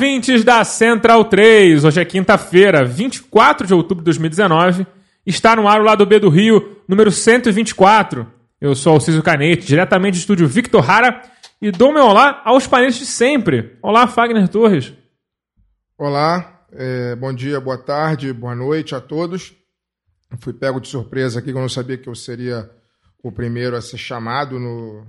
Ouvintes da Central 3. Hoje é quinta-feira, 24 de outubro de 2019. Está no ar o lado B do Rio, número 124. Eu sou Alciso Canete, diretamente do estúdio Victor Hara, e dou meu olá aos painéis de sempre. Olá, Fagner Torres. Olá, é, bom dia, boa tarde, boa noite a todos. Fui pego de surpresa aqui, que eu não sabia que eu seria o primeiro a ser chamado no,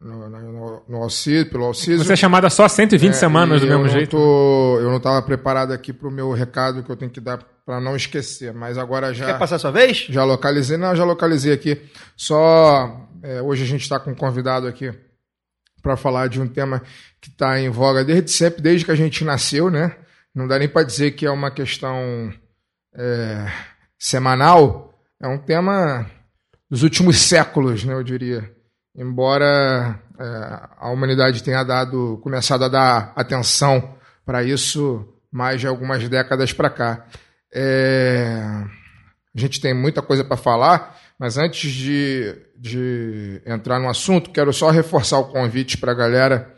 no, no, no Alciso, pelo Alciso. Você é chamada só 120 É, semanas do mesmo eu não jeito. tô- eu não estava preparado aqui para o meu recado que eu tenho que dar para não esquecer, mas agora já. Quer passar sua vez? Já localizei, não, já localizei aqui. Só é, hoje a gente está com um convidado aqui para falar de um tema que está em voga desde sempre, desde que a gente nasceu, né? Não dá nem para dizer que é uma questão é, semanal, é um tema dos últimos séculos, né? Eu diria. Embora é, a humanidade tenha dado, começado a dar atenção para isso mais de algumas décadas para cá. É, a gente tem muita coisa para falar, mas antes de, de entrar no assunto, quero só reforçar o convite para a galera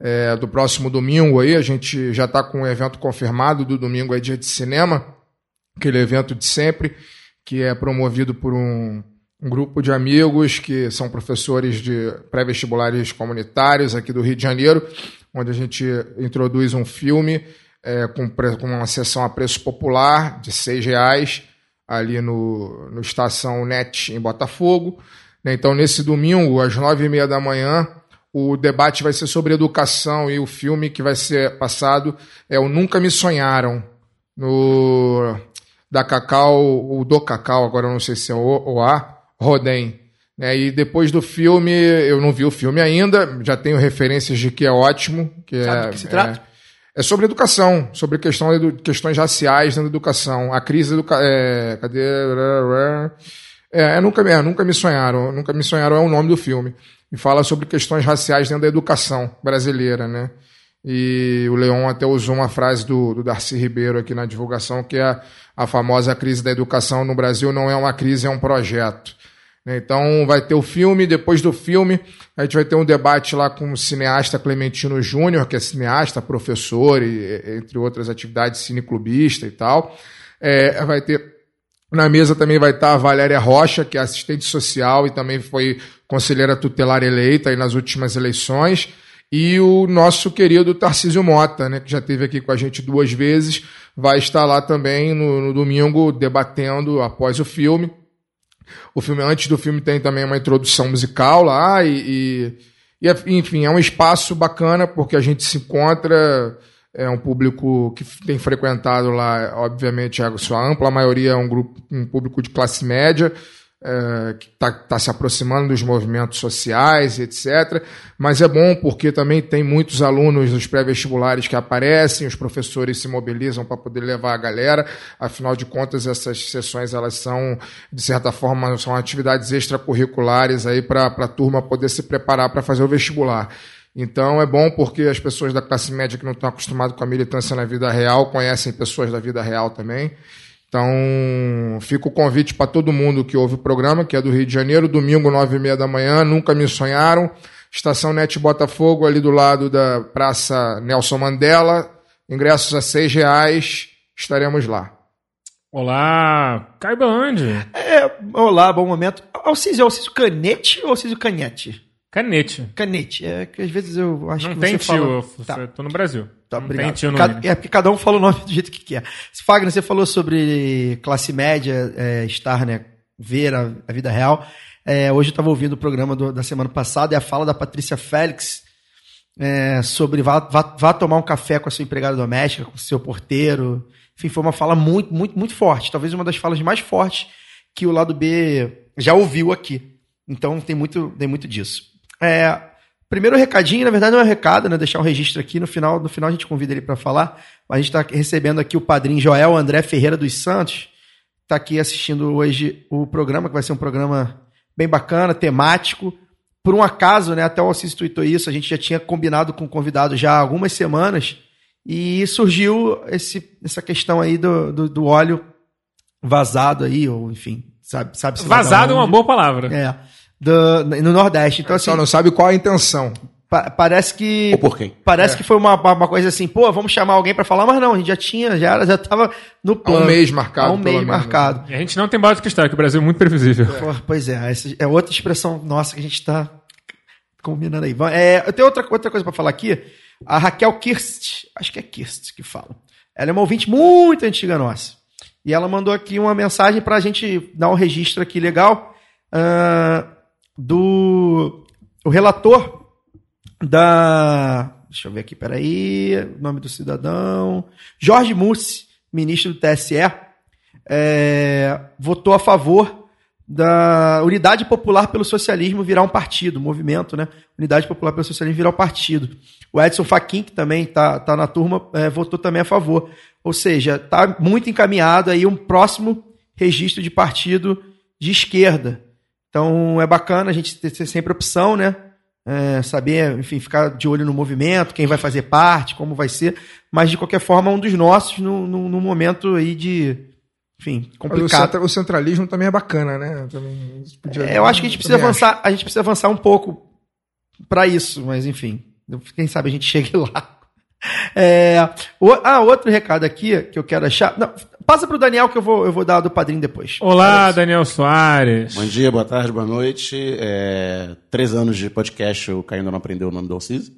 é, do próximo domingo aí. A gente já está com um evento confirmado do domingo, é dia de cinema, aquele evento de sempre, que é promovido por um, um grupo de amigos que são professores de pré-vestibulares comunitários aqui do Rio de Janeiro, onde a gente introduz um filme é, com, com uma sessão a preço popular de seis reais ali no, no Estação Net em Botafogo. né? Então, nesse domingo, às nove e meia da manhã, o debate vai ser sobre educação e o filme que vai ser passado é o Nunca Me Sonharam, no da Cacau, o do Cacau, agora eu não sei se é o ou a, Rodem. Né? E depois do filme, eu não vi o filme ainda, já tenho referências de que é ótimo. Que Sabe é, do que se trata? É, é sobre educação, sobre questão questões raciais na educação. A crise do. É, cadê? É, é, nunca, é, nunca me sonharam. Nunca me sonharam é o nome do filme. E fala sobre questões raciais dentro da educação brasileira, né? E o Leon até usou uma frase do, do Darcy Ribeiro aqui na divulgação, que é a famosa crise da educação no Brasil não é uma crise, é um projeto. Né? Então vai ter o filme, depois do filme a gente vai ter um debate lá com o cineasta Clementino Júnior, que é cineasta, professor, e, entre outras atividades, cineclubista e tal. É, vai ter na mesa também vai estar a Valéria Rocha, que é assistente social e também foi conselheira tutelar eleita aí nas últimas eleições. E o nosso querido Tarcísio Mota, né, que já esteve aqui com a gente duas vezes, vai estar lá também no, no domingo debatendo após o filme. O filme, antes do filme, tem também uma introdução musical lá, e, e, e, enfim, é um espaço bacana porque a gente se encontra. É um público que tem frequentado lá, obviamente, a sua ampla maioria é um grupo, um público de classe média, é, que está se aproximando dos movimentos sociais, etc. Mas é bom porque também tem muitos alunos dos pré-vestibulares que aparecem, os professores se mobilizam para poder levar a galera. Afinal de contas, essas sessões elas são, de certa forma, são atividades extracurriculares aí para a turma poder se preparar para fazer o vestibular. Então é bom porque as pessoas da classe média que não estão acostumadas com a militância na vida real conhecem pessoas da vida real também. Então, fica o convite para todo mundo que ouve o programa, que é do Rio de Janeiro, domingo, nove e meia da manhã, nunca me sonharam. Estação Net Botafogo, ali do lado da Praça Nelson Mandela. Ingressos a seis reais. Estaremos lá. Olá, Caiba onde? É, olá, bom momento. Alcísio, é Alcísio Canete ou Alcísio Canhete? Canete. Canete. É que às vezes eu acho Não que tem você tio, fala... eu Tá. tô no Brasil. Tá, obrigado. Cada- é porque cada um fala o nome do jeito que quer. Fagner, você falou sobre classe média, é, estar, né, ver a, a vida real. É, hoje eu estava ouvindo o programa do- da semana passada e a fala da Patrícia Félix é, sobre vá, vá, vá tomar um café com a sua empregada doméstica, com o seu porteiro. Enfim, foi uma fala muito, muito, muito forte. Talvez uma das falas mais fortes que o lado B já ouviu aqui. Então tem muito, tem muito disso. É, primeiro recadinho, na verdade não é um recado, né? Deixar um registro aqui. No final, no final a gente convida ele para falar. A gente está recebendo aqui o padrinho Joel André Ferreira dos Santos. Está aqui assistindo hoje o programa, que vai ser um programa bem bacana, temático. Por um acaso, né? Até o Alciso tweetou isso, a gente já tinha combinado com o convidado já há algumas semanas. E surgiu esse, essa questão aí do, do, do óleo vazado aí, ou enfim, sabe, sabe Vazado é uma boa palavra. É, do- no Nordeste. Então, assim, Só não sabe qual a intenção. pa- parece que. Ou por quem? Parece que foi uma, uma coisa assim, pô, vamos chamar alguém pra falar, mas não, a gente já tinha, já, era, já tava no plano. mês marcado, Há um pelo mês menos. marcado. E a gente não tem bola de cristal, que o Brasil é muito previsível. Pô, pois é, essa é outra expressão nossa que a gente tá combinando aí. É, eu tenho outra, outra coisa pra falar aqui. A Raquel Kirst, acho que é Kirst que fala. Ela é uma ouvinte muito antiga nossa. E ela mandou aqui uma mensagem pra gente dar um registro aqui legal ah, do o relator da. Deixa eu ver aqui, peraí. Nome do cidadão. Jorge Mussi, ministro do TSE, é, votou a favor da Unidade Popular pelo Socialismo virar um partido, movimento, né? Unidade Popular pelo Socialismo virar um partido. O Edson Fachin, que também está tá na turma, é, votou também a favor. Ou seja, está muito encaminhado aí um próximo registro de partido de esquerda. Então é bacana a gente ter sempre opção, né? É, saber, enfim, ficar de olho no movimento, quem vai fazer parte, como vai ser, mas de qualquer forma um dos nossos no, no, no momento aí de, enfim, complicado. o centralismo também é bacana, né? Também podia- É, eu acho que a gente precisa avançar, a gente precisa avançar um pouco para isso, mas enfim, quem sabe a gente chegue lá. É, o- ah, outro recado aqui que eu quero achar. Não, passa pro Daniel que eu vou, eu vou dar do padrinho depois. Olá, Daniel Soares. Bom dia, boa tarde, boa noite. É, três anos de podcast, o Caio ainda não aprendeu o nome do Alciso.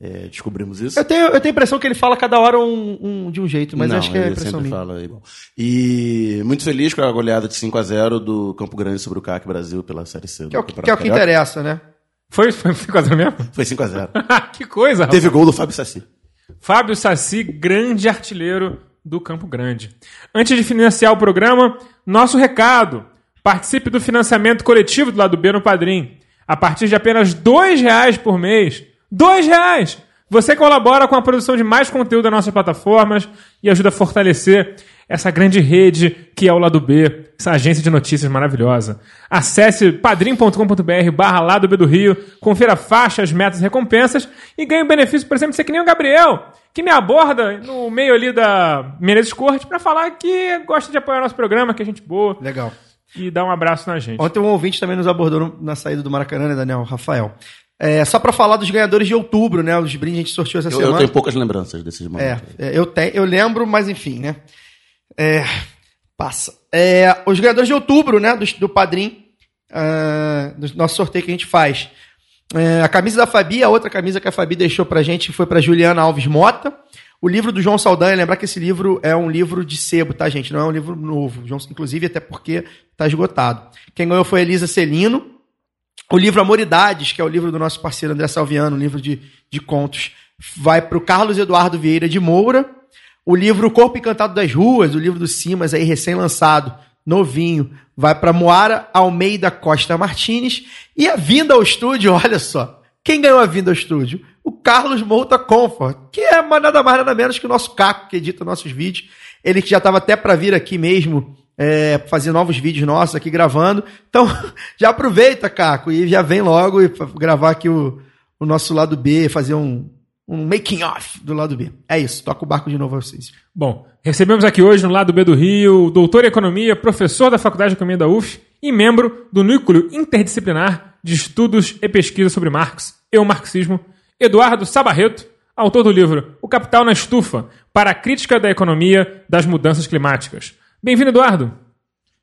É, descobrimos isso. Eu tenho, eu tenho a impressão que ele fala cada hora um, um- de um jeito, mas não, eu acho que é ele impressão sempre minha. fala igual. E muito feliz com a goleada de 5 a 0 do Campo Grande sobre o CAC Brasil pela Série C. do Que é o, que Campeonato é o que interessa, né? Foi, foi, foi quase mesmo? Foi 5 a 0 que coisa, rapaz. Teve gol do Fábio Sassi. Fábio Saci, grande artilheiro do Campo Grande. Antes de financiar o programa, nosso recado. Participe do financiamento coletivo do lado B no Padrim. A partir de apenas 2 reais por mês. R$ reais! Você colabora com a produção de mais conteúdo das nossas plataformas e ajuda a fortalecer essa grande rede que é o Lado B, essa agência de notícias maravilhosa. Acesse padrim.com.br barra Lado B do Rio, confira faixas, metas e recompensas e ganhe benefício, por exemplo, de ser que nem o Gabriel, que me aborda no meio ali da Menezes Corte para falar que gosta de apoiar nosso programa, que é gente boa, Legal. e dar um abraço na gente. Ontem um ouvinte também nos abordou na saída do Maracanã, né, Daniel? Rafael. É, só pra falar dos ganhadores de outubro, né? Os brindes a gente sorteou essa Eu, eu semana. tenho poucas lembranças desses É, momentos. é, eu, tenho, eu lembro, mas enfim, né? É, passa. É, os ganhadores de outubro, né? Do, do Padrim, ah, do nosso sorteio que a gente faz. É, a camisa da Fabi, a outra camisa que a Fabi deixou pra gente foi pra Juliana Alves Mota. O livro do João Saldanha, lembrar que esse livro é um livro de sebo, tá, gente? Não é um livro novo. Inclusive, até porque tá esgotado. Quem ganhou foi a Elisa Celino. O livro Amoridades, que é o livro do nosso parceiro André Salviano, um livro de, de contos, vai para o Carlos Eduardo Vieira de Moura. O livro Corpo Encantado das Ruas, o livro do Simas, aí recém-lançado, novinho, vai para Moara Almeida Costa Martins. E a vinda ao estúdio, olha só. Quem ganhou a vinda ao estúdio? O Carlos Mouta Comfort, que é nada mais nada menos que o nosso Caco, que edita nossos vídeos. Ele que já estava até para vir aqui mesmo, é, fazer novos vídeos nossos aqui gravando. Então, já aproveita, Caco, e já vem logo e gravar aqui o, o nosso lado B, fazer um, um making off do lado B. É isso, toca o barco de novo a vocês. Bom, recebemos aqui hoje no lado B do Rio o doutor em economia, professor da Faculdade de Economia da UF e membro do Núcleo Interdisciplinar de Estudos e Pesquisa sobre Marx e o Marxismo, Eduardo Sabarreto, autor do livro O Capital na Estufa, para a crítica da economia das mudanças climáticas. Bem-vindo, Eduardo.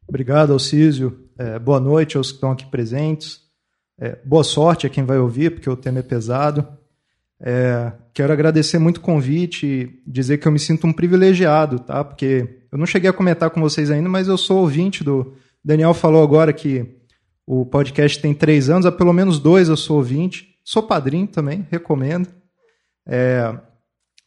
Obrigado, Alcísio. É, boa noite aos que estão aqui presentes. É, boa sorte a quem vai ouvir, porque o tema é pesado. É, quero agradecer muito o convite e dizer que eu me sinto um privilegiado, tá? Porque eu não cheguei a comentar com vocês ainda, mas eu sou ouvinte do. Daniel falou agora que o podcast tem três anos, há pelo menos dois eu sou ouvinte. Sou padrinho também, recomendo. É,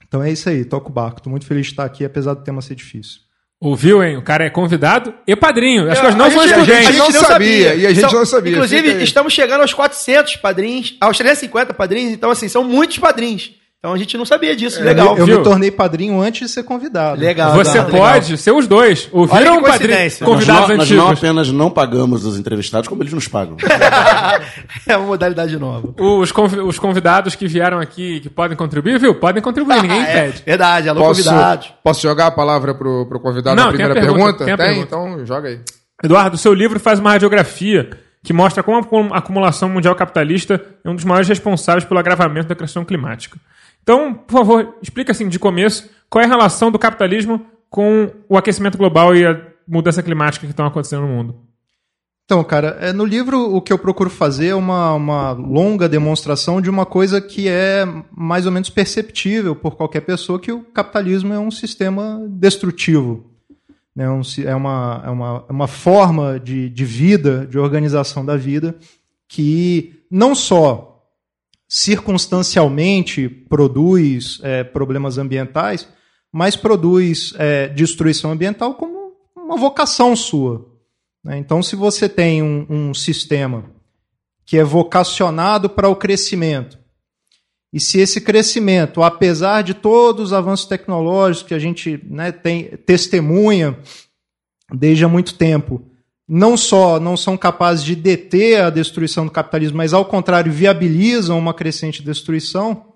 então é isso aí, toco o barco. Estou muito feliz de estar aqui, apesar do tema ser difícil. Ouviu, hein? O cara é convidado e padrinho. As coisas não A são gente- a excludentes. gente não sabia, e a gente não sabia, Inclusive, estamos chegando aos 400 padrinhos, aos 350 padrinhos, então, assim, são muitos padrinhos. Então a gente não sabia disso. Legal. Eu viu? me tornei padrinho antes de ser convidado. Legal. Você Eduardo, pode ser os dois. Olha Ouviram que o padrinho? coincidência. Nós Convidados não, nós não apenas não pagamos os entrevistados, como eles nos pagam. é uma modalidade nova. Os, os convidados que vieram aqui, que podem contribuir, viu? Podem contribuir, ninguém Ah, é, impede. verdade, alô Posso, convidados. posso jogar a palavra pro, pro convidado Não, na primeira tem a pergunta, pergunta? tem a pergunta. Então joga aí. Eduardo, seu livro faz uma radiografia que mostra como a acumulação mundial capitalista é um dos maiores responsáveis pelo agravamento da questão climática. Então, por favor, explica assim de começo qual é a relação do capitalismo com o aquecimento global e a mudança climática que estão acontecendo no mundo. Então, cara, é, no livro o que eu procuro fazer é uma, uma longa demonstração de uma coisa que é mais ou menos perceptível por qualquer pessoa, que o capitalismo é um sistema destrutivo. né? É, uma, é, uma, é uma forma de, de vida, de organização da vida, que não só circunstancialmente produz é, problemas ambientais, mas produz é, destruição ambiental como uma vocação sua. né? Então, se você tem um, um sistema que é vocacionado para o crescimento, e se esse crescimento, apesar de todos os avanços tecnológicos que a gente né, tem, testemunha desde há muito tempo, não só não são capazes de deter a destruição do capitalismo, mas ao contrário viabilizam uma crescente destruição,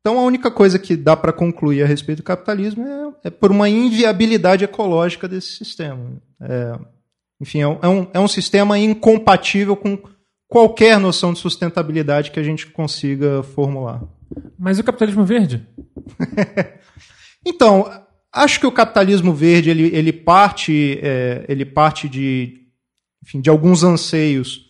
então a única coisa que dá para concluir a respeito do capitalismo é, é por uma inviabilidade ecológica desse sistema. É, enfim, é um, é, um, é um sistema incompatível com qualquer noção de sustentabilidade que a gente consiga formular. Mas e o capitalismo verde? Então, acho que o capitalismo verde ele, ele parte é, ele parte de, enfim, de alguns anseios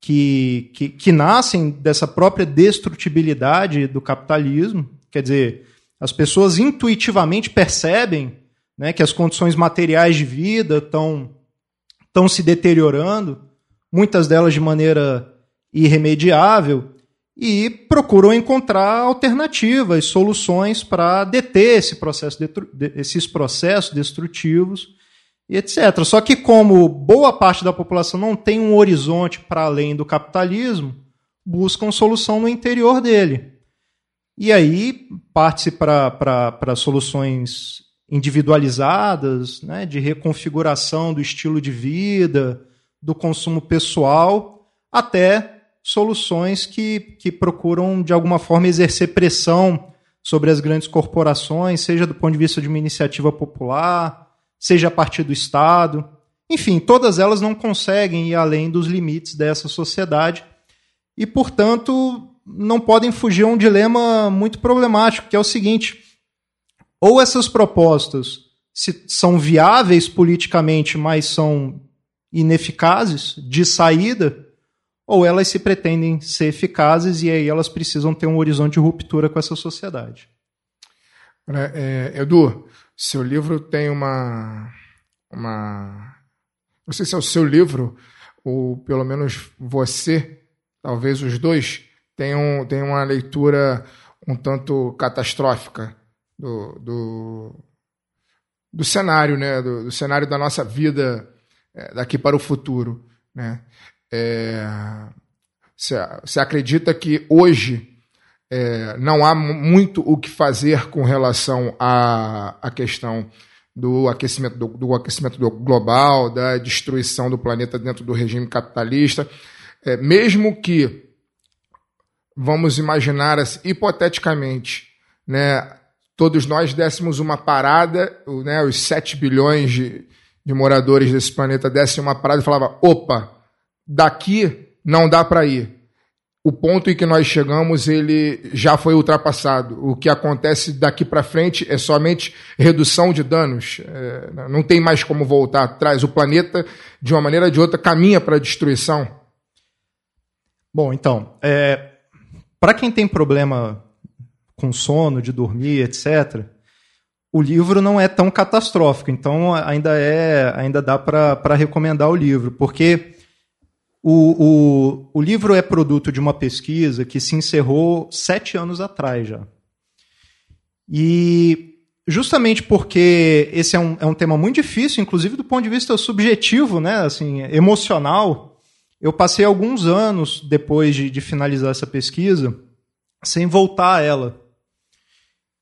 que, que, que nascem dessa própria destrutibilidade do capitalismo. Quer dizer, as pessoas intuitivamente percebem né, que as condições materiais de vida estão estão se deteriorando, muitas delas de maneira irremediável, e procuram encontrar alternativas, soluções para deter esse processo esses processos destrutivos e etc. Só que como boa parte da população não tem um horizonte para além do capitalismo, buscam solução no interior dele. E aí parte-se para soluções individualizadas, né, de reconfiguração do estilo de vida, do consumo pessoal, até soluções que, que procuram, de alguma forma, exercer pressão sobre as grandes corporações, seja do ponto de vista de uma iniciativa popular, seja a partir do Estado. Enfim, todas elas não conseguem ir além dos limites dessa sociedade e, portanto, não podem fugir a um dilema muito problemático, que é o seguinte: ou essas propostas se- são viáveis politicamente, mas são ineficazes de saída, ou elas se pretendem ser eficazes e aí elas precisam ter um horizonte de ruptura com essa sociedade. Né, é, Edu, seu livro tem uma, uma. Não sei se é o seu livro, ou pelo menos você, talvez os dois, tenham, tenham uma leitura um tanto catastrófica do, do, do cenário, né? Do, do cenário da nossa vida é, daqui para o futuro. Né? É, você, acredita que hoje é, não há mu- muito o que fazer com relação à, à questão do aquecimento, do, do aquecimento global, da destruição do planeta dentro do regime capitalista, É, mesmo que vamos imaginar assim, hipoteticamente, né, todos nós dessemos uma parada, né, os 7 bilhões de, de moradores desse planeta dessem uma parada e falava, opa, daqui não dá para ir o ponto em que nós chegamos ele já foi ultrapassado. O que acontece daqui para frente é somente redução de danos. É, não tem mais como voltar atrás. O planeta, de uma maneira ou de outra, caminha para a destruição. Bom, então, é, para quem tem problema com sono, de dormir, etc., o livro não é tão catastrófico. Então, ainda é, ainda dá para recomendar o livro, porque o, o, o livro é produto de uma pesquisa que se encerrou sete anos atrás já. E justamente porque esse é um, é um tema muito difícil, inclusive do ponto de vista subjetivo, né, assim, emocional, eu passei alguns anos depois de, de finalizar essa pesquisa sem voltar a ela.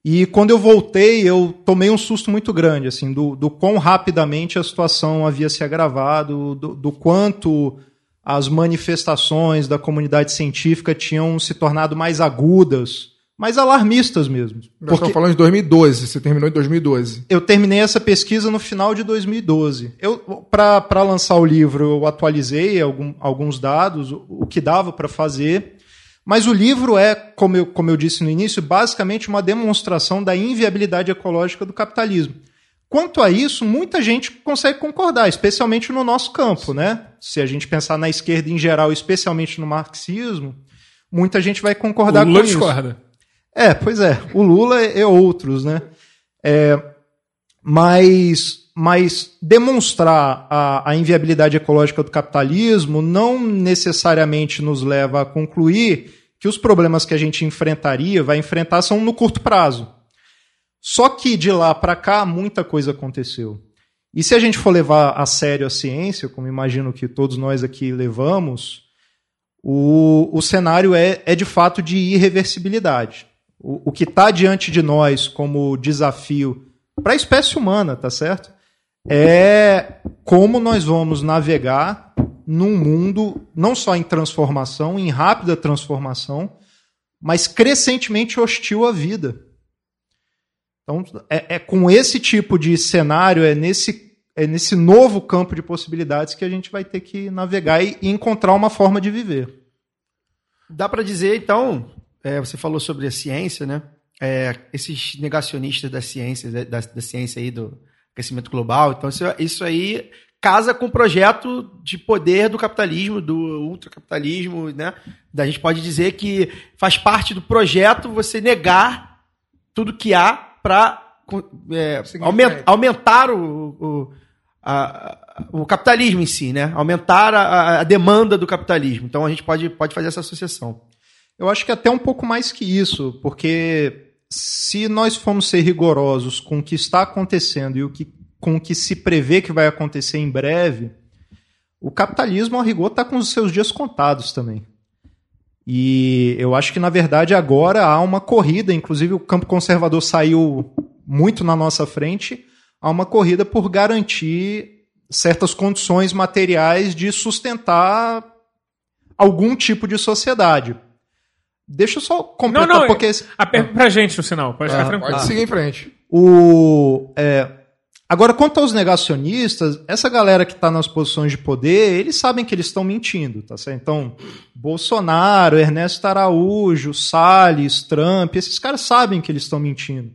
E quando eu voltei, eu tomei um susto muito grande, assim, do, do quão rapidamente a situação havia se agravado, do, do quanto as manifestações da comunidade científica tinham se tornado mais agudas, mais alarmistas mesmo. Nós estamos falando de 2012, você terminou em 2012. Eu terminei essa pesquisa no final de 2012. Para lançar o livro, eu atualizei algum, alguns dados, o, o que dava para fazer, mas o livro é, como eu, como eu disse no início, basicamente uma demonstração da inviabilidade ecológica do capitalismo. Quanto a isso, muita gente consegue concordar, especialmente no nosso campo, né? Se a gente pensar na esquerda em geral, especialmente no marxismo, muita gente vai concordar o Lula com isso. discorda. É, pois é. O Lula e outros, né? É, mas, mas demonstrar a, a inviabilidade ecológica do capitalismo não necessariamente nos leva a concluir que os problemas que a gente enfrentaria, vai enfrentar, são no curto prazo. Só que de lá para cá, muita coisa aconteceu. E se a gente for levar a sério a ciência, como imagino que todos nós aqui levamos, o, o cenário é, é de fato de irreversibilidade. O, o que está diante de nós como desafio para a espécie humana, tá certo? É como nós vamos navegar num mundo não só em transformação, em rápida transformação, mas crescentemente hostil à vida. Então, é, é, com esse tipo de cenário, é nesse, é nesse novo campo de possibilidades que a gente vai ter que navegar e, encontrar uma forma de viver. Dá para dizer, então, é, você falou sobre a ciência, né? É, esses negacionistas da ciência, da, da, ciência aí do aquecimento global, então isso, isso aí casa com o projeto de poder do capitalismo, do ultracapitalismo, né? A gente pode dizer que faz parte do projeto você negar tudo que há para é, aument, aumentar o, o, a, o capitalismo em si, né? Aumentar a, a, demanda do capitalismo. Então a gente pode, pode fazer essa associação. Eu acho que até um pouco mais que isso, porque se nós formos ser rigorosos com o que está acontecendo e o que, com o que se prevê que vai acontecer em breve, o capitalismo, a rigor, está com os seus dias contados também. E eu acho que, na verdade, agora há uma corrida, inclusive o campo conservador saiu muito na nossa frente, há uma corrida por garantir certas condições materiais de sustentar algum tipo de sociedade. Deixa eu só completar, Não, não, porque... a per... pra gente o sinal, pode ficar Ah, tranquilo. pode seguir em frente. O, é, agora, quanto aos negacionistas, essa galera que está nas posições de poder, eles sabem que eles estão mentindo, tá certo? Então, Bolsonaro, Ernesto Araújo, Salles, Trump, esses caras sabem que eles estão mentindo.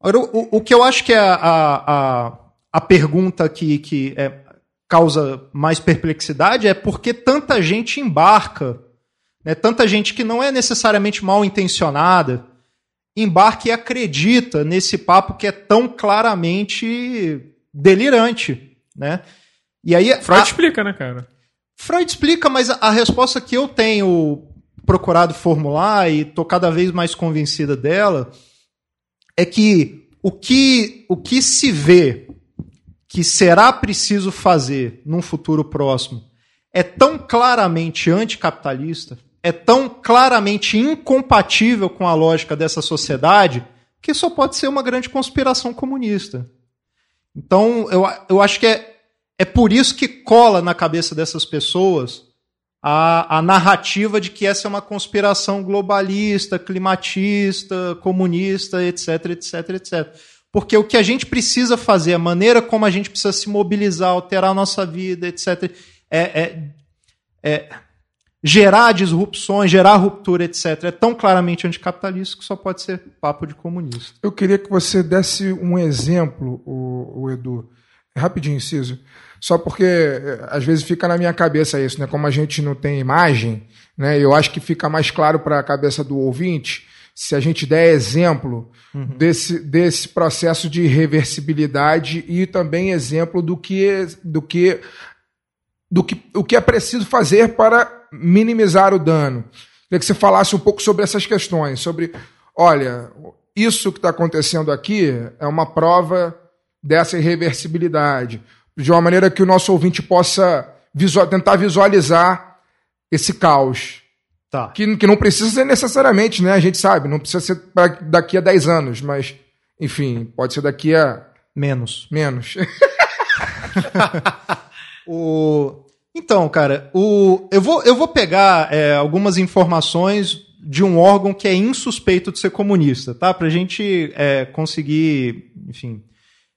Agora, o, o que eu acho que é a, a, a, pergunta que, que é, causa mais perplexidade é por que tanta gente embarca, né? tanta gente que não é necessariamente mal intencionada, embarca e acredita nesse papo que é tão claramente delirante, né? E aí Freud a- explica, né, cara? Freud explica, mas a, a resposta que eu tenho procurado formular e tô cada vez mais convencida dela é que o que o que se vê que será preciso fazer num futuro próximo é tão claramente anticapitalista, é tão claramente incompatível com a lógica dessa sociedade, que só pode ser uma grande conspiração comunista. Então, eu, eu acho que é, é por isso que cola na cabeça dessas pessoas a, a narrativa de que essa é uma conspiração globalista, climatista, comunista, etc, etc, etc. Porque o que a gente precisa fazer, a maneira como a gente precisa se mobilizar, alterar a nossa vida, etc., é, é, é gerar disrupções, gerar ruptura, etc. É tão claramente anticapitalista que só pode ser papo de comunista. Eu queria que você desse um exemplo, o, Edu, rapidinho, inciso, só porque eh, às vezes fica na minha cabeça isso, né? Como a gente não tem imagem, né? Eu acho que fica mais claro para a cabeça do ouvinte se a gente der exemplo desse, desse processo de reversibilidade e também exemplo do que, do que, do que, o que é preciso fazer para minimizar o dano. Queria que você falasse um pouco sobre essas questões, sobre, olha, isso que está acontecendo aqui é uma prova dessa irreversibilidade, de uma maneira que o nosso ouvinte possa visual- tentar visualizar esse caos. Tá. Que, que não precisa ser necessariamente, né? A gente sabe, não precisa ser pra daqui a 10 anos, mas, enfim, pode ser daqui a Menos. menos. O... Então, cara, o... eu, vou, eu vou pegar é, algumas informações de um órgão que é insuspeito de ser comunista, tá? Pra gente é, conseguir, enfim,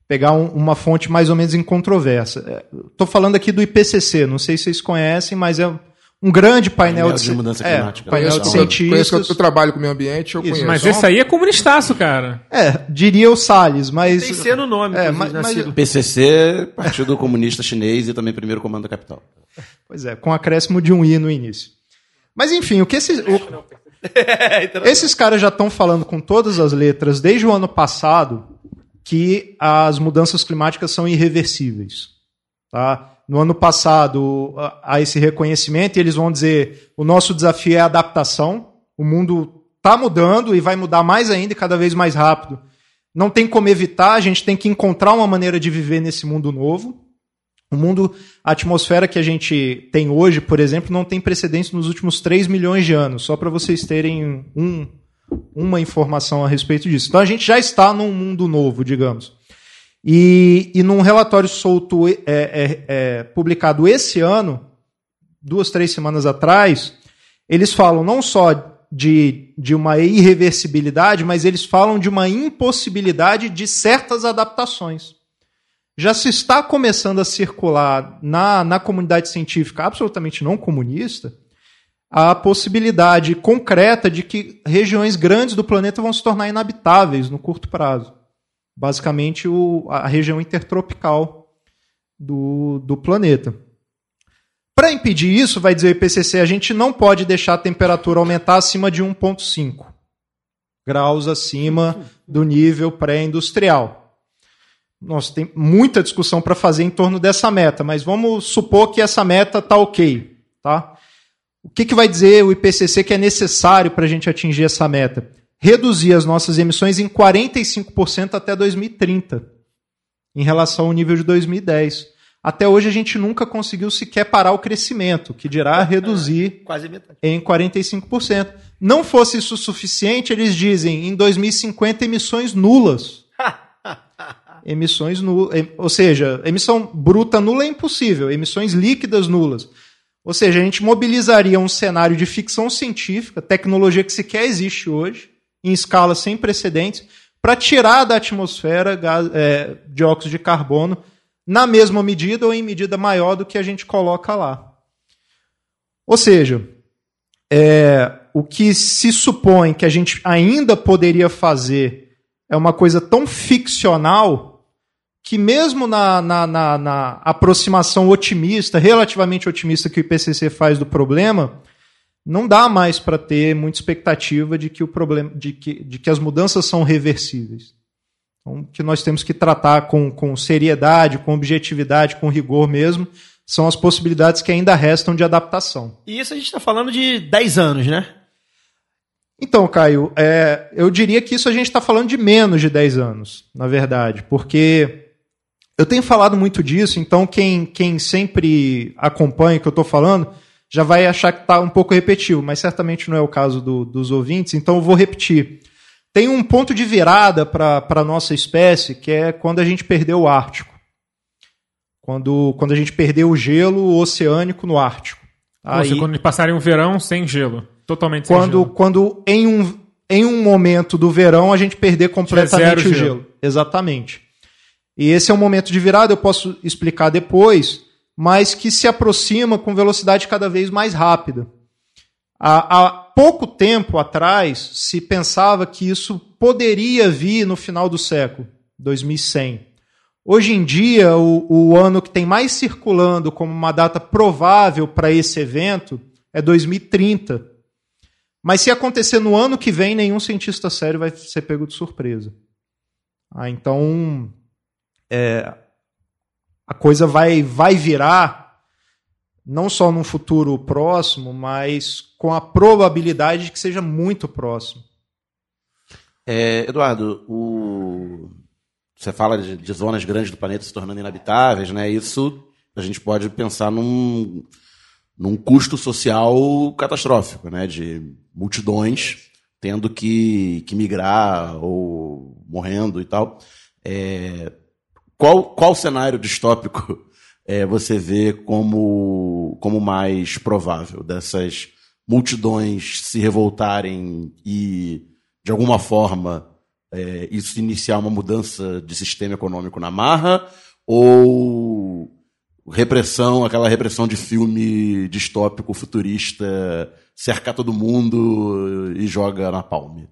pegar um- uma fonte mais ou menos incontroversa. É, tô falando aqui do IPCC, não sei se vocês conhecem, mas é um grande painel, Painel de, de mudança é, climática. painel de cientistas. Conheço que eu trabalho com o meio ambiente, eu Isso, conheço. Mas esse aí é comunistaço, cara. É, diria o Salles, mas Tem C no nome, É, mas- né, mas-? PCC, Partido Comunista Chinês e também Primeiro Comando da Capital. Pois é, com acréscimo de um i no início. Mas enfim, o que esses, o- esses caras já estão falando com todas as letras desde o ano passado que as mudanças climáticas são irreversíveis. Tá? No ano passado há- há esse reconhecimento e eles vão dizer o nosso desafio é a adaptação. O mundo está mudando e vai mudar mais ainda e cada vez mais rápido. Não tem como evitar, a gente tem que encontrar uma maneira de viver nesse mundo novo. O mundo, a atmosfera que a gente tem hoje, por exemplo, não tem precedentes nos últimos 3 milhões de anos, só para vocês terem um- uma informação a respeito disso. Então a gente já está num mundo novo, digamos. E, e num relatório solto, é, é, é, publicado esse ano, duas, três semanas atrás, eles falam não só de, de uma irreversibilidade, mas eles falam de uma impossibilidade de certas adaptações já se está começando a circular na, na comunidade científica absolutamente não comunista a possibilidade concreta de que regiões grandes do planeta vão se tornar inabitáveis no curto prazo. Basicamente, o, a região intertropical do, do planeta. Para impedir isso, vai dizer o IPCC, a gente não pode deixar a temperatura aumentar acima de 1,5 graus acima do nível pré-industrial. Nossa, tem muita discussão para fazer em torno dessa meta, mas vamos supor que essa meta está ok. Tá? O que, que vai dizer o IPCC que é necessário para a gente atingir essa meta? Reduzir as nossas emissões em 45% até 2030, em relação ao nível de 2010. Até hoje a gente nunca conseguiu sequer parar o crescimento, que dirá reduzir Quase metade. em 45%. Não fosse isso suficiente, eles dizem em 2050 emissões nulas. emissões nulas, ou seja, emissão bruta nula é impossível, emissões líquidas nulas. Ou seja, a gente mobilizaria um cenário de ficção científica, tecnologia que sequer existe hoje, em escala sem precedentes, para tirar da atmosfera gás, é, dióxido de carbono na mesma medida ou em medida maior do que a gente coloca lá. Ou seja, é, o que se supõe que a gente ainda poderia fazer é uma coisa tão ficcional que mesmo na, na, na, na aproximação otimista, relativamente otimista que o IPCC faz do problema, não dá mais para ter muita expectativa de que o problema, de que, de que as mudanças são reversíveis. Então, que nós temos que tratar com, com seriedade, com objetividade, com rigor mesmo, são as possibilidades que ainda restam de adaptação. E isso a gente está falando de 10 anos, né? Então, Caio, é, eu diria que isso a gente está falando de menos de 10 anos, na verdade, porque eu tenho falado muito disso, então quem, quem sempre acompanha o que eu estou falando já vai achar que está um pouco repetitivo, mas certamente não é o caso do- dos ouvintes, então eu vou repetir. Tem um ponto de virada para a nossa espécie, que é quando a gente perdeu o Ártico. Quando, quando a gente perdeu o gelo oceânico no Ártico. Ou seja, Aí- quando eles passarem um verão sem gelo. Totalmente sem quando, gelo. quando em, um, em um momento do verão a gente perder completamente o gelo. gelo. Exatamente. E esse é um momento de virada, eu posso explicar depois, mas que se aproxima com velocidade cada vez mais rápida. Há, há pouco tempo atrás se pensava que isso poderia vir no final do século, 2100. Hoje em dia, o, o ano que tem mais circulando como uma data provável para esse evento é 2030. Mas se acontecer no ano que vem, nenhum cientista sério vai ser pego de surpresa. Ah, então, é, a coisa vai, vai virar, não só num futuro próximo, mas com a probabilidade de que seja muito próximo. É, Eduardo, o- você fala de, de zonas grandes do planeta se tornando inabitáveis, né? Isso a gente pode pensar num, num custo social catastrófico, né? De multidões tendo que, que migrar ou morrendo e tal. É, qual, qual cenário distópico é, você vê como, como mais provável dessas multidões se revoltarem e, de alguma forma, é, isso iniciar uma mudança de sistema econômico na marra? Ou repressão, aquela repressão de filme distópico futurista, cercar todo mundo e joga na palme?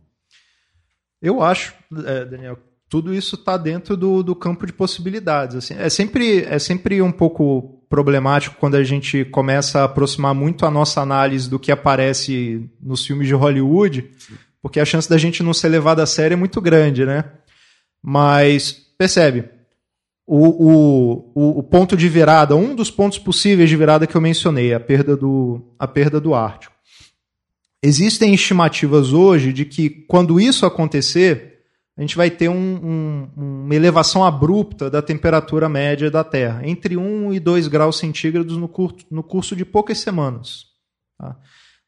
Eu acho, é, Daniel, tudo isso está dentro do, do campo de possibilidades. assim. é, sempre, é sempre um pouco problemático quando a gente começa a aproximar muito a nossa análise do que aparece nos filmes de Hollywood, porque a chance da gente não ser levado a sério é muito grande, né? Mas, percebe, o, o, o, o ponto de virada, um dos pontos possíveis de virada que eu mencionei, a perda do, a perda do Ártico. Existem estimativas hoje de que quando isso acontecer, a gente vai ter um- um- uma elevação abrupta da temperatura média da Terra, entre 1 e 2 graus centígrados no, curto- no curso de poucas semanas. tá?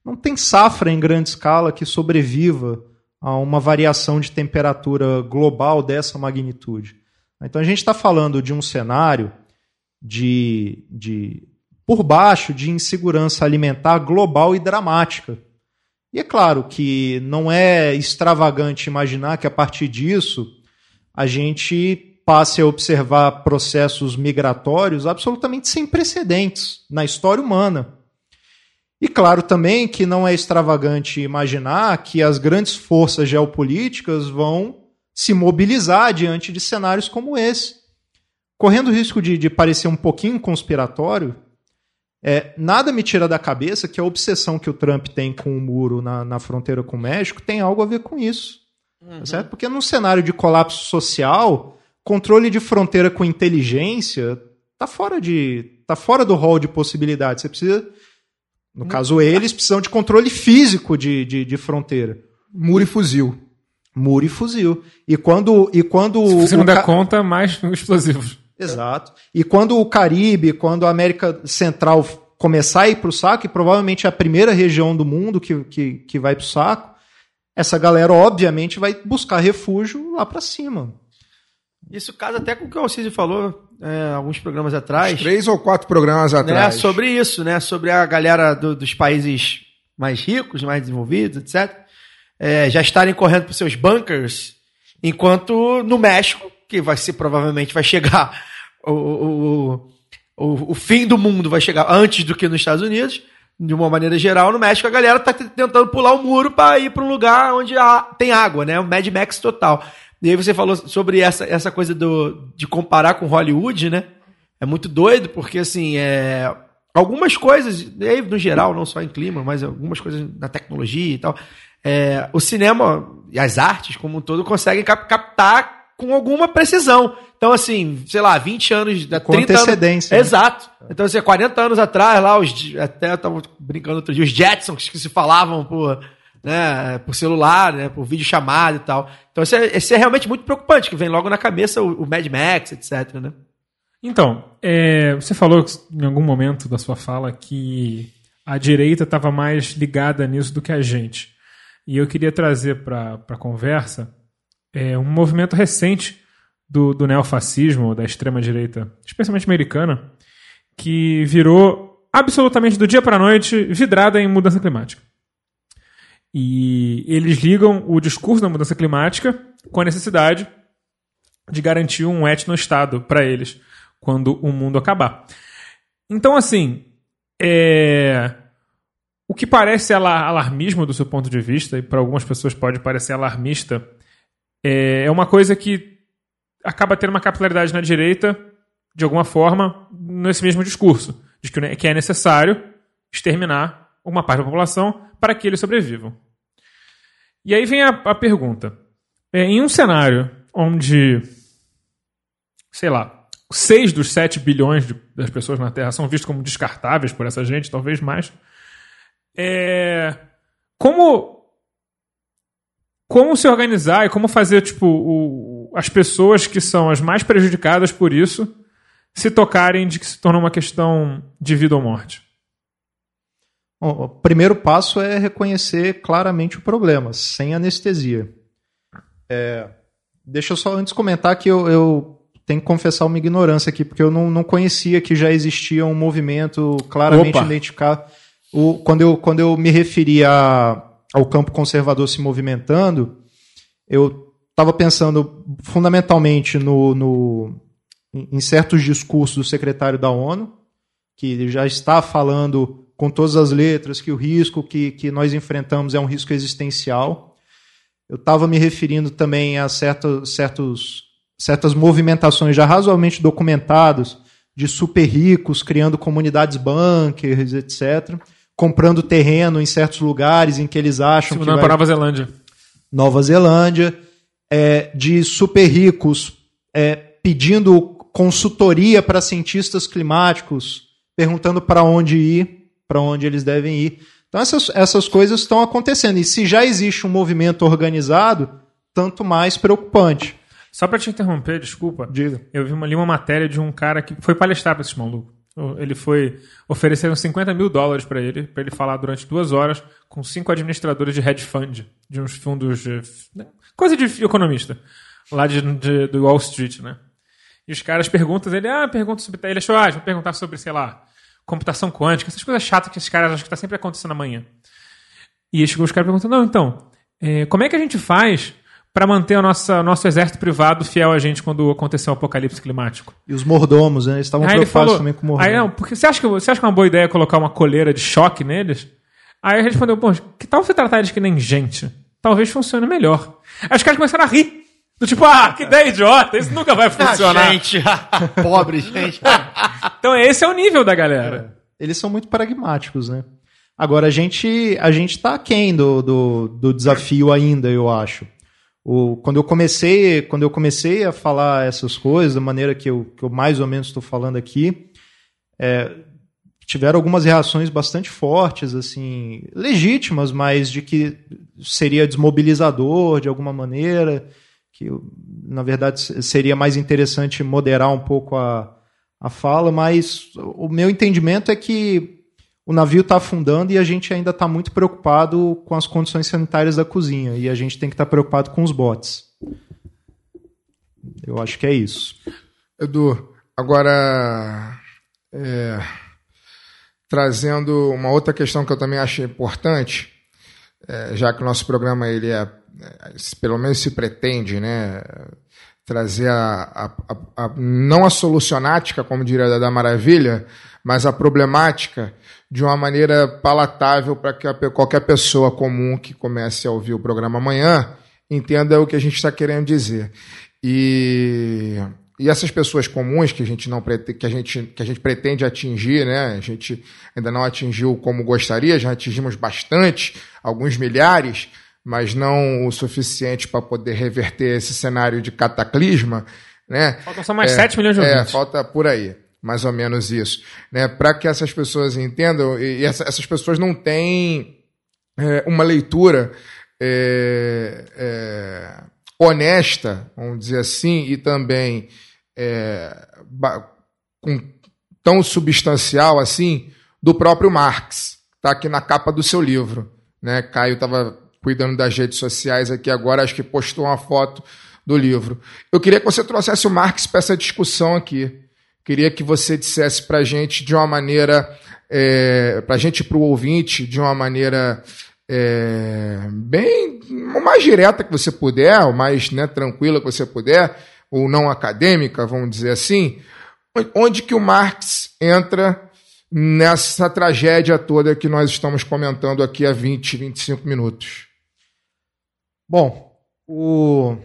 Não tem safra em grande escala que sobreviva a uma variação de temperatura global dessa magnitude. Então a gente está falando de um cenário de, de por baixo de insegurança alimentar global e dramática. E é claro que não é extravagante imaginar que a partir disso a gente passe a observar processos migratórios absolutamente sem precedentes na história humana. E claro também que não é extravagante imaginar que as grandes forças geopolíticas vão se mobilizar diante de cenários como esse. Correndo o risco de, de parecer um pouquinho conspiratório, é, nada me tira da cabeça que a obsessão que o Trump tem com o muro na, na fronteira com o México tem algo a ver com isso. tá certo? Porque num cenário de colapso social, controle de fronteira com inteligência tá fora de tá fora do rol de possibilidades. Você precisa, no caso eles, precisam de controle físico de, de, de fronteira. Muro e fuzil. Muro e fuzil. E quando e quando Se você o não der ca- conta, mais explosivos. Exato. E quando o Caribe, quando a América Central começar a ir para o saco, e provavelmente é a primeira região do mundo que, que, que vai para o saco, essa galera, obviamente, vai buscar refúgio lá para cima. Isso casa até com o que o Alcide falou é, alguns programas atrás. Três ou quatro programas né, atrás. sobre isso, né? Sobre a galera do- dos países mais ricos, mais desenvolvidos, etc. é, já estarem correndo para seus bunkers, enquanto no México, que vai ser provavelmente vai chegar o, o, o, o fim do mundo vai chegar antes do que nos Estados Unidos. De uma maneira geral, no México a galera tá tentando pular o muro para ir para um lugar onde há- tem água, né? O Mad Max total. E aí você falou sobre essa, essa coisa do, de comparar com Hollywood, né? É muito doido, porque assim, é, algumas coisas, aí, no geral, não só em clima, mas algumas coisas na tecnologia e tal, é, o cinema e as artes como um todo conseguem cap- captar com alguma precisão. Então, assim, sei lá, 20 anos, da Com 30 anos. antecedência, né? Exato. Então, assim, 40 anos atrás, lá, os, até eu tava brincando outro dia, os Jetsons que se falavam por, né, por celular, né, por vídeo chamada e tal. Então, isso é, isso é realmente muito preocupante, que vem logo na cabeça o, o Mad Max, etc, né? Então, é, você falou em algum momento da sua fala que a direita estava mais ligada nisso do que a gente. E eu queria trazer para a conversa é, um movimento recente do, do neofascismo, da extrema-direita, especialmente americana, que virou absolutamente do dia para a noite vidrada em mudança climática. E eles ligam o discurso da mudança climática com a necessidade de garantir um etno-estado para eles quando o mundo acabar. Então, assim, é... o que parece ala- alarmismo do seu ponto de vista, e para algumas pessoas pode parecer alarmista, é é uma coisa que acaba tendo uma capilaridade na direita, de alguma forma, nesse mesmo discurso, de que é necessário exterminar uma parte da população para que eles sobrevivam. E aí vem a, a pergunta. É, em um cenário onde, sei lá, 6 dos 7 bilhões de- das pessoas na Terra são vistos como descartáveis por essa gente, talvez mais, é, como como se organizar e como fazer tipo o- as pessoas que são as mais prejudicadas por isso se tocarem de que se torna uma questão de vida ou morte. Bom, o primeiro passo é reconhecer claramente o problema, sem anestesia. É, deixa eu só antes comentar que eu, eu tenho que confessar uma ignorância aqui, porque eu não, não conhecia que já existia um movimento claramente Opa. identificado. O, quando, eu, quando eu me referi a- ao campo conservador se movimentando, eu estava pensando fundamentalmente no, no- em certos discursos do secretário da ONU, que já está falando com todas as letras que o risco que, que nós enfrentamos é um risco existencial. Eu estava me referindo também a certo, certos, certas movimentações já razoavelmente documentadas de super ricos criando comunidades bunkers, etc., comprando terreno em certos lugares em que eles acham que Segurando vai... para Nova Zelândia. Nova Zelândia, é, de super ricos é, pedindo consultoria para cientistas climáticos, perguntando para onde ir, para onde eles devem ir. Então essas, essas coisas estão acontecendo. E se já existe um movimento organizado, tanto mais preocupante. Só para te interromper, desculpa. Diga. Eu vi uma, li uma matéria de um cara que foi palestrar para esses malucos. Ele foi. Ofereceram 50 mil dólares para ele, para ele falar durante duas horas com cinco administradores de hedge fund, de uns fundos. de- né, coisa de economista, lá de, de- do Wall Street, né? E os caras perguntam, ele, ah, pergunta sobre. Ele achou, ah, vou perguntar sobre, sei lá, computação quântica, essas coisas chatas que esses caras acham que está sempre acontecendo amanhã. E chegou os caras perguntando, não, então, é, como é que a gente faz para manter o nossa, nosso exército privado fiel a gente quando acontecer o apocalipse climático? E os mordomos, né? Eles estavam Aí ele preocupados falou, também com o mordomo. aí não, porque você acha, que, você acha que é uma boa ideia colocar uma coleira de choque neles? Aí ele respondeu, pô, que tal você tratar eles que nem gente? Talvez funcione melhor. Aí os caras começaram a rir. Do tipo, ah, que ideia idiota, isso nunca vai funcionar. Ah, gente, pobre gente. Então esse é o nível da galera. eles são muito pragmáticos, né? Agora, a gente a gente tá aquém do, do, do desafio ainda, eu acho. O, quando, eu comecei, quando eu comecei a falar essas coisas, da maneira que eu, que eu mais ou menos estou falando aqui, é, tiveram algumas reações bastante fortes, assim, legítimas, mas de que seria desmobilizador de alguma maneira, que na verdade seria mais interessante moderar um pouco a, a fala, mas o meu entendimento é que o navio está afundando e a gente ainda está muito preocupado com as condições sanitárias da cozinha e a gente tem que estar preocupado com os botes. Eu acho que é isso. Edu, agora é, trazendo uma outra questão que eu também acho importante, é, já que o nosso programa ele é, é, pelo menos se pretende, né, trazer a, a- a- a- não a solucionática, como diria da Maravilha, mas a problemática de uma maneira palatável para que qualquer pessoa comum que comece a ouvir o programa amanhã entenda o que a gente está querendo dizer. E, e essas pessoas comuns que a gente não prete- que a gente, que a gente pretende atingir, né? A gente ainda não atingiu como gostaria, já atingimos bastante, alguns milhares, mas não o suficiente para poder reverter esse cenário de cataclisma, né? Faltam só mais 7 milhões de É, ouvintes. falta por aí, mais ou menos isso. Né? Para que essas pessoas entendam, e essa- essas pessoas não têm é, uma leitura é, é, honesta, vamos dizer assim, e também é, com, tão substancial assim do próprio Marx. Está aqui na capa do seu livro. Né? Caio estava cuidando das redes sociais aqui agora, acho que postou uma foto do livro. Eu queria que você trouxesse o Marx para essa discussão aqui. Queria que você dissesse para a gente de uma maneira, é, para a gente para o ouvinte, de uma maneira é, bem o mais direta que você puder, o mais né, tranquila que você puder, ou não acadêmica, vamos dizer assim, onde que o Marx entra nessa tragédia toda que nós estamos comentando aqui há 20, 25 minutos. Bom, o...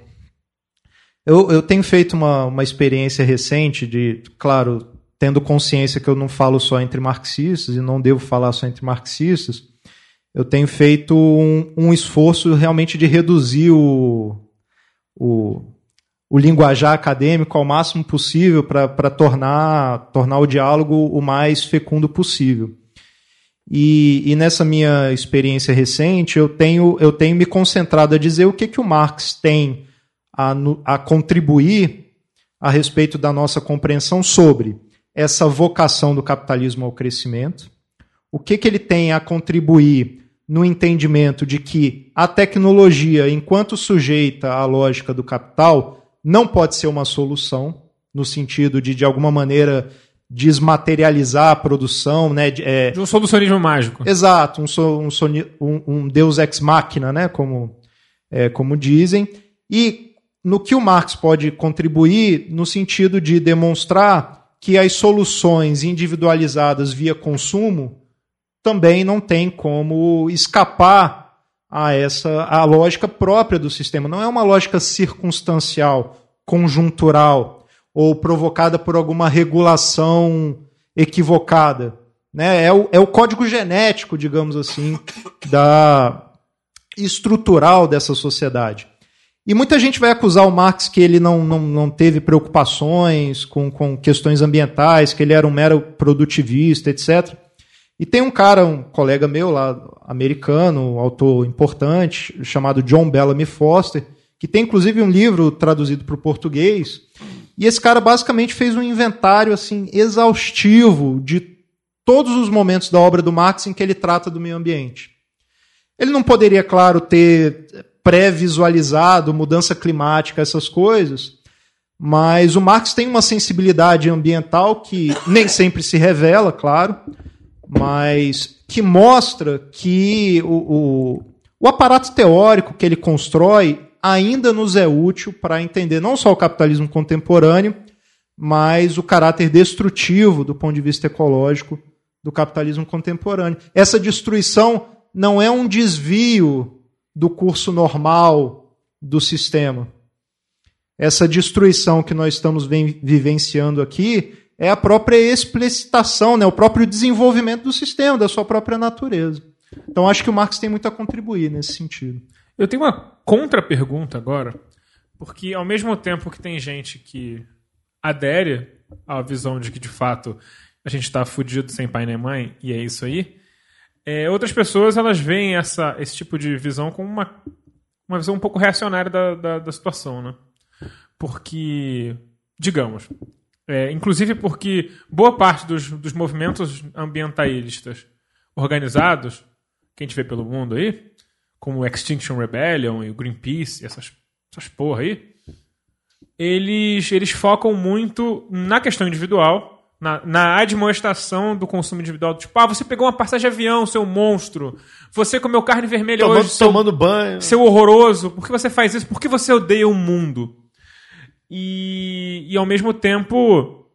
Eu, eu tenho feito uma, uma experiência recente de, claro, tendo consciência que eu não falo só entre marxistas e não devo falar só entre marxistas, eu tenho feito um, um esforço realmente de reduzir o, o, o linguajar acadêmico ao máximo possível para tornar, tornar o diálogo o mais fecundo possível. E, e, nessa minha experiência recente, eu tenho, eu tenho me concentrado a dizer o que, que o Marx tem a, a contribuir a respeito da nossa compreensão sobre essa vocação do capitalismo ao crescimento, o que, que ele tem a contribuir no entendimento de que a tecnologia, enquanto sujeita à lógica do capital, não pode ser uma solução, no sentido de, de alguma maneira, desmaterializar a produção, né? De, é... de um solucionismo mágico. Exato, um, um, um, um deus ex machina, né? Como, é, como dizem. E no que o Marx pode contribuir no sentido de demonstrar que as soluções individualizadas via consumo também não tem como escapar a essa a lógica própria do sistema. Não é uma lógica circunstancial, conjuntural, ou provocada por alguma regulação equivocada. Né? É, o, é o código genético, digamos assim, da estrutural dessa sociedade. E muita gente vai acusar o Marx que ele não, não, não teve preocupações com, com questões ambientais, que ele era um mero produtivista, etc. E tem um cara, um colega meu lá, americano, autor importante, chamado John Bellamy Foster, que tem inclusive um livro traduzido para o português, e esse cara basicamente fez um inventário assim exaustivo de todos os momentos da obra do Marx em que ele trata do meio ambiente. Ele não poderia, claro, ter pré-visualizado mudança climática, essas coisas, mas o Marx tem uma sensibilidade ambiental que nem sempre se revela, claro, mas que mostra que o, o, o aparato teórico que ele constrói ainda nos é útil para entender não só o capitalismo contemporâneo, mas o caráter destrutivo do ponto de vista ecológico do capitalismo contemporâneo. Essa destruição não é um desvio do curso normal do sistema. Essa destruição que nós estamos vivenciando aqui é a própria explicitação, né, o próprio desenvolvimento do sistema, da sua própria natureza. Então acho que o Marx tem muito a contribuir nesse sentido. Eu tenho uma contra-pergunta agora, porque ao mesmo tempo que tem gente que adere à visão de que de fato a gente está fudido sem pai nem mãe, e é isso aí, é, outras pessoas elas veem essa, esse tipo de visão como uma, uma visão um pouco reacionária da, da, da situação, né? Porque, digamos, é, inclusive porque boa parte dos, dos movimentos ambientalistas organizados, que a gente vê pelo mundo aí, como o Extinction Rebellion e o Greenpeace, essas, essas porra aí, eles, eles focam muito na questão individual, na, na admoestação do consumo individual. Tipo, ah, você pegou uma passagem de avião, seu monstro. Você comeu carne vermelha Tomando, hoje, seu, tomando banho. seu horroroso. Por que você faz isso? Por que você odeia o mundo? E, e ao mesmo tempo,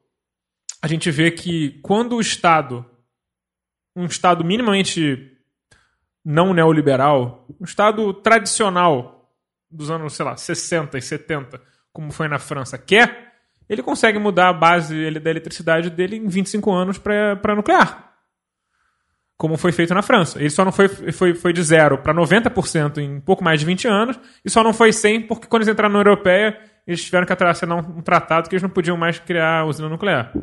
a gente vê que quando o Estado, um Estado minimamente não neoliberal, um Estado tradicional dos anos, sei lá, 60 e 70, como foi na França, quer, ele consegue mudar a base da eletricidade dele em 25 anos para nuclear. Como foi feito na França. Ele só não foi, foi, foi de zero para 90% em pouco mais de 20 anos, e só não foi 100 porque quando eles entraram na União Europeia, eles tiveram que assinar um tratado que eles não podiam mais criar usina nuclear.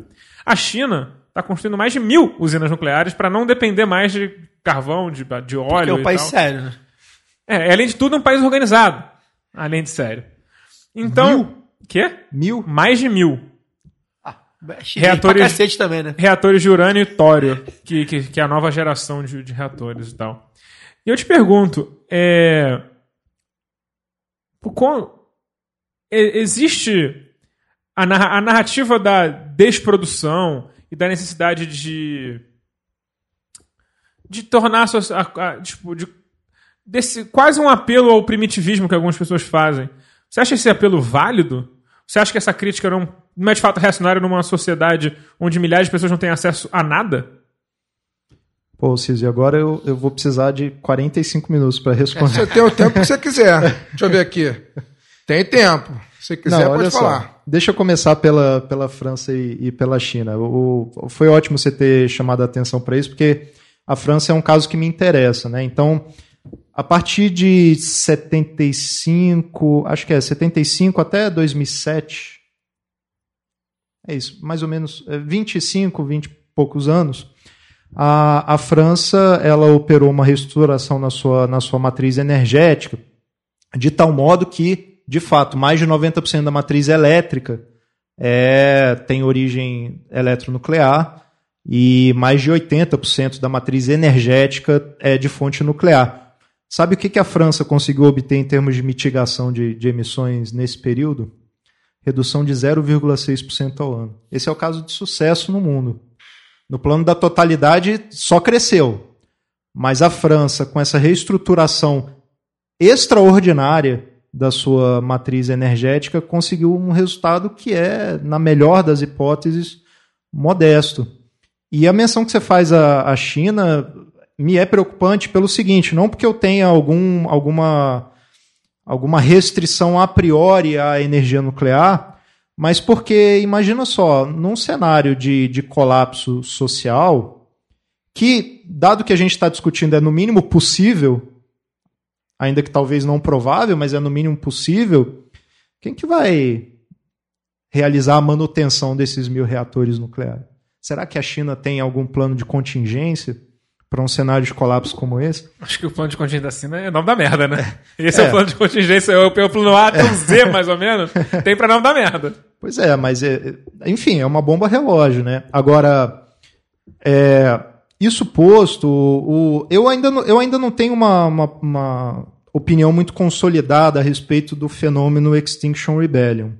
A China está construindo mais de mil usinas nucleares para não depender mais de carvão, de, de óleo. Porque é um país tal. sério, né? É, além de tudo, é um país organizado. Além de sério. Então. Mil? Quê? Mil? Mais de mil. Chinês Reatores- cacete também, né? Reatores de urânio e tório, que, que, que é a nova geração de, de reatores e tal. E eu te pergunto, é. Por qual- e- existe a, narra- a narrativa da desprodução e da necessidade de. de tornar a- a- tipo, de, desse quase um apelo ao primitivismo que algumas pessoas fazem. Você acha esse apelo válido? Você acha que essa crítica não, não é de fato reacionária numa sociedade onde milhares de pessoas não têm acesso a nada? Pô, Císio, agora eu, eu vou precisar de 45 minutos para responder. Você tem o tempo que você quiser. Deixa eu ver aqui. Tem tempo. Se você quiser, olha pode só. falar. Deixa eu começar pela, pela França e, e pela China. O, o- foi ótimo você ter chamado a atenção para isso, porque a França é um caso que me interessa, né? Então, a partir de 75, acho que é 75 até 2007, é isso, mais ou menos é, 25, 20 e poucos anos, a, a França ela operou uma reestruturação na sua, na sua matriz energética, de tal modo que, de fato, mais de 90% da matriz elétrica é, tem origem eletronuclear e mais de 80% da matriz energética é de fonte nuclear. Sabe o que, que a França conseguiu obter em termos de mitigação de, de emissões nesse período? Redução de 0,6% ao ano. Esse é o caso de sucesso no mundo. No plano da totalidade, só cresceu. Mas a França, com essa reestruturação extraordinária da sua matriz energética, conseguiu um resultado que é, na melhor das hipóteses, modesto. E a menção que você faz à, à China me é preocupante pelo seguinte: não porque eu tenha algum, alguma, alguma restrição a priori à energia nuclear, mas porque, imagina só, num cenário de, de colapso social, que, dado que a gente está discutindo, é no mínimo possível, ainda que talvez não provável, mas é no mínimo possível, quem que vai realizar a manutenção desses mil reatores nucleares? Será que a China tem algum plano de contingência para um cenário de colapso como esse? Acho que o plano de contingência da China é nome da merda, né? Esse é, É. o plano de contingência, é o, é plano A até o Z, mais ou menos. Tem pra não dar merda. Pois é, mas é, é- enfim, é uma bomba relógio, né? Agora, é, isso posto, o, eu, ainda, não- eu ainda não tenho uma, uma, uma opinião muito consolidada a respeito do fenômeno Extinction Rebellion.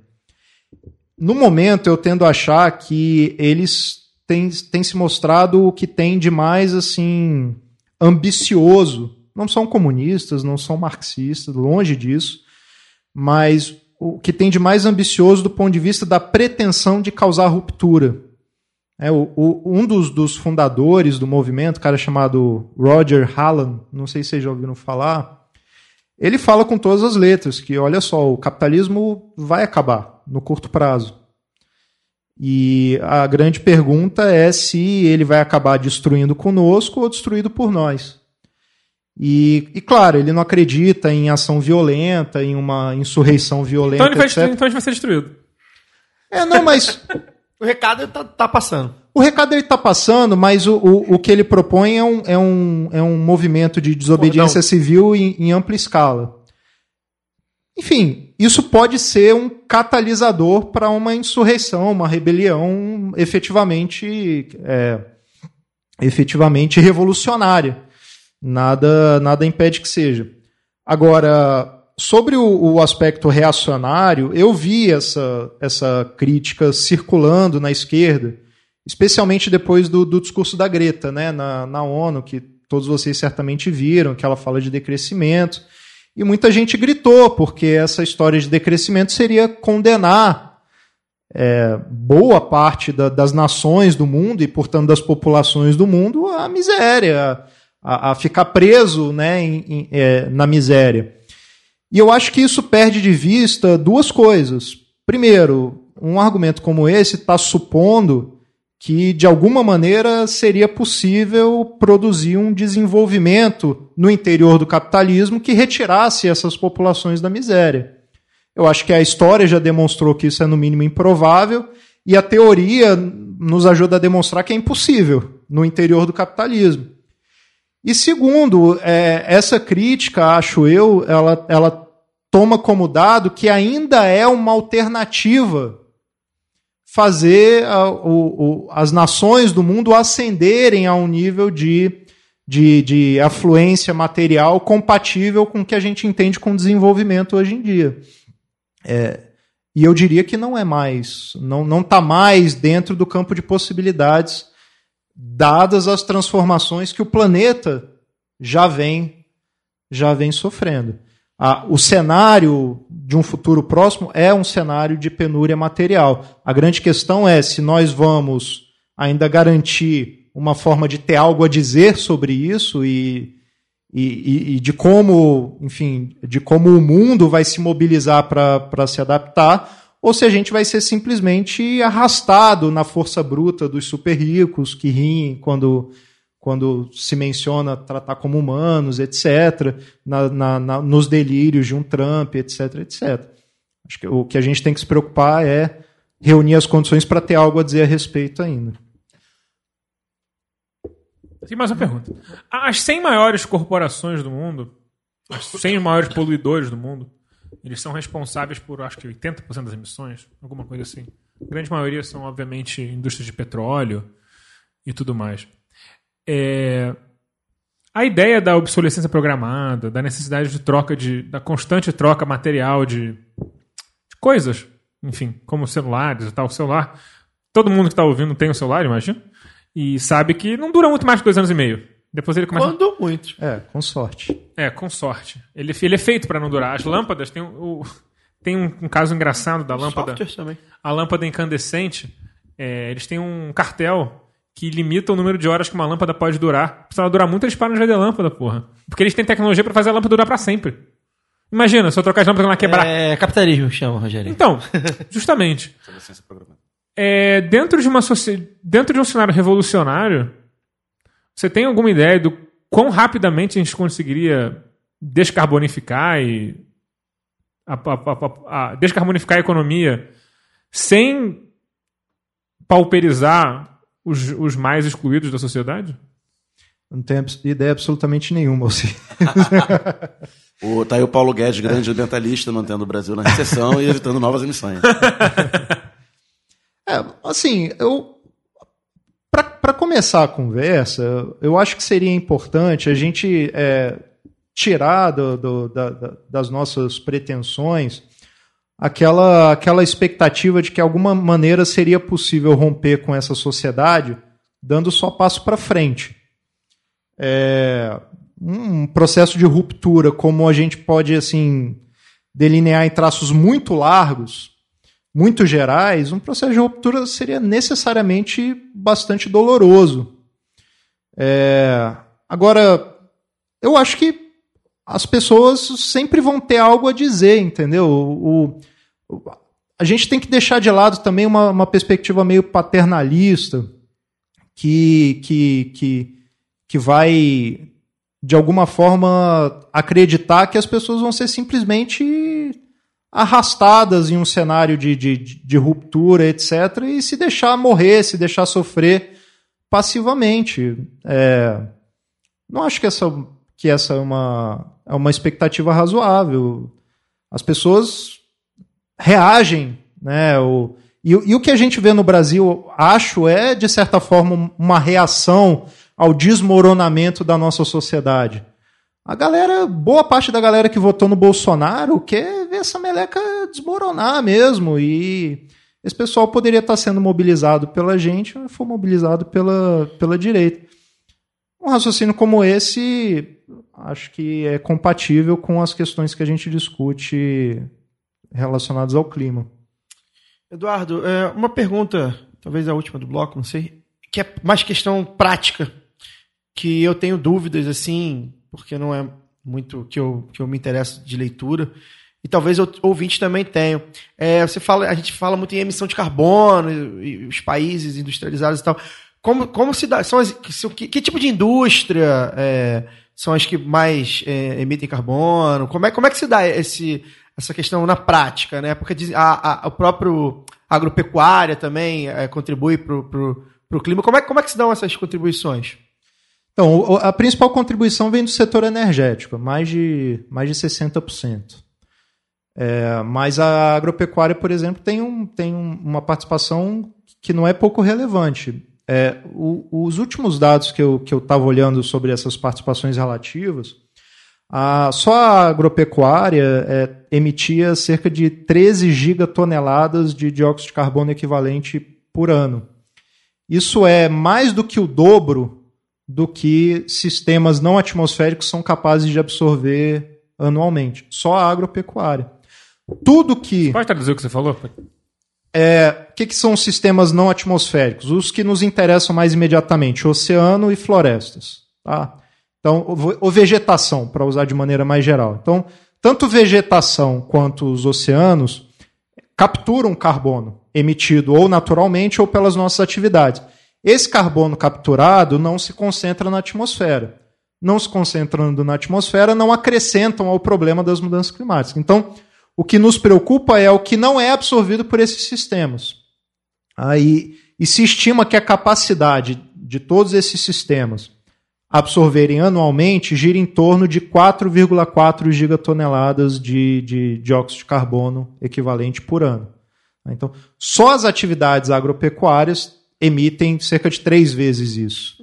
No momento, eu tendo a achar que eles têm, têm se mostrado o que tem de mais assim ambicioso. Não são comunistas, não são marxistas, longe disso, mas o que tem de mais ambicioso do ponto de vista da pretensão de causar ruptura. É, o, o- um dos, dos fundadores do movimento, cara chamado Roger Hallan, não sei se vocês já ouviram falar, ele fala com todas as letras que, olha só, o capitalismo vai acabar no curto prazo. E a grande pergunta é se ele vai acabar destruindo conosco ou destruído por nós. E, e, claro, ele não acredita em ação violenta, em uma insurreição violenta, Então ele, vai, etc. então ele vai ser destruído. É, não, mas O recado tá, tá passando. o recado ele está passando, mas o, o, o que ele propõe é um, é um, é um movimento de desobediência civil em, em ampla escala. Enfim, isso pode ser um catalisador para uma insurreição, uma rebelião efetivamente, é, efetivamente revolucionária. Nada, nada impede que seja. Agora, sobre o, o aspecto reacionário, eu vi essa, essa crítica circulando na esquerda, especialmente depois do, do discurso da Greta né, na, na ONU, que todos vocês certamente viram, que ela fala de decrescimento. E muita gente gritou, porque essa história de decrescimento seria condenar é, boa parte da- das nações do mundo e, portanto, das populações do mundo à miséria, a, a ficar preso né, em- em- é, na miséria. E eu acho que isso perde de vista duas coisas. Primeiro, um argumento como esse está supondo que, de alguma maneira, seria possível produzir um desenvolvimento no interior do capitalismo que retirasse essas populações da miséria. Eu acho que a história já demonstrou que isso é, no mínimo, improvável, e a teoria nos ajuda a demonstrar que é impossível no interior do capitalismo. E segundo, é, essa crítica, acho eu, ela, ela toma como dado que ainda é uma alternativa fazer a- o- o- as nações do mundo ascenderem a um nível de, de, de afluência material compatível com o que a gente entende com desenvolvimento hoje em dia. É, e eu diria que não é mais, não não está mais dentro do campo de possibilidades, dadas as transformações que o planeta já vem já vem sofrendo. Ah, o cenário de um futuro próximo é um cenário de penúria material. A grande questão é se nós vamos ainda garantir uma forma de ter algo a dizer sobre isso e, e, e- e de como, enfim, de como o mundo vai se mobilizar para se adaptar, ou se a gente vai ser simplesmente arrastado na força bruta dos super ricos que riem quando, quando se menciona tratar como humanos, etc., na- na- na- nos delírios de um Trump, etc., etc. Acho que o que a gente tem que se preocupar é reunir as condições para ter algo a dizer a respeito ainda. Tem mais uma pergunta. As 100 maiores corporações do mundo, os 100 maiores poluidores do mundo, eles são responsáveis por, acho que, 80% das emissões, alguma coisa assim. A grande maioria são, obviamente, indústrias de petróleo e tudo mais. É, A ideia da obsolescência programada, da necessidade de troca de. da constante troca material de, de coisas, enfim, como celulares e tal, o celular. Todo mundo que está ouvindo tem um celular, imagina. E sabe que não dura muito mais de dois anos e meio. Depois ele começa. Quando muito. É, com sorte. É, com sorte. Ele, ele é feito para não durar. As lâmpadas tem, o, tem um, um caso engraçado da lâmpada. Softwares também. A lâmpada incandescente, é, eles têm um cartel que limita o número de horas que uma lâmpada pode durar. Se ela durar muito, eles param de vender lâmpada, porra. Porque eles têm tecnologia para fazer a lâmpada durar para sempre. Imagina, se eu trocar as lâmpadas e ela quebrar. É capitalismo que chama, Rogério. Então, justamente. Programada. É, dentro, de uma soci... dentro de um cenário revolucionário, você tem alguma ideia do quão rapidamente a gente conseguiria descarbonificar e a, a- a- a- descarbonificar a economia sem pauperizar os, os mais excluídos da sociedade? Não tenho ideia absolutamente nenhuma. Assim. O, tá aí o Paulo Guedes, grande ambientalista, mantendo o Brasil na recessão e evitando novas emissões. É, assim, eu. Para começar a conversa, eu acho que seria importante a gente é, tirar do- do- da- da- das nossas pretensões aquela, aquela expectativa de que, alguma maneira, seria possível romper com essa sociedade dando só passo para frente. É, um processo de ruptura, como a gente pode assim delinear em traços muito largos, muito gerais, um processo de ruptura seria necessariamente bastante doloroso. É, agora, eu acho que as pessoas sempre vão ter algo a dizer, entendeu? O- a gente tem que deixar de lado também uma, uma perspectiva meio paternalista que, que, que, que vai, de alguma forma, acreditar que as pessoas vão ser simplesmente arrastadas em um cenário de, de, de ruptura, etc., e se deixar morrer, se deixar sofrer passivamente. É, não acho que essa, que essa é, uma, é uma expectativa razoável. As pessoas reagem, né? O, e, o- e o que a gente vê no Brasil, acho, é, de certa forma, uma reação ao desmoronamento da nossa sociedade. A galera, boa parte da galera que votou no Bolsonaro quer ver essa meleca desmoronar mesmo. E esse pessoal poderia estar sendo mobilizado pela gente, mas foi mobilizado pela, pela direita. Um raciocínio como esse, acho que é compatível com as questões que a gente discute relacionadas ao clima. Eduardo, é, uma pergunta, talvez a última do bloco, não sei, que é mais questão prática, que eu tenho dúvidas, assim, porque não é muito que eu, que eu me interesso de leitura, e talvez o ouvinte também tenham. É, você fala, a gente fala muito em emissão de carbono, e, e os países industrializados e tal. Como, como se dá? São as, que, que tipo de indústria é, são as que mais é, emitem carbono? Como é, como é que se dá esse, essa questão na prática, né? Porque a, a, próprio agropecuária também é, contribui para o clima. Como é, como é que se dão essas contribuições? Então, a principal contribuição vem do setor energético, mais de, mais de 60%. É, mas a agropecuária, por exemplo, tem, um, tem um- uma participação que não é pouco relevante. É, o- os últimos dados que eu que estava olhando sobre essas participações relativas, a, só a agropecuária é, emitia cerca de 13 gigatoneladas de dióxido de carbono equivalente por ano. Isso é mais do que o dobro do que sistemas não atmosféricos são capazes de absorver anualmente. Só a agropecuária. Tudo que. Pode traduzir o que você falou? É, o que, que são sistemas não atmosféricos? Os que nos interessam mais imediatamente: oceano e florestas. Tá? Então, ou- vegetação, para usar de maneira mais geral. Então, tanto vegetação quanto os oceanos capturam carbono emitido ou naturalmente ou pelas nossas atividades. Esse carbono capturado não se concentra na atmosfera. Não se concentrando na atmosfera, não acrescentam ao problema das mudanças climáticas. Então, o que nos preocupa é o que não é absorvido por esses sistemas. Aí, e se estima que a capacidade de todos esses sistemas absorverem anualmente gira em torno de 4,4 gigatoneladas de, de dióxido de carbono equivalente por ano. Então, só as atividades agropecuárias emitem cerca de três vezes isso.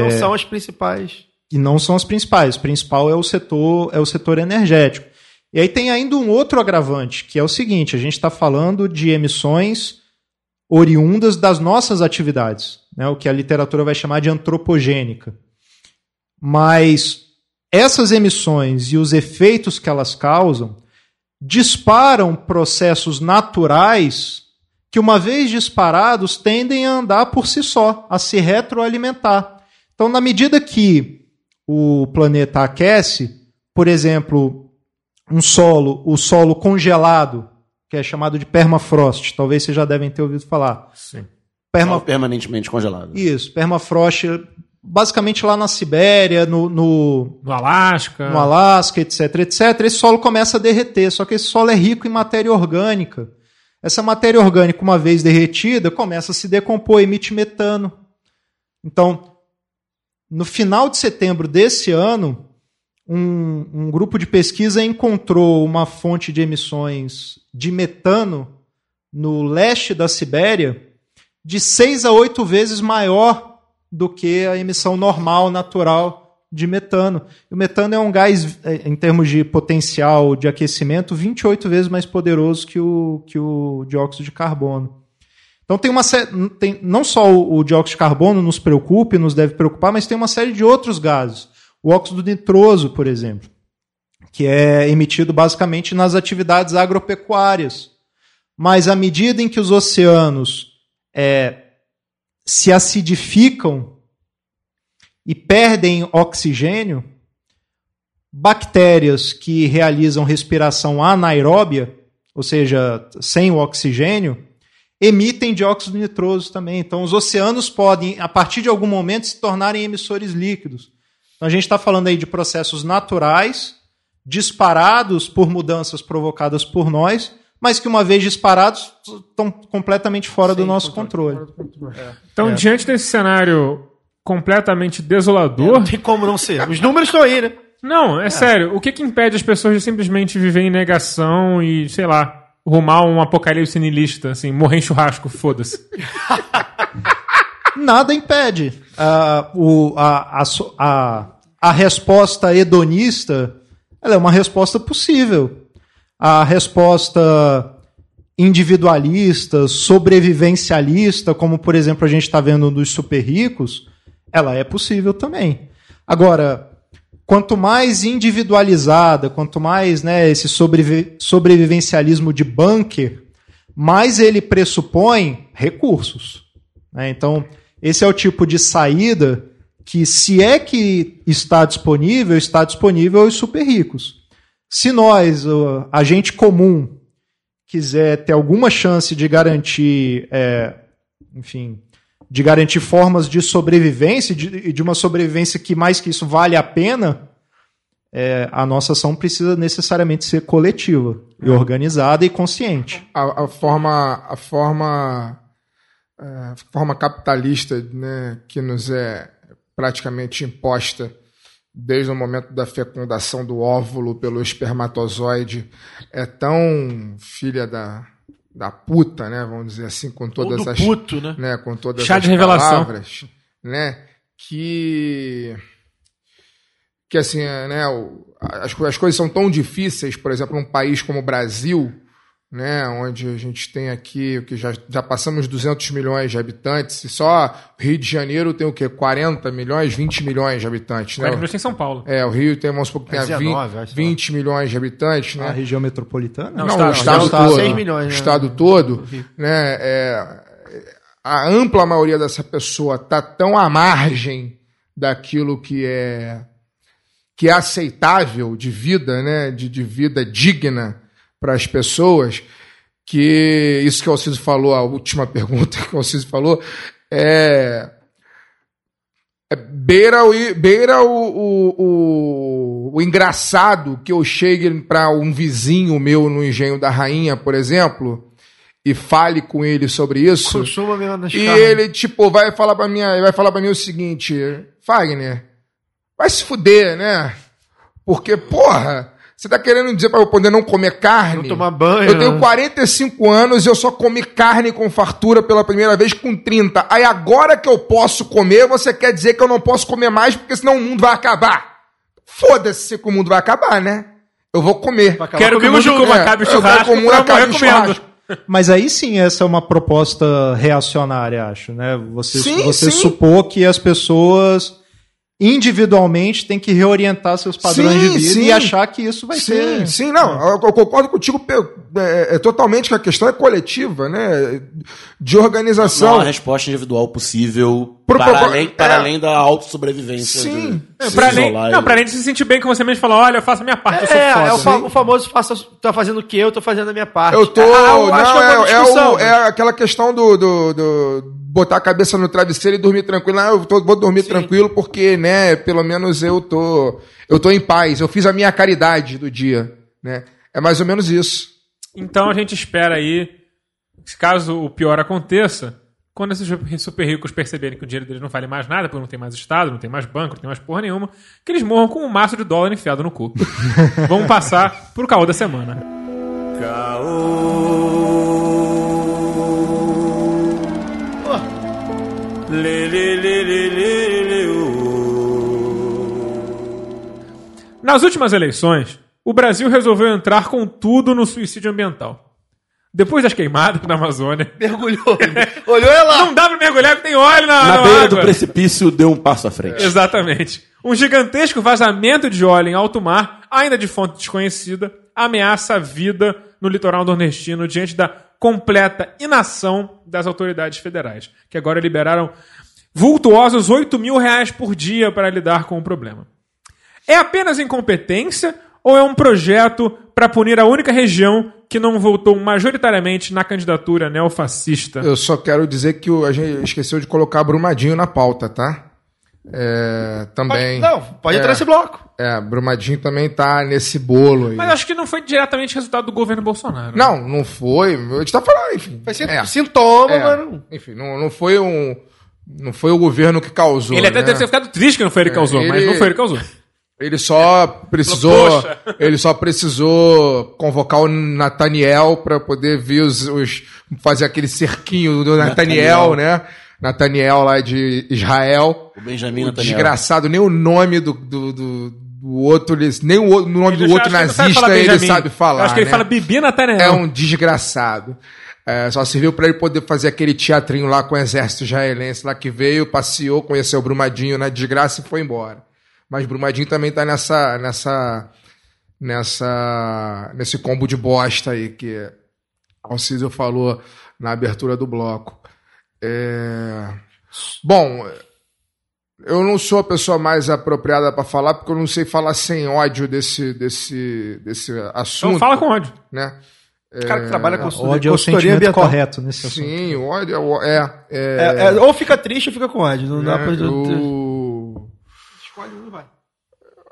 Não são as principais. E não são as principais. O principal é o setor, é o setor energético. E aí tem ainda um outro agravante, que é o seguinte: a gente está falando de emissões oriundas das nossas atividades, né, o que a literatura vai chamar de antropogênica. Mas essas emissões e os efeitos que elas causam disparam processos naturais que, uma vez disparados, tendem a andar por si só, a se retroalimentar. Então, na medida que o planeta aquece, por exemplo, um solo, o solo congelado, que é chamado de permafrost, talvez vocês já devem ter ouvido falar. Sim. Perma, permanentemente congelado. isso, permafrost, basicamente lá na Sibéria, no, no, No Alasca. no Alasca, etc, etc, esse solo começa a derreter, só que esse solo é rico em matéria orgânica. Essa matéria orgânica, uma vez derretida, começa a se decompor, emite metano. Então, no final de setembro desse ano, um, um grupo de pesquisa encontrou uma fonte de emissões de metano no leste da Sibéria de seis a oito vezes maior do que a emissão normal, natural de metano. O metano é um gás, eh, em termos de potencial de aquecimento, 28 vezes mais poderoso que o, que o dióxido de carbono. Então tem uma tem não só o, o dióxido de carbono nos preocupa e nos deve preocupar, mas tem uma série de outros gases. O óxido nitroso, por exemplo, que é emitido basicamente nas atividades agropecuárias. Mas à medida em que os oceanos é, se acidificam e perdem oxigênio, bactérias que realizam respiração anaeróbia, ou seja, sem o oxigênio, emitem dióxido nitroso também. Então, os oceanos podem, a partir de algum momento, se tornarem emissores líquidos. Então, a gente está falando aí de processos naturais, disparados por mudanças provocadas por nós, mas que, uma vez disparados, estão completamente fora do nosso controle. Então, diante desse cenário completamente desolador. Não tem como não ser. Os números estão aí, né? Não, é, sério. O que, que impede as pessoas de simplesmente viver em negação e, sei lá, rumar um apocalipse niilista, assim, morrer em churrasco, foda-se. Nada impede. Ah, o- a, a a- a resposta hedonista ela é uma resposta possível. A resposta individualista, sobrevivencialista, como por exemplo a gente está vendo dos super ricos, ela é possível também. Agora, quanto mais individualizada, quanto mais né, esse sobrevi- sobrevivencialismo de bunker, mais ele pressupõe recursos. né? Então, esse é o tipo de saída que, se é que está disponível, está disponível aos super ricos. Se nós, a gente comum, quiser ter alguma chance de garantir, é, enfim, de garantir formas de sobrevivência, de, e de uma sobrevivência que mais que isso vale a pena, é, a nossa ação precisa necessariamente ser coletiva, e organizada e consciente. a, a forma a forma é, a forma capitalista né, que nos é praticamente imposta desde o momento da fecundação do óvulo pelo espermatozoide é tão filha da, da puta, né, vamos dizer assim, com todas as puto, né? né, com todas Chá as palavras, né, que que assim, né, as, as coisas são tão difíceis, por exemplo, num país como o Brasil, né, onde a gente tem aqui, o que já, já passamos 200 milhões de habitantes, e só Rio de Janeiro tem o quê? 40 milhões, 20 milhões de habitantes, né? Vai que em São Paulo. É, o Rio tem, vamos supor que 19, 20, acho, 20 milhões de habitantes, né? A região metropolitana? Não, Não, estado- o estado, todo. seis milhões, o estado todo, né? é, a ampla maioria dessa pessoa tá tão à margem daquilo que é que é aceitável de vida, né, de, de vida digna para as pessoas, que isso que o Alciso falou, a última pergunta que o Alciso falou, é, é beira, o, beira o, o, o, engraçado que eu chegue para um vizinho meu no Engenho da Rainha, por exemplo, e fale com ele sobre isso. E ele, tipo, vai falar pra mim, vai falar para mim o seguinte, Fagner, vai se fuder, né? Porque, porra, você tá querendo dizer pra eu poder não comer carne? Não tomar banho, Eu tenho né? 45 anos e eu só comi carne com fartura pela primeira vez com 30. Aí agora que eu posso comer, você quer dizer que eu não posso comer mais porque senão o mundo vai acabar. Foda-se que o mundo vai acabar, né? Eu vou comer. Quero que o mundo junto. É, acabe o eu quero churrasco que o mundo pra acabe o churrasco. Mas aí sim, essa é uma proposta reacionária, acho, né? Você, Sim, você sim. supor que as pessoas individualmente têm que reorientar seus padrões Sim, de vida sim. e achar que isso vai sim, ser. Sim, não, eu, eu concordo contigo é, é, totalmente que a questão é coletiva, né? De Não organização. há uma resposta individual possível Pro- para, pro- além, para é. além da autossobrevivência. Sim. de- É, pra além, e- não, pra além de se sentir bem com você mesmo, falar, olha, eu faço a minha parte, eu sou É, foda. é o, fa- o famoso faça, tá fazendo o que eu tô fazendo a minha parte. Eu tô. Ah, eu não, acho que é uma é, é, o- é aquela questão do, do, do botar a cabeça no travesseiro e dormir tranquilo. Ah, eu tô- vou dormir tranquilo porque, né, pelo menos eu tô. Eu tô em paz. Eu fiz a minha caridade do dia. Né? É mais ou menos isso. Então a gente espera aí, caso o pior aconteça, quando esses super ricos perceberem que o dinheiro deles não vale mais nada, porque não tem mais Estado, não tem mais banco, não tem mais porra nenhuma, que eles morram com um maço de dólar enfiado no cu. Vamos passar pro caô da semana. Nas últimas eleições, o Brasil resolveu entrar com tudo no suicídio ambiental. Depois das queimadas na Amazônia. Mergulhou. Olhou lá. Não dá pra mergulhar porque tem óleo na, Na na beira água. do precipício, deu um passo à frente. Exatamente. Um gigantesco vazamento de óleo em alto mar, ainda de fonte desconhecida, ameaça a vida no litoral nordestino diante da completa inação das autoridades federais, que agora liberaram vultuosos 8 mil reais por dia para lidar com o problema. É apenas incompetência ou é um projeto para punir a única região que não votou majoritariamente na candidatura neofascista? Eu só quero dizer que a gente esqueceu de colocar Brumadinho na pauta, tá? É, também. Não, pode É. entrar nesse bloco. É, Brumadinho também tá nesse bolo aí. Mas acho que não foi diretamente resultado do governo Bolsonaro. Não, não foi. A gente tá falando, enfim. Vai ser É. sintoma, É. mano. Enfim, não, não foi um. Não foi o governo que causou. Ele até né? deve ter ficado triste que não foi ele que causou, ele- mas não foi ele que causou. Ele só precisou. Poxa. ele só precisou convocar o Nathaniel para poder ver os, os- fazer aquele cerquinho do Nathaniel, Nathaniel. né? Nathaniel lá de Israel. O Benjamin O Netanyahu. desgraçado, nem o nome do, do, do, do outro, nem o, outro- o nome do Ele outro não sabe nazista ele Benjamin. sabe falar. Eu acho que ele né? fala Bibi Nathaniel. É um desgraçado. É, só serviu para ele poder fazer aquele teatrinho lá com o exército israelense lá que veio, passeou, conheceu o Brumadinho na desgraça e foi embora. Mas Brumadinho também tá nessa nessa nessa nesse combo de bosta aí que Alciso falou na abertura do bloco. É, Bom, eu não sou a pessoa mais apropriada para falar porque eu não sei falar sem ódio desse desse desse assunto. Então fala com ódio. né? O cara que trabalha com Ódio é o sentimento correto nesse assunto. Sim, o ódio é, o- é, é, É, é, ou fica triste ou fica com ódio. Não dá né, pra. o- Escolhe um e vai.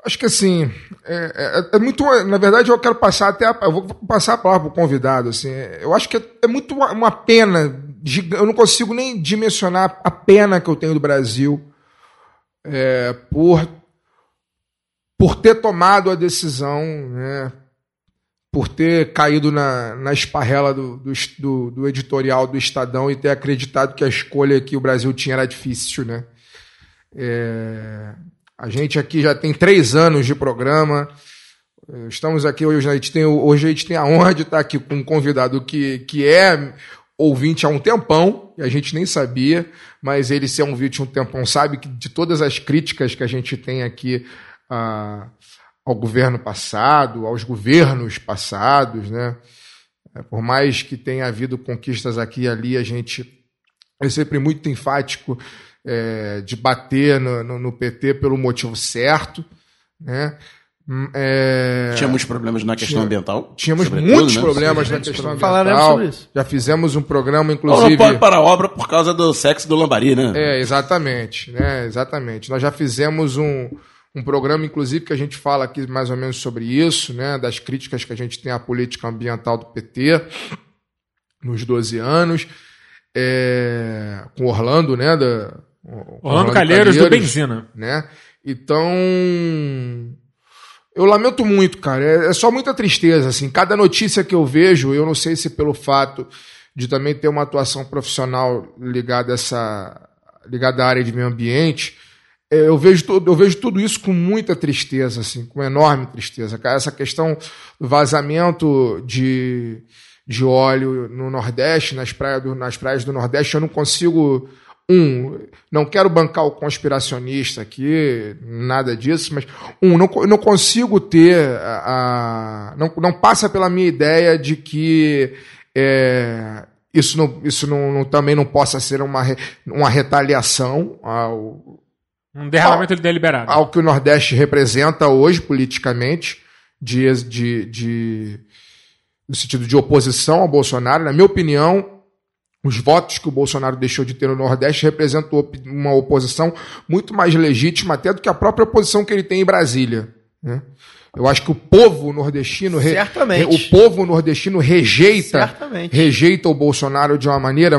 Acho que assim, é, é- é muito. Na verdade, eu quero passar até. A, eu vou passar a palavra pro convidado. Assim, eu acho que é, é muito uma, uma pena. Eu não consigo nem dimensionar a pena que eu tenho do Brasil é, por, por ter tomado a decisão, né, por ter caído na, na esparrela do, do, do- editorial do Estadão e ter acreditado que a escolha que o Brasil tinha era difícil, né? É, a gente aqui já tem três anos de programa. É, Estamos aqui hoje, a gente tem, hoje a gente tem a honra de estar aqui com um convidado que, que é ouvinte há um tempão, e a gente nem sabia, mas ele ser um ouvinte há um tempão sabe que de todas as críticas que a gente tem aqui ah, ao governo passado, aos governos passados, né? É, Por mais que tenha havido conquistas aqui e ali, a gente é sempre muito enfático é, de bater no, no- no PT pelo motivo certo, né? Hum, é, Tinha muitos problemas na questão Tinha- ambiental. Tínhamos sobretudo, muitos né? problemas Sim. na questão ambiental. sobre isso. Já fizemos um programa, inclusive. não pode parar a obra por causa do sexo do Lambari, né? É, exatamente, né? Exatamente. Nós já fizemos um, um programa, inclusive, que a gente fala aqui mais ou menos sobre isso, né? Das críticas que a gente tem à política ambiental do PT nos 12 anos. É, com Orlando, né? Da, Orlando Calheiros do Benzina. né? Então, eu lamento muito, cara. É, é só muita tristeza, assim. Cada notícia que eu vejo, eu não sei se pelo fato de também ter uma atuação profissional ligada a essa, ligada à área de meio ambiente, é, eu vejo tudo, eu vejo tudo isso com muita tristeza, assim, com enorme tristeza. Cara, essa questão do vazamento de, de óleo no Nordeste, nas praias, do, nas praias do Nordeste, eu não consigo. Um, não quero bancar o conspiracionista aqui, nada disso, mas um, não, não consigo ter a, a- não, não passa pela minha ideia de que é, isso, não, isso não, não- também não possa ser uma, uma retaliação ao, Um derramamento deliberado. ao que o Nordeste representa hoje politicamente, de, de, de- no sentido de oposição ao Bolsonaro. Na minha opinião, os votos que o Bolsonaro deixou de ter no Nordeste representam uma oposição muito mais legítima até do que a própria oposição que ele tem em Brasília. né? Eu acho que o povo nordestino, re- Certamente. o povo nordestino rejeita, Certamente. rejeita o Bolsonaro de uma maneira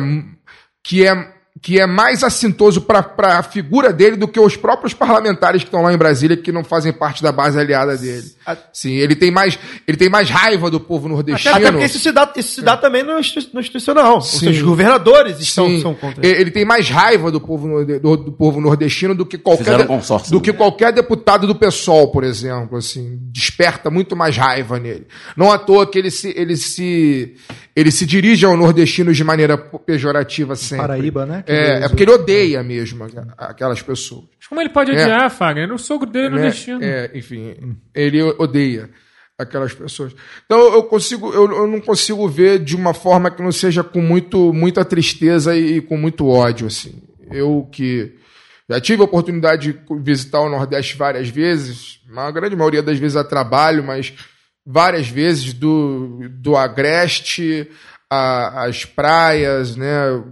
que é que é mais assintoso para a figura dele do que os próprios parlamentares que estão lá em Brasília que não fazem parte da base aliada dele. Sim, ele tem mais ele tem mais raiva do povo nordestino. Até porque isso se dá, isso se dá também no, institu- no institucional. Os Sim. seus governadores estão, Sim. são contra. Ele tem mais raiva do povo, do, do povo nordestino do que qualquer do que qualquer deputado do PSOL, por exemplo, assim, desperta muito mais raiva nele. Não à toa que ele se ele se ele se dirige ao nordestino de maneira pejorativa sempre. Paraíba, né? Que É, é porque ele odeia mesmo aquelas pessoas. Como ele pode É. odiar, Fagner? O sogro dele no né? destino. É, enfim, ele odeia aquelas pessoas. Então eu consigo, eu, eu não consigo ver de uma forma que não seja com muito, muita tristeza e, com muito ódio, assim. Eu que já tive a oportunidade de visitar o Nordeste várias vezes, a grande maioria das vezes a trabalho, mas várias vezes do, do Agreste a- às praias, né?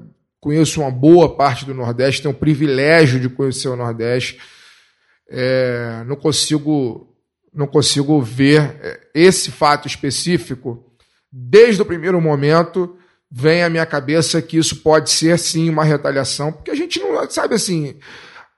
Conheço uma boa parte do Nordeste, tenho o privilégio de conhecer o Nordeste. É, não consigo não consigo ver é, esse fato específico. Desde o primeiro momento vem à minha cabeça que isso pode ser sim uma retaliação porque a gente não sabe assim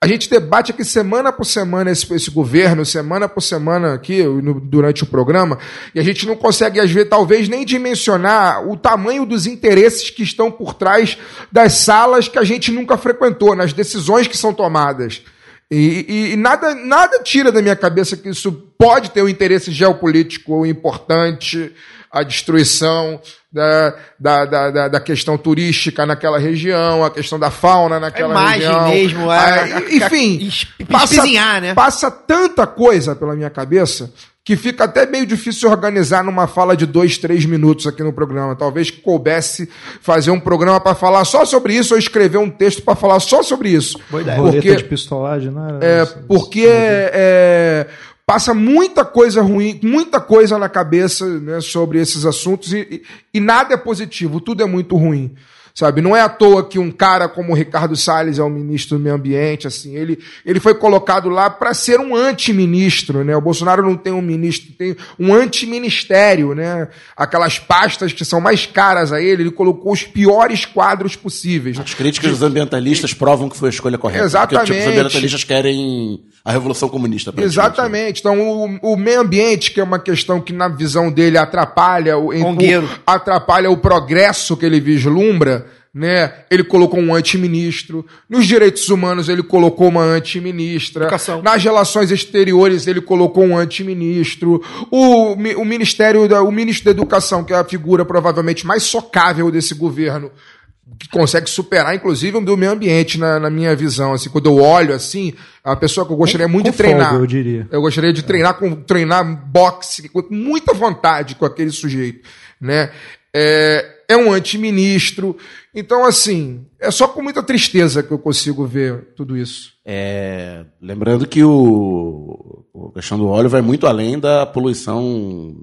a gente debate aqui semana por semana esse, esse governo, semana por semana aqui no- durante o programa, e a gente não consegue, às vezes, talvez nem dimensionar o tamanho dos interesses que estão por trás das salas que a gente nunca frequentou, nas decisões que são tomadas. E, e- e nada, nada tira da minha cabeça que isso pode ter um interesse geopolítico importante, a destruição da, da, da, da- da questão turística naquela região, a questão da fauna naquela imagem região. mesmo, a- Ah, a- enfim, a- passa, espizinhar, né? passa tanta coisa pela minha cabeça que fica até meio difícil organizar numa fala de dois, três minutos aqui no programa. Talvez coubesse fazer um programa para falar só sobre isso ou escrever um texto para falar só sobre isso. Boa de Porque, pistolagem, né? é, porque é, passa muita coisa ruim, muita coisa na cabeça né, sobre esses assuntos e, e- e nada é positivo, tudo é muito ruim. Sabe, não é à toa que um cara como o Ricardo Salles é o ministro do Meio Ambiente, assim, ele, ele foi colocado lá para ser um antiministro, né? O Bolsonaro não tem um ministro, tem um antiministério, né? Aquelas pastas que são mais caras a ele, ele colocou os piores quadros possíveis. As críticas dos ambientalistas provam que foi a escolha correta. Exatamente. Porque tipo, os ambientalistas querem a revolução comunista. praticamente. Exatamente. Então, o, o meio ambiente, que é uma questão que, na visão dele, atrapalha o, o- atrapalha o progresso que ele vislumbra, né? Ele colocou um antiministro. Nos direitos humanos, ele colocou uma antiministra. Educação. Nas relações exteriores, ele colocou um antiministro. O, o Ministério da, o ministro da Educação, que é a figura provavelmente mais socável desse governo, que consegue superar, inclusive, o do meio ambiente, na, na minha visão. Assim, quando eu olho assim, é uma pessoa que eu gostaria muito com de treinar. folga, eu diria. Eu gostaria de treinar com treinar boxe com muita vontade com aquele sujeito, né? é, é um antiministro. Então, assim, é só com muita tristeza que eu consigo ver tudo isso. É, lembrando que o, a questão do óleo vai muito além da poluição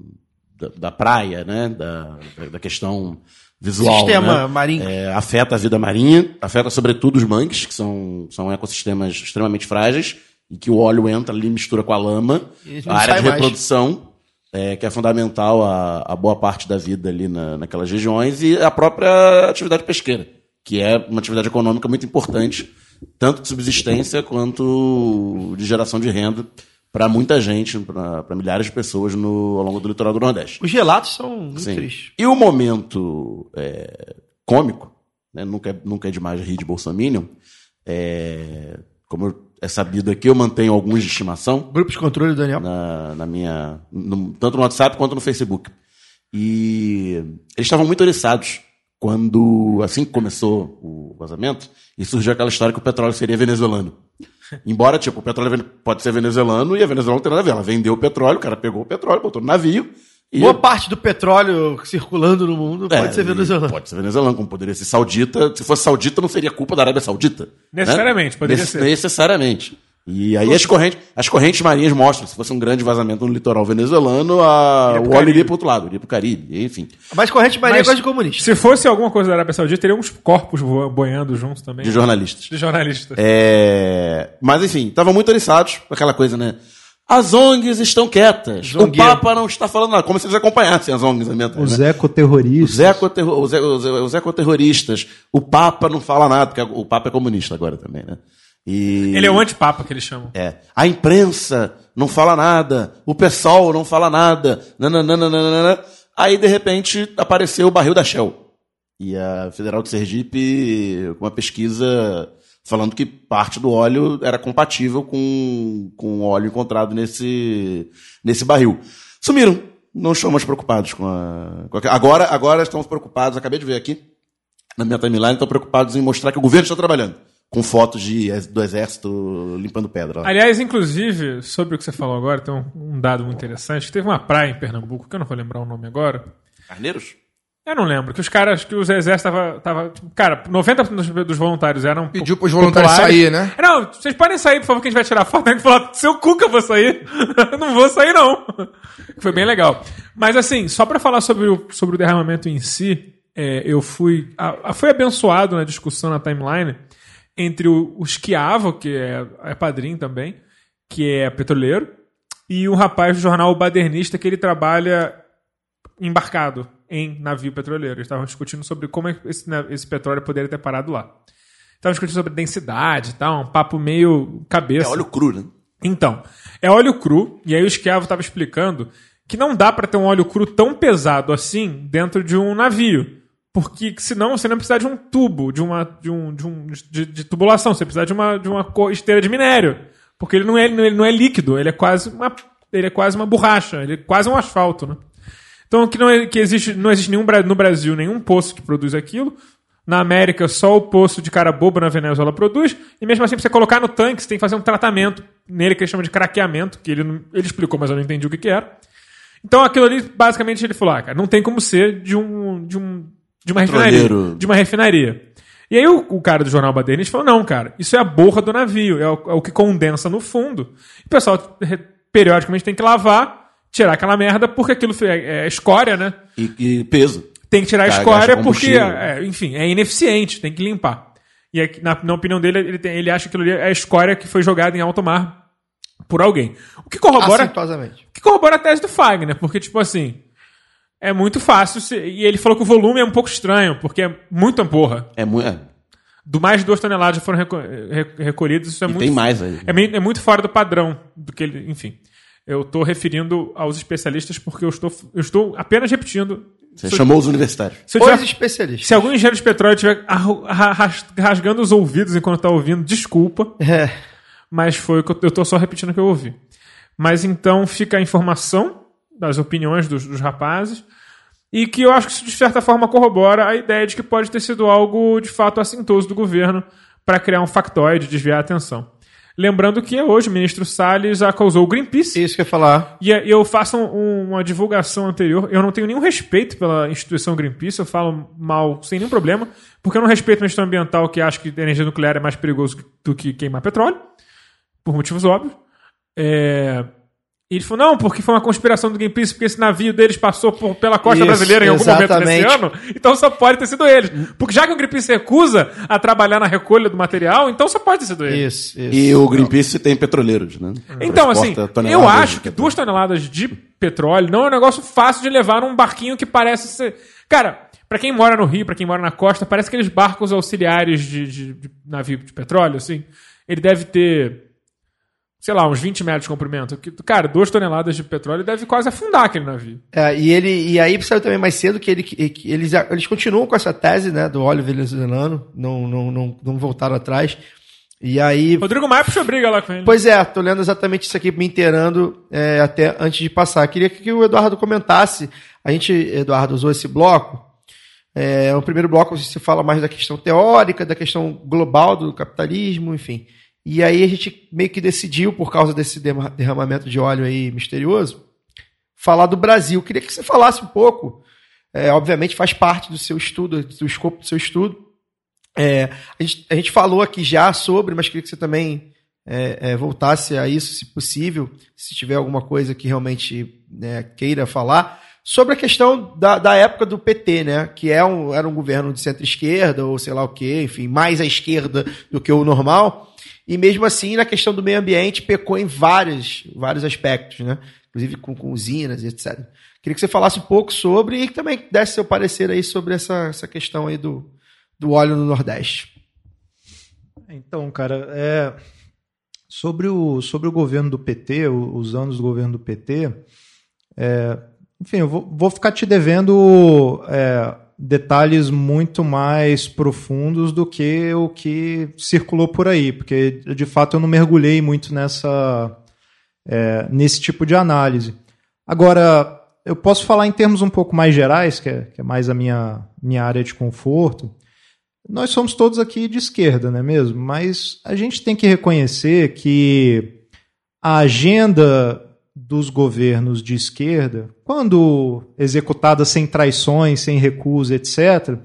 da, da praia, né? Da, da questão visual. Sistema né? marinho. É, afeta a vida marinha, afeta sobretudo os mangues, que são, são ecossistemas extremamente frágeis, e que o óleo entra ali, mistura com a lama, a área de mais. É, que é fundamental a, a boa parte da vida ali na, naquelas regiões, e a própria atividade pesqueira, que é uma atividade econômica muito importante, tanto de subsistência quanto de geração de renda para muita gente, para milhares de pessoas no, ao longo do litoral do Nordeste. Os relatos são muito Sim. tristes. E o momento é, cômico, né, nunca, é, nunca é demais rir de Bolsominion, é, como eu- é sabido aqui, eu mantenho alguns de estimação Grupo de controle Daniel. na, na minha. no- tanto no WhatsApp quanto no Facebook. E eles estavam muito oriçados quando, assim que começou o vazamento, e surgiu aquela história que o petróleo seria venezuelano. Embora, tipo, o petróleo é pode ser venezuelano e a Venezuela não tem nada a ver. Ela vendeu o petróleo, o cara pegou o petróleo, botou no navio. E Boa parte do petróleo circulando no mundo pode É, ser e venezuelano. Pode ser venezuelano, como poderia ser saudita. Se fosse saudita, não seria culpa da Arábia Saudita. né? Necessariamente, poderia ser. Necessariamente. E aí as correntes, as correntes marinhas mostram, se fosse um grande vazamento no litoral venezuelano, a, o óleo iria para outro lado, iria para o Caribe, enfim. Mas corrente marinha Mas gosta de comunista. Se fosse alguma coisa da Arábia Saudita, teria uns corpos boiando juntos também. De jornalistas. De jornalistas. É, Mas enfim, estavam muito oriçados com aquela coisa, né? As ONGs estão quietas. Zongueiro. O Papa não está falando nada. Como se eles acompanhassem as ONGs ambientais. Os né? ecoterroristas. Os, ecoterro- os, os, os ecoterroristas. O Papa não fala nada, porque o Papa é comunista agora também, né? E... Ele é o antipapa que eles chamam. É. A imprensa não fala nada. O pessoal não fala nada. Nananana. Aí, de repente, apareceu o barril da Shell. E a Federal de Sergipe, com uma pesquisa falando que parte do óleo era compatível com, com o óleo encontrado nesse, nesse barril. Sumiram. Não estão mais preocupados com a, com a- Agora, agora estamos preocupados, acabei de ver aqui, na minha timeline, estão preocupados em mostrar que o governo está trabalhando. Com fotos de, do exército limpando pedra. lá. Aliás, inclusive, sobre o que você falou agora, tem um, um dado muito interessante. Teve uma praia em Pernambuco, que eu não vou lembrar o nome agora. Carneiros? Eu não lembro, que os caras, que os exércitos tava, tava tipo, cara, 90% dos, dos voluntários eram Pediu pros voluntários sair, né? Não, vocês podem sair, por favor, que a gente vai tirar foto. A gente falou, seu cu que eu vou sair. Eu não vou sair, não. Foi bem legal. Mas assim, só pra falar sobre o, sobre o derramamento em si, é, eu fui, a, a- fui abençoado na discussão na timeline entre o, o Schiavo, que é, é padrinho também, que é petroleiro, e um rapaz do jornal Badernista, que ele trabalha embarcado em navio petroleiro. Eles estavam discutindo sobre como esse, na- esse petróleo poderia ter parado lá. Estavam discutindo sobre densidade e tal, um papo meio É cabeça. óleo cru, né? Então, é óleo cru, e aí o esquiavo estava explicando que não dá para ter um óleo cru tão pesado assim dentro de um navio. Porque senão você não precisa de um tubo, de uma de, um, de, um, de, de tubulação, você precisa de uma, de uma esteira de minério. Porque ele não é, ele não é líquido, ele é quase uma, ele é quase uma borracha, ele é quase um asfalto, né? Então que não, é- que existe, não existe nenhum no Brasil nenhum poço que produz aquilo. Na América, só o poço de Carabobo na Venezuela produz. E mesmo assim, pra você colocar no tanque, você tem que fazer um tratamento nele que eles chamam de craqueamento, que ele, não- ele explicou, mas eu não entendi o que, que era. Então aquilo ali, basicamente, ele falou: ah, cara, não tem como ser de um. de, um, de uma refinaria. De uma refinaria. E aí o, o cara do jornal Badernista falou: não, cara, isso é a borra do navio, é o, é o que condensa no fundo. E o pessoal re- periodicamente tem que lavar, tirar aquela merda, porque aquilo é, é escória, né? E, e peso. Tem que tirar a escória porque, é, enfim, é ineficiente, tem que limpar. E aqui, na, na opinião dele, ele, tem- ele acha que aquilo ali é a escória que foi jogada em alto mar por alguém. O que corrobora, o que corrobora a tese do Fagner, porque, tipo assim, é muito fácil. se- e ele falou que o volume é um pouco estranho, porque é muita porra. É muito. É. Do mais de duas toneladas já foram reco re- recolhidas, isso é E muito. tem mais aí. É, meio- é muito fora do padrão do que ele. Enfim. Eu estou referindo aos especialistas porque eu estou, eu estou apenas repetindo. Você Se eu- chamou os universitários. se eu Os tiver- especialistas. se algum engenheiro de petróleo estiver rasgando os ouvidos enquanto está ouvindo, desculpa, É. mas foi o que eu, eu tô só repetindo o que eu ouvi. Mas então fica a informação das opiniões dos, dos rapazes e que eu acho que isso de certa forma corrobora a ideia de que pode ter sido algo de fato assintoso do governo para criar um factoide, desviar a atenção. Lembrando que hoje o ministro Salles acusou o Greenpeace. Isso que eu ia falar. E eh, eu faço um- uma divulgação anterior. Eu não tenho nenhum respeito pela instituição Greenpeace, eu falo mal sem nenhum problema, porque eu não respeito uma instituição ambiental que acha que energia nuclear é mais perigoso do que queimar petróleo, por motivos óbvios. É, E ele falou, não, porque foi uma conspiração do Greenpeace, porque esse navio deles passou por- pela costa Isso, brasileira em algum momento exatamente. desse ano, então só pode ter sido eles. Porque já que o Greenpeace recusa a trabalhar na recolha do material, então só pode ter sido eles. Isso, isso. E o Greenpeace tem petroleiros, né? Então, assim, eu acho que duas toneladas de petróleo não é um negócio fácil de levar num barquinho que parece ser. Cara, pra quem mora no Rio, pra quem mora na costa, parece aqueles barcos auxiliares de, de- de navio de petróleo, assim. Ele deve ter, sei lá, uns 20 metros de comprimento. Que, Cara, duas toneladas de petróleo deve quase afundar aquele navio. É, e ele e aí saiu também mais cedo que, ele, que- que eles, eles continuam com essa tese né, do óleo venezuelano, não, não, não, não voltaram atrás. E aí. Rodrigo Maia puxou briga lá com ele. Pois é, tô lendo exatamente isso aqui, me inteirando é, até antes de passar. Queria que o Eduardo comentasse. A gente, Eduardo, usou esse bloco. É, o primeiro bloco se fala mais da questão teórica, da questão global do capitalismo, enfim. E aí a gente meio que decidiu, por causa desse derramamento de óleo aí misterioso, falar do Brasil. Queria que você falasse um pouco. É, obviamente faz parte do seu estudo, do escopo do seu estudo. É, a, gente, a gente falou aqui já sobre, mas queria que você também é, é, voltasse a isso, se possível, se tiver alguma coisa que realmente né, queira falar, sobre a questão da, da época do PT, né? Que é um, era um governo de centro-esquerda, ou sei lá o quê, enfim, mais à esquerda do que o normal. E mesmo assim, na questão do meio ambiente, pecou em vários, vários aspectos, né? Inclusive com, com usinas etc. Queria que você falasse um pouco sobre e também desse seu parecer aí sobre essa, essa questão aí do, do óleo no Nordeste. Então, cara, é, sobre, o, sobre o governo do PT, os anos do governo do PT, é, enfim, eu vou, vou ficar te devendo é, detalhes muito mais profundos do que o que circulou por aí, porque de fato eu não mergulhei muito nessa, é, nesse tipo de análise. Agora, eu posso falar em termos um pouco mais gerais, que é, que é mais a minha, minha área de conforto. Nós somos todos aqui de esquerda, não é mesmo? Mas a gente tem que reconhecer que a agenda dos governos de esquerda, quando executada sem traições, sem recusa, etc.,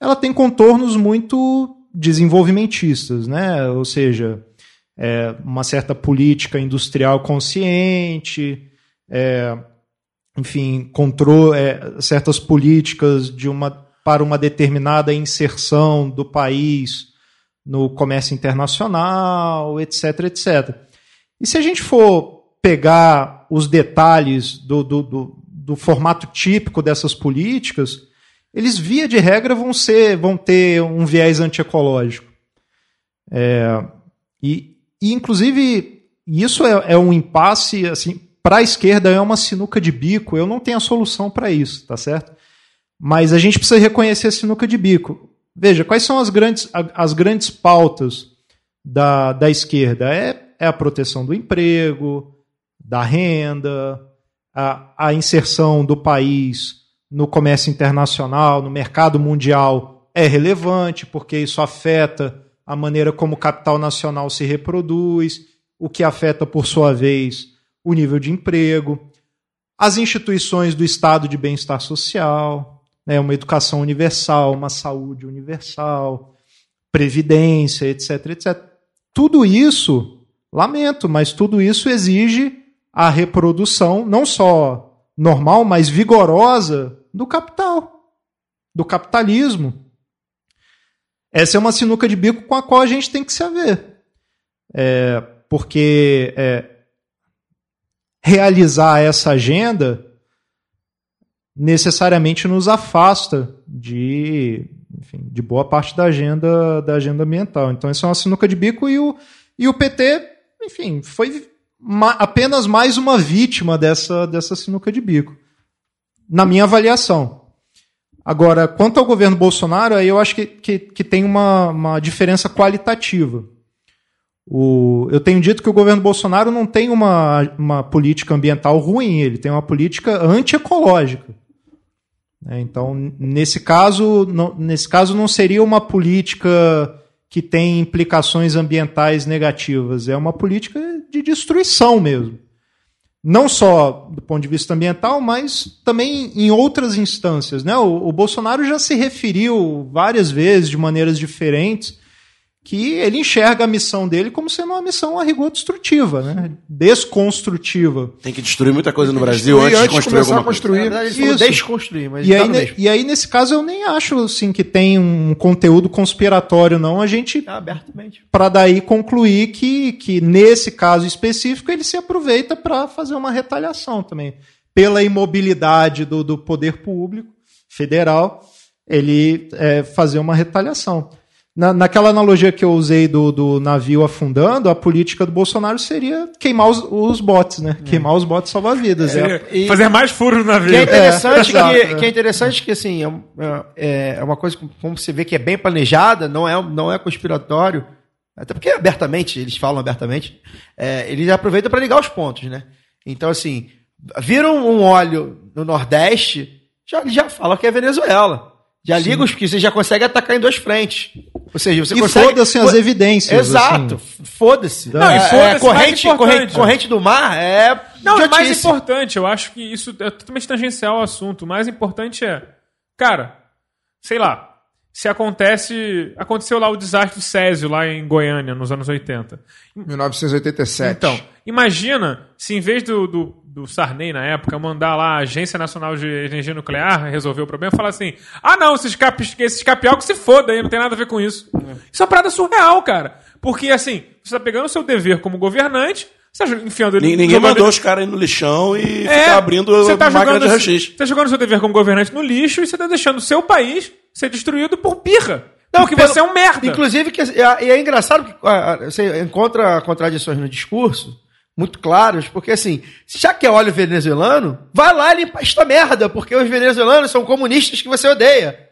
ela tem contornos muito desenvolvimentistas, né? Ou seja, é, uma certa política industrial consciente, é, enfim, controle, é, certas políticas de uma, para uma determinada inserção do país no comércio internacional, etc, etc. E se a gente for pegar os detalhes do, do, do, do formato típico dessas políticas, eles, via de regra, vão, ser, vão ter um viés antiecológico. É, e, e, inclusive, isso é, é um impasse, assim, para a esquerda é uma sinuca de bico, eu não tenho a solução para isso, tá certo? Mas a gente precisa reconhecer a sinuca de bico. Veja, quais são as grandes, as grandes pautas da, da esquerda? É, é a proteção do emprego, da renda, a, a inserção do país no comércio internacional, no mercado mundial é relevante, porque isso afeta a maneira como o capital nacional se reproduz, o que afeta, por sua vez, o nível de emprego, as instituições do estado de bem-estar social, né, uma educação universal, uma saúde universal, previdência, etc, etc. Tudo isso, lamento, mas tudo isso exige a reprodução não só normal, mas vigorosa do capital, do capitalismo. Essa é uma sinuca de bico com a qual a gente tem que se haver. É, porque é, realizar essa agenda necessariamente nos afasta de, enfim, de boa parte da agenda da agenda ambiental. Então, isso é uma sinuca de bico e o, e o PT, enfim, foi ma- apenas mais uma vítima dessa, dessa sinuca de bico, na minha avaliação. Agora, quanto ao governo Bolsonaro, aí eu acho que, que, que tem uma, uma diferença qualitativa. O, eu tenho dito que o governo Bolsonaro não tem uma, uma política ambiental ruim, ele tem uma política antiecológica. É, Então, nesse caso, nesse caso, não seria uma política que tem implicações ambientais negativas. É uma política de destruição mesmo. Não só do ponto de vista ambiental, mas também em outras instâncias. Né? O, o Bolsonaro já se referiu várias vezes, de maneiras diferentes, que ele enxerga a missão dele como sendo uma missão a rigor destrutiva, né? desconstrutiva. Tem que destruir muita coisa no Brasil Destruir antes de construir começar alguma a coisa. construir. Na verdade, Isso. desconstruir, mas E tá aí, ne- mesmo. e aí, nesse caso, eu nem acho assim, que tem um conteúdo conspiratório, não. A gente Tá abertamente. para daí concluir que, que nesse caso específico ele se aproveita para fazer uma retaliação também pela imobilidade do, do poder público federal ele é, fazer uma retaliação Na, naquela analogia que eu usei do, do navio afundando, a política do Bolsonaro seria queimar os, os botes, né? Queimar os botes salva-vidas. É, E- Fazer mais furos no navio. Que é interessante, É, que, que é interessante que assim é, é- é uma coisa que, como você vê que é bem planejada, não é, não é conspiratório, até porque abertamente eles falam abertamente, é, eles aproveitam para ligar os pontos, né? Então assim, viram um óleo no Nordeste, já já fala que é Venezuela. Já liga os que você já consegue atacar em duas frentes. Ou seja, você E consegue foda-se as evidências, Exato, assim. foda-se. Não, e É, foda-se, é, mais corrente, corrente, corrente do mar é Não, é mais importante, eu acho que isso é totalmente tangencial ao assunto. O mais importante é, cara, sei lá, se acontece. Aconteceu lá o desastre do Césio, lá em Goiânia, nos anos 80. 1987. Então, imagina se em vez do, do, do Sarney, na época, mandar lá a Agência Nacional de Energia Nuclear resolver o problema, falar assim: ah, não, esses, cap, esses capial que se foda aí, não tem nada a ver com isso. Isso é uma parada surreal, cara. Porque, assim, você tá pegando o seu dever como governante, você tá enfiando ele. Ni- Ninguém jogando mandou os caras ir no lixão e É, ficar abrindo você tá máquina jogando, de rachixe. Você tá jogando seu dever como governante no lixo e você tá deixando o seu país ser destruído por birra. Não, porque pelo- você é um merda. Inclusive, que, e é, e é engraçado que ah, ah, você encontra contradições no discurso muito claras, porque assim, já que é óleo venezuelano, vai lá limpar esta merda, porque os venezuelanos são comunistas que você odeia.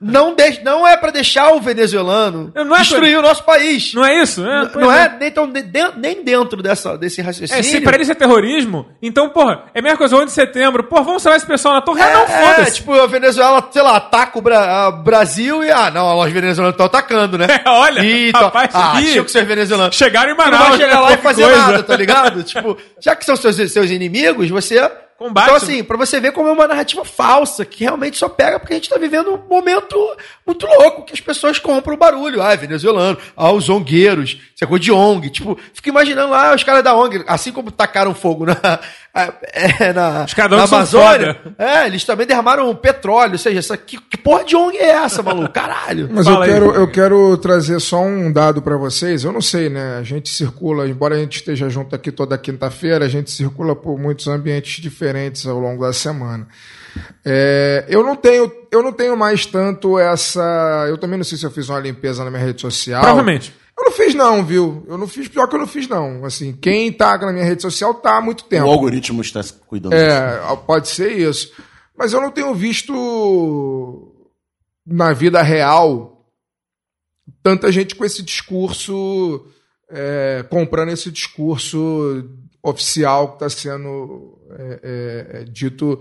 Não, deixe, não é pra deixar o venezuelano Não é destruir o nosso país. Não é isso? É, pois Não é, nem, tão, de- de- nem dentro dessa, desse raciocínio. É, se pra eles é terrorismo, então, porra, é a mesma coisa 11 de setembro. Porra, vamos salvar esse pessoal na torre? Ah, não, É, foda-se. tipo, a Venezuela, sei lá, ataca o Bra- Brasil e, ah, não, os venezuelanos estão atacando, né? É, olha, Ih, rapaz, ah, tinha que ser venezuelano. Chegaram em Tu não Manaus, vai chegar lá e fazer coisa. nada, tá ligado? tipo, já que são seus, seus inimigos, você. Combate. Então, assim, pra você ver como é uma narrativa falsa, que realmente só pega porque a gente tá vivendo um momento muito louco, que as pessoas compram o barulho. Ah, é venezuelano, ah, os ongueiros, isso é coisa de ONG. Tipo, fica imaginando lá os caras da ONG, assim como tacaram fogo na, é, na, na Amazônia. É, eles também derramaram petróleo, ou seja, essa, que, que porra de ONG é essa, maluco? Caralho. Mas Fala eu aí. quero, eu quero trazer só um dado para vocês. Eu não sei, né? A gente circula, embora a gente esteja junto aqui toda quinta-feira, a gente circula por muitos ambientes diferentes ao longo da semana. É, eu não tenho, eu não tenho mais tanto essa. Eu também não sei se eu fiz uma limpeza na minha rede social. Provavelmente. Eu não fiz não, viu? Eu não fiz pior que eu não fiz não. Assim, quem tá na minha rede social tá há muito tempo. O algoritmo está se cuidando disso. É, pode ser isso. Mas eu não tenho visto na vida real tanta gente com esse discurso, é, comprando esse discurso oficial que está sendo é, é, é, dito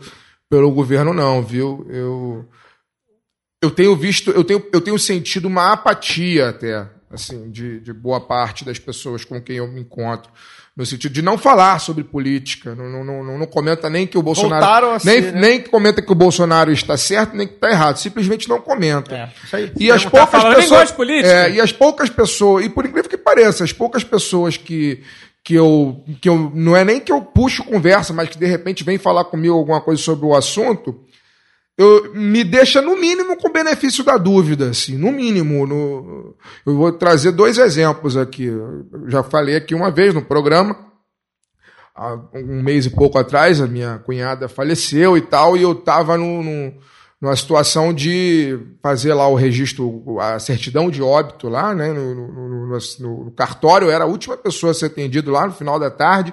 pelo governo, não, viu? Eu, eu tenho visto, eu tenho, eu tenho sentido uma apatia até, assim, de, de boa parte das pessoas com quem eu me encontro. No sentido de não falar sobre política, não, não, não, não comenta nem que o Bolsonaro. A nem, ser, né? nem comenta que o Bolsonaro está certo, nem que está errado. Simplesmente não comenta. É. E as tá poucas falando, pessoas. É, e as poucas pessoas, e por incrível que pareça, as poucas pessoas que, que, eu, que eu. Não é nem que eu puxo conversa, mas que de repente vem falar comigo alguma coisa sobre o assunto, eu, me deixa no mínimo com benefício da dúvida, assim, no mínimo. No, eu vou trazer dois exemplos aqui. Eu já falei aqui uma vez no programa há um mês e pouco atrás, a minha cunhada faleceu e tal, e eu estava no, no- numa situação de fazer lá o registro, a certidão de óbito lá, né, no, no- no- cartório, eu era a última pessoa a ser atendido lá no final da tarde,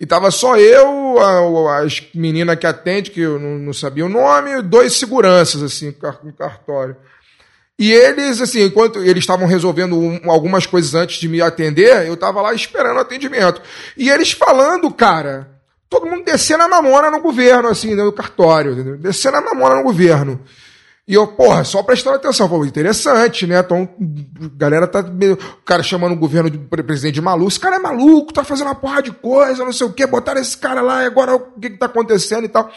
e tava só eu, a, as meninas que atende, que eu não, não sabia o nome, dois seguranças, assim, no cartório. E eles, assim, enquanto eles estavam resolvendo um- algumas coisas antes de me atender, eu estava lá esperando o atendimento. E eles falando, cara, todo mundo descendo a mamona no governo, assim, no cartório, entendeu? descendo a mamona no governo. E eu, porra, só prestando atenção. Pô, interessante, né? Então, a galera tá. O cara chamando o governo de pre- presidente de maluco. Esse cara é maluco, tá fazendo uma porra de coisa, não sei o quê. Botaram esse cara lá e agora o que que tá acontecendo e tal.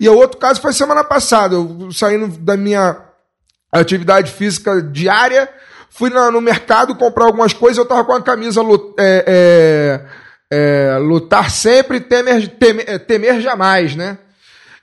E o outro caso foi semana passada. Eu saindo da minha atividade física diária, fui na- no mercado comprar algumas coisas. Eu tava com a camisa é, é, é, lutar sempre, temer, temer, temer jamais, né?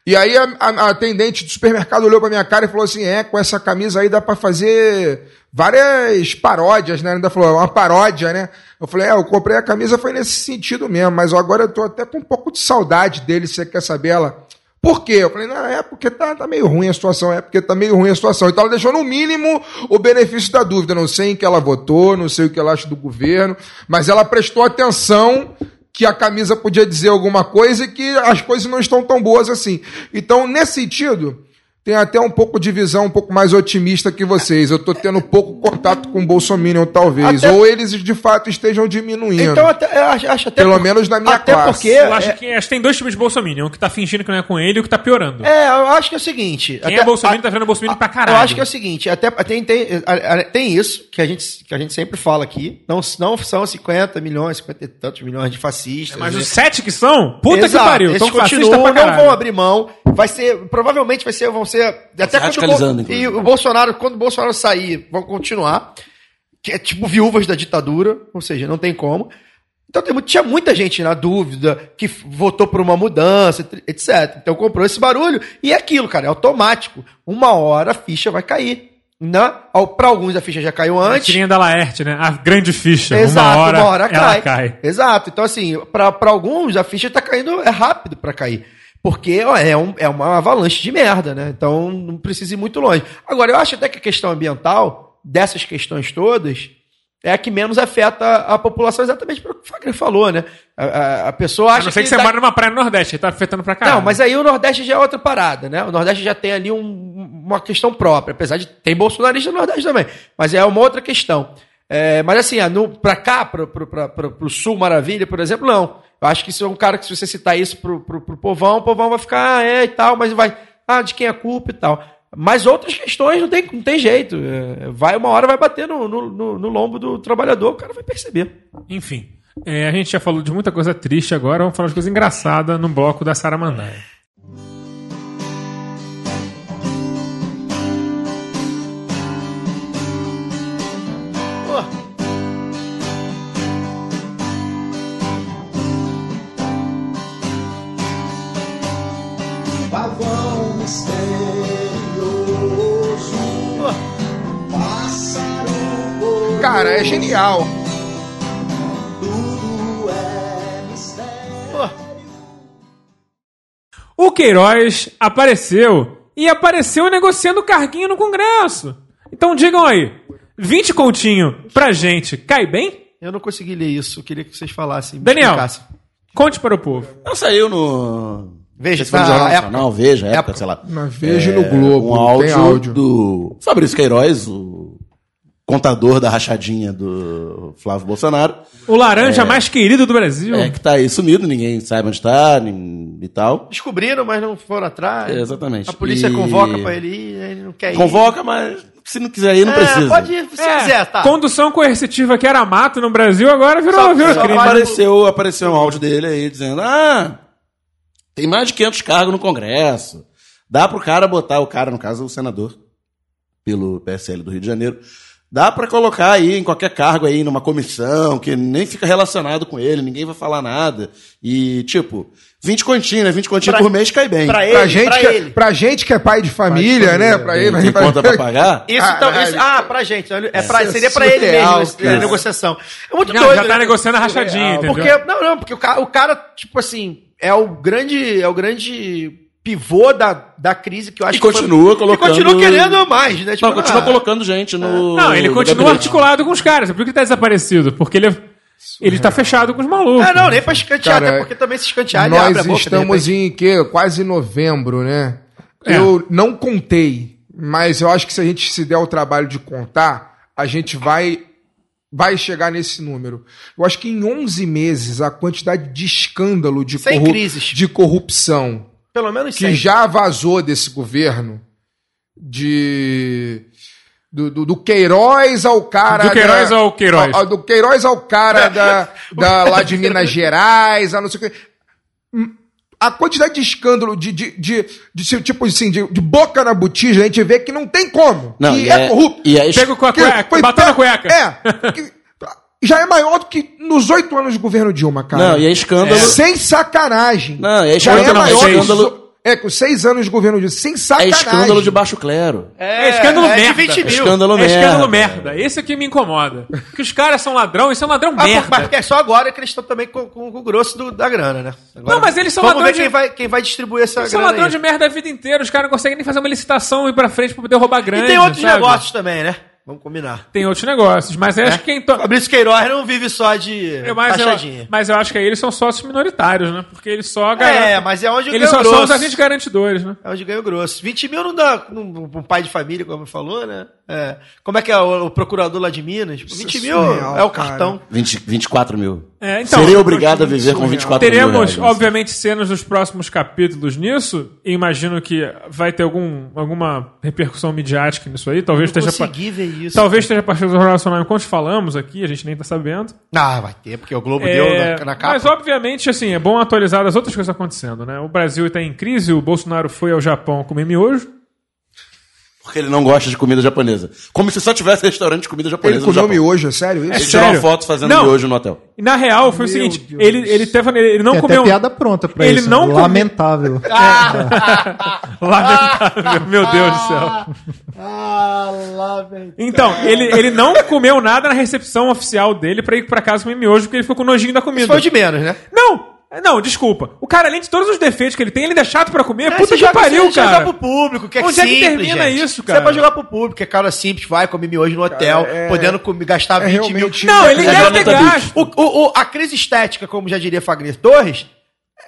E aí a, a- a atendente do supermercado olhou pra minha cara e falou assim: é, com essa camisa aí dá pra fazer várias paródias, né? Ainda falou, uma paródia, né? Eu falei, é, eu comprei a camisa, foi nesse sentido mesmo, mas agora eu tô até com um pouco de saudade dele, você quer saber ela. Por quê? Eu falei, não, é porque tá, tá meio ruim a situação, é porque tá meio ruim a situação. Então ela deixou no mínimo o benefício da dúvida. Não sei em que ela votou, não sei o que ela acha do governo, mas ela prestou atenção que a camisa podia dizer alguma coisa e que as coisas não estão tão boas assim. Então, nesse sentido, tem até um pouco de visão um pouco mais otimista que vocês. Eu tô tendo pouco contato com o Bolsonaro, talvez. Até- Ou eles de fato estejam diminuindo. Então, até, eu acho, acho até Pelo por- menos na minha até classe. porque Eu acho é, que, acho que tem dois tipos de Bolsonaro. Um que tá fingindo que não é com ele e o que tá piorando. é, eu acho que é o seguinte. Quem até- é Bolsonaro a- tá virando Bolsonaro pra caralho. Eu acho que é o seguinte, até tem, tem, tem isso que a, gente, que a gente sempre fala aqui. Não, não são 50 milhões, 50 e tantos milhões de fascistas. Mas né? os sete que são, puta Exato, que pariu. Esses Tão fascista continuam, pra não vão abrir mão. Vai ser, provavelmente vai ser, vão ser. Até quando o, e o Bolsonaro, quando o Bolsonaro sair, vão continuar. Que é tipo viúvas da ditadura, ou seja, não tem como. Então tem, tinha muita gente na dúvida que votou por uma mudança, etc. Então comprou esse barulho e é aquilo, cara, é automático. Uma hora a ficha vai cair. Né? Para alguns a ficha já caiu A antes. tirinha da Laerte, né? A grande ficha. Exato, uma hora, ela cai. Exato. Então, assim, para alguns, a ficha tá caindo, é rápido para cair. Porque ó, é, um, é uma avalanche de merda, né? Então não precisa ir muito longe. Agora, eu acho até que a questão ambiental, dessas questões todas, é a que menos afeta a população, exatamente pelo que o Fagner falou, né? A, a- a pessoa A acha não ser que você dá- mora numa praia no Nordeste, tá afetando pra caralho. não, mas aí o Nordeste já é outra parada, né? O Nordeste já tem ali um- uma questão própria, apesar de tem bolsonarista no Nordeste também, mas é uma outra questão. É, mas assim, no, pra cá, pro, pro, pra- pro, pro Sul Maravilha, por exemplo, não. Eu acho que isso é um cara que se você citar isso pro, pro, pro povão, o povão vai ficar, ah, é e tal, mas vai, ah, de quem é a culpa e tal. Mas outras questões não tem, não tem jeito. É, vai, uma hora vai bater no, no, no- no lombo do trabalhador, o cara vai perceber. Enfim. é, a gente já falou de muita coisa triste agora, vamos falar de coisa engraçada no bloco da Sara Mandaia. Misterioso, pássaro voador, Cara, é genial. tudo é mistério. O Queiroz apareceu e apareceu negociando carguinho no Congresso. Então digam aí, 20 continho pra gente, cai bem? Eu não consegui ler isso, queria que vocês falassem. Daniel. explicassem. Conte para o povo. Não saiu no. Veja, foi no na Jornal época. Nacional, veja, época, Época. sei lá. Na Veja e no Globo. um áudio, tem áudio. do Fabrício Queiroz, o contador da rachadinha do Flávio Bolsonaro. O laranja mais querido do Brasil. É, que tá aí sumido, ninguém sabe onde tá nem- e tal. Descobriram, mas não foram atrás. É, exatamente. A polícia E- convoca pra ele ir, ele não quer ir. Convoca, mas se não quiser ir, não É, precisa. Pode ir, se É, quiser, tá. Condução coercitiva que era mato no Brasil, agora virou, Só- virou só crime. apareceu, apareceu um áudio dele aí dizendo: Ah, tem mais de 500 cargos no Congresso. Dá pro cara botar o cara, no caso, o senador, pelo PSL do Rio de Janeiro. Dá pra colocar aí em qualquer cargo aí, numa comissão, que nem fica relacionado com ele, ninguém vai falar nada. E, tipo, 20 continhos, né? 20 continhos Pra- por mês cai bem. Pra ele, Pra gente, pra que, é- ele. pra gente que é pai de família, né? Pra ele, Tem conta pra pagar? Isso, então, Caralho. isso- ah, pra gente. É pra, é seria pra ele mesmo, essa cara. negociação. É muito Não, doido. já tá né? negociando a rachadinha, entendeu? Porque, não, não, porque o cara, o cara, tipo assim, é o grande, é o grande pivô da, da crise que eu acho E que foi- continua colocando- E continua querendo mais, né? Tipo, Não, continua ah, colocando gente no. Não, ele no continua gabinete. articulado com os caras. É por que ele tá desaparecido? Porque ele, ele tá fechado com os malucos. É, não, nem pra escantear, Cara, até porque também se escantear, ele abre Nós a boca. de estamos em que? Quase novembro, né? É. Eu não contei, mas eu acho que se a gente se der o trabalho de contar, a gente vai vai chegar nesse número. Eu acho que em 11 meses a quantidade de escândalo de, Sem crises. de corrupção Pelo menos que cem. já vazou desse governo de. Do, do, do Queiroz ao cara. Do Queiroz da- ao Queiroz. ao- do Queiroz ao cara da, da, lá de Minas Gerais, a não sei o que. A quantidade de escândalo, de, de, de, de, tipo assim, de, de boca na botija, a gente vê que não tem como. Não, que e é, é- corrupto. e é es- Pega com a cueca, foi bateu na cueca. É. que já é maior do que nos oito anos de governo Dilma, cara. Não, e é escândalo. Sem sacanagem. Não, é Já é escândalo, maior é os- É, com seis anos de governo Dilma. Sem É sacanagem. escândalo de baixo clero. É escândalo é merda. de 20 mil. Escândalo É merda. escândalo merda. Esse aqui me incomoda. Que os caras são ladrão e são ladrão Ah, merda. mas porque é só agora que eles estão também com, com- com o grosso do- da grana, né? Agora- Não, mas eles são Vamos ladrão ver de- quem, vai, quem vai distribuir essa Eles são grana ladrão aí. de merda a vida inteira. Os caras não conseguem nem fazer uma licitação e ir pra frente pra poder roubar grande. E tem outros sabe? negócios também, né? Vamos combinar. Tem outros negócios. Mas eu acho que quem. To... Fabrício Queiroz não vive só de Eu- Mas eu, mas eu acho que aí eles são sócios minoritários, né? Porque eles só É, garantem. mas é onde Eles ganha só o são os grosso. agentes garantidores, né? É onde ganha grosso. 20 mil não dá um pai de família, como falou, né? É. Como é que é o, o procurador lá de Minas? 20 mil surreal, é o cara. cartão. 20, 24 mil. É, então, Serei obrigado a viver com 24 mil Teremos, obviamente, cenas dos próximos capítulos nisso. E imagino que vai ter algum, alguma repercussão midiática nisso aí. Talvez esteja. pa- Consegui ver isso. Talvez esteja a partir do Jornal Nacional enquanto falamos aqui, a gente nem tá sabendo. Ah, vai ter, porque o Globo É, deu na, na capa. mas, obviamente, assim, é bom atualizar as outras coisas acontecendo, né? O Brasil está em crise, o Bolsonaro foi ao Japão comer miojo. Porque ele não gosta de comida japonesa. Como se só tivesse restaurante de comida Ele japonesa no comeu miojo, é sério Ele isso? tirou uma sério? foto fazendo Não. miojo no hotel. E na real foi o Meu seguinte: Deus. ele, ele, teve, ele não Tem comeu. até piada pronta pra Ele isso. não come- Lamentável. Lamentável, meu Deus do céu. Ah, lá, velho. Então, ele, ele não comeu nada na recepção oficial dele pra ir pra casa comer miojo, porque ele ficou com nojinho da Isso comida. foi o de menos, né? Não! Não, desculpa. O cara, além de todos os defeitos que ele tem, ele ainda é chato pra comer. É, Puta você que joga- pariu, você cara. joga pro público, que é Onde é que simples, termina gente. isso, cara? Você pode jogar pro público, que é cara simples, vai comer miojo no hotel, é- podendo comer, gastar é 20 mil. realmente- Não, ele É deve ter gasto. O, o- o- a crise estética, como já diria Fagner Torres,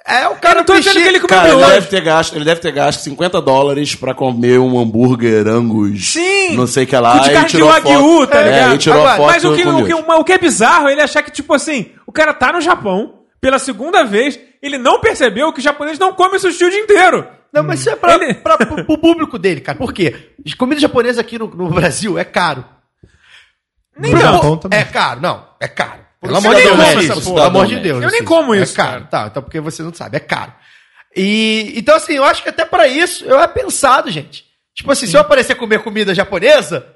é o cara Eu não tô dizendo que ele comeu Cara, ele miojo. deve, ter gasto, ele deve ter gasto 50 dólares pra comer um hambúrguer Angus. Sim! Não sei o que lá. de e carne de tirou a wagyu, tá É, ligado? e tirou Agora, foto Mas o que, o, que, o que é bizarro é ele achar que, tipo assim, o cara tá no Japão, pela segunda vez, ele não percebeu que o japonês não come sushi o dia inteiro. Não, mas isso é pra, Ele- pra- pro, pro público dele, cara. Por quê? Comida japonesa aqui no, no Brasil é caro. Nem Pro- não. Japão também. É caro, não, é caro. Pelo amor de Deus, isso, pelo cidadão amor de. Deus. Eu nem isso. como isso, É caro, cara. tá, então porque você não sabe, é caro. E, então assim, eu acho que até pra isso, eu é pensado, gente. Tipo assim, se eu aparecer comer comida japonesa,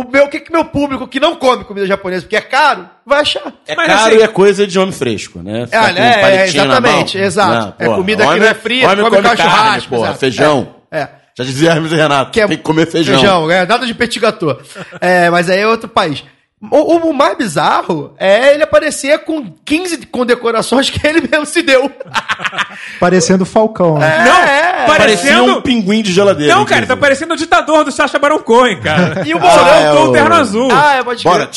o meu, o que que meu público que não come comida japonesa porque é caro, vai achar. É Mas, caro assim- e é coisa de homem fresco, né? Ficar É, com né, é, exatamente, exato. É porra, comida que homem- não é fria, homem come come com carne, porra, exato. feijão. É, é. Já dizia Hermes e Renato, Que é- tem que comer feijão. Feijão, é, nada de petit gâteau. É, mas aí é outro país. O, o mais bizarro é ele aparecer com 15 condecorações que ele mesmo se deu. Parecendo Falcão. né? Não, é, parecendo... um pinguim de geladeira. Não, cara, tá inclusive. parecendo o ditador do Sacha Baron Cohen, cara. E o Ah, Mourão, é o o- terno azul. Ah, é, pode crer.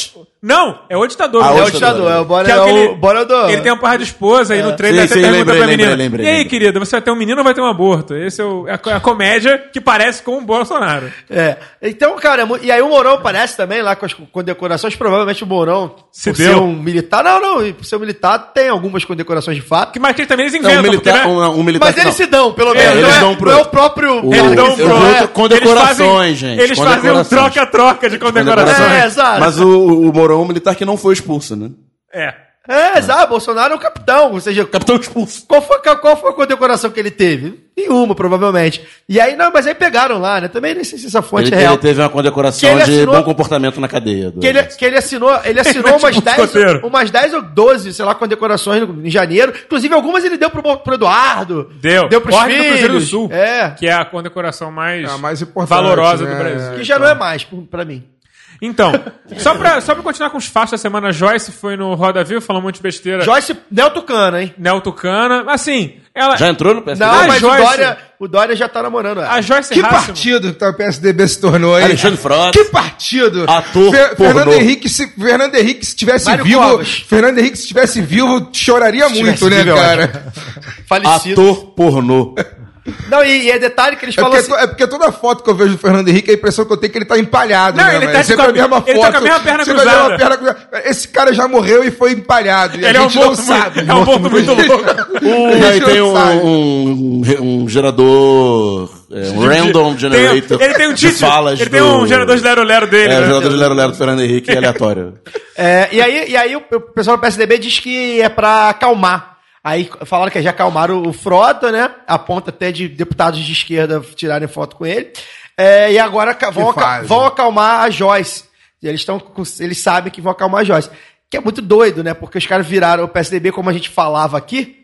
Não, é o ditador. Ah, o É o ditador. é o Bora, é é aquele- o Bora do... Ele tem uma porra de esposa aí no trailer Sim, até sim, pergunta lembrei, pra lembrei, menina. lembrei, e aí, lembrei. querida, você vai ter um menino ou vai ter um aborto? Esse é, o- é a, é comédia que parece com o Bolsonaro. É. Então, cara, é e aí o Mourão aparece também lá com as condecorações. Provavelmente o Mourão, Se por deu. ser um militar. Não, não, e por ser um militar, tem algumas condecorações de fato. Que mais que também eles Não, inventam. um militar, porque, né? um, um militar Mas eles não. se dão, pelo É, menos. eles não, é, dão pro- não é o próprio. O- Eles dão pro- é, condecorações, eles fazem, gente, Eles fazem um troca-troca de condecorações. É, exato. Mas o, o Mourão é um militar que não foi expulso, né? É. É, exato. Bolsonaro é o capitão. Ou seja, Capitão expulso. Qual foi, qual foi a condecoração que ele teve? Nenhuma, provavelmente. E aí, não, mas aí pegaram lá, né? Também nem sei se essa fonte Ele, é real. ele teve uma condecoração de assinou- bom comportamento na cadeia. do Que ele, que ele assinou, ele assinou umas, Tipo 10, escoteiro. umas 10 ou 12, sei lá, condecorações no- em janeiro. Inclusive, algumas ele deu pro, pro Eduardo. Deu. Deu pros Ordem do filhos. Cruzeiro do Sul. É. Que é a condecoração mais, É a mais valorosa né? do Brasil. Que já não é mais, pra mim. Então, só pra, só pra continuar com os fatos da semana, Joyce foi no Roda Viva, falou um monte de besteira. Joyce Nel Tucano, hein? Nel Tucana. Assim, ela. Já entrou no PSD? Não, mas Joyce. o Dória, o Dória já tá namorando ela. A Joyce Que Hasselman- partido que o PSDB se tornou, hein? Alexandre Frota. Que partido! Ator Fernando pornô. Henrique, se, Fernando Henrique, se tivesse Mário vivo. Covas. Fernando Henrique, se estivesse vivo, choraria muito, tivesse né, vivo, é cara? Falecido. Ator pornô. Não, e, e é detalhe que eles É falam porque, assim... é porque toda foto que eu vejo do Fernando Henrique, a impressão que eu tenho é que ele tá empalhado, Não, né? ele mas tá sempre com a- a mesma ele foto. tá com a mesma perna sempre a mesma cruzada. perna cruzada. Esse cara já morreu e foi empalhado. E a Ele é um gente não morto, sabe. muito, é um morto muito louco. A E aí tem não um, sabe. um, um gerador é, um random generator Tem- ele tem um de título. falas Ele tem do- um gerador de lero-lero dele. É, né? o jogador de Lero Lero do Fernando Henrique é aleatório. É, e aí, e aí o, o pessoal do PSDB diz que é pra acalmar. Aí falaram que já acalmaram o Frota, né? A ponta até de deputados de esquerda tirarem foto com ele. É, e agora vão, aca- fase. vão acalmar a Joyce. Eles, estão com- eles sabem que vão acalmar a Joyce. Que é muito doido, né? Porque os caras viraram o PSDB, como a gente falava aqui.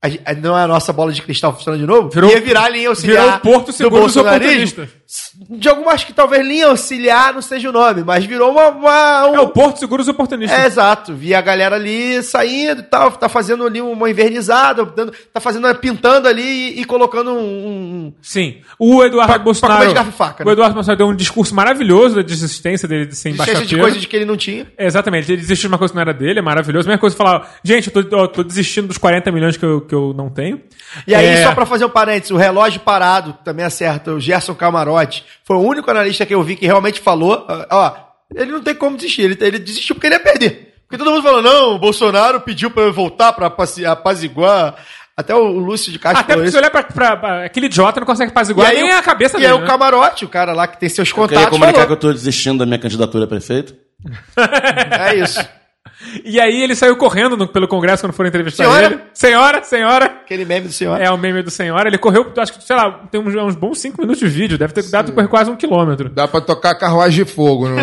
A gen- não é a nossa bola de cristal funcionando de novo. Virou- ia virar linha auxiliar. virou o Porto Seguro dos bolsonarismo. De alguma, acho que talvez linha auxiliar não seja o nome, mas virou uma. uma- um- É o Porto Seguro dos Oportunistas. é, exato. Vi a galera ali saindo e tal, tá fazendo ali uma invernizada, dando- tá fazendo, pintando ali e, e colocando um, um- Sim. O Eduardo Pra- pra Bolsonaro. e faca, O né? Eduardo Bolsonaro deu um discurso maravilhoso da desistência dele de ser cheio de coisa de que ele não tinha. Exatamente, ele desistiu de uma coisa que não era dele, é maravilhoso. A mesma coisa falar, gente, eu tô, eu tô desistindo dos 40 milhões que eu, que eu não tenho. E aí, É, só pra fazer um parênteses, o relógio parado também acerta. O Gerson Camarote foi o único analista que eu vi que realmente falou: ó, ele não tem como desistir, ele, ele desistiu porque ele ia perder. Porque todo mundo falou: não, o Bolsonaro pediu pra eu voltar pra apaci- apaziguar. Até o Lúcio de Castro Até porque se olhar pra, pra- pra- aquele idiota não consegue apaziguar nem a cabeça e dele. aí né? o Camarote, o cara lá que tem seus Eu queria contatos, comunicar que falou. eu tô desistindo da minha candidatura a prefeito. É isso. E aí ele saiu correndo no- pelo Congresso quando foram entrevistar Senhora? ele. Senhora, senhora. Aquele meme do senhor. É o meme do senhora. Ele correu, acho que, sei lá, tem uns, uns bons 5 minutos de vídeo. Deve ter dado correr quase um quilômetro. Dá pra tocar carruagem de fogo. No,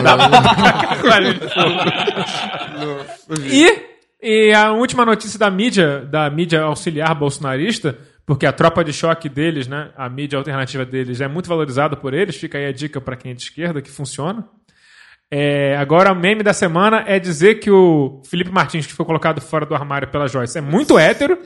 e, e a última notícia da mídia, da mídia auxiliar bolsonarista, porque a tropa de choque deles, né, a mídia alternativa deles é muito valorizada por eles, fica aí a dica pra quem é de esquerda que funciona. É, agora o meme da semana é dizer que o Felipe Martins, que foi colocado fora do armário pela Joyce, é muito hétero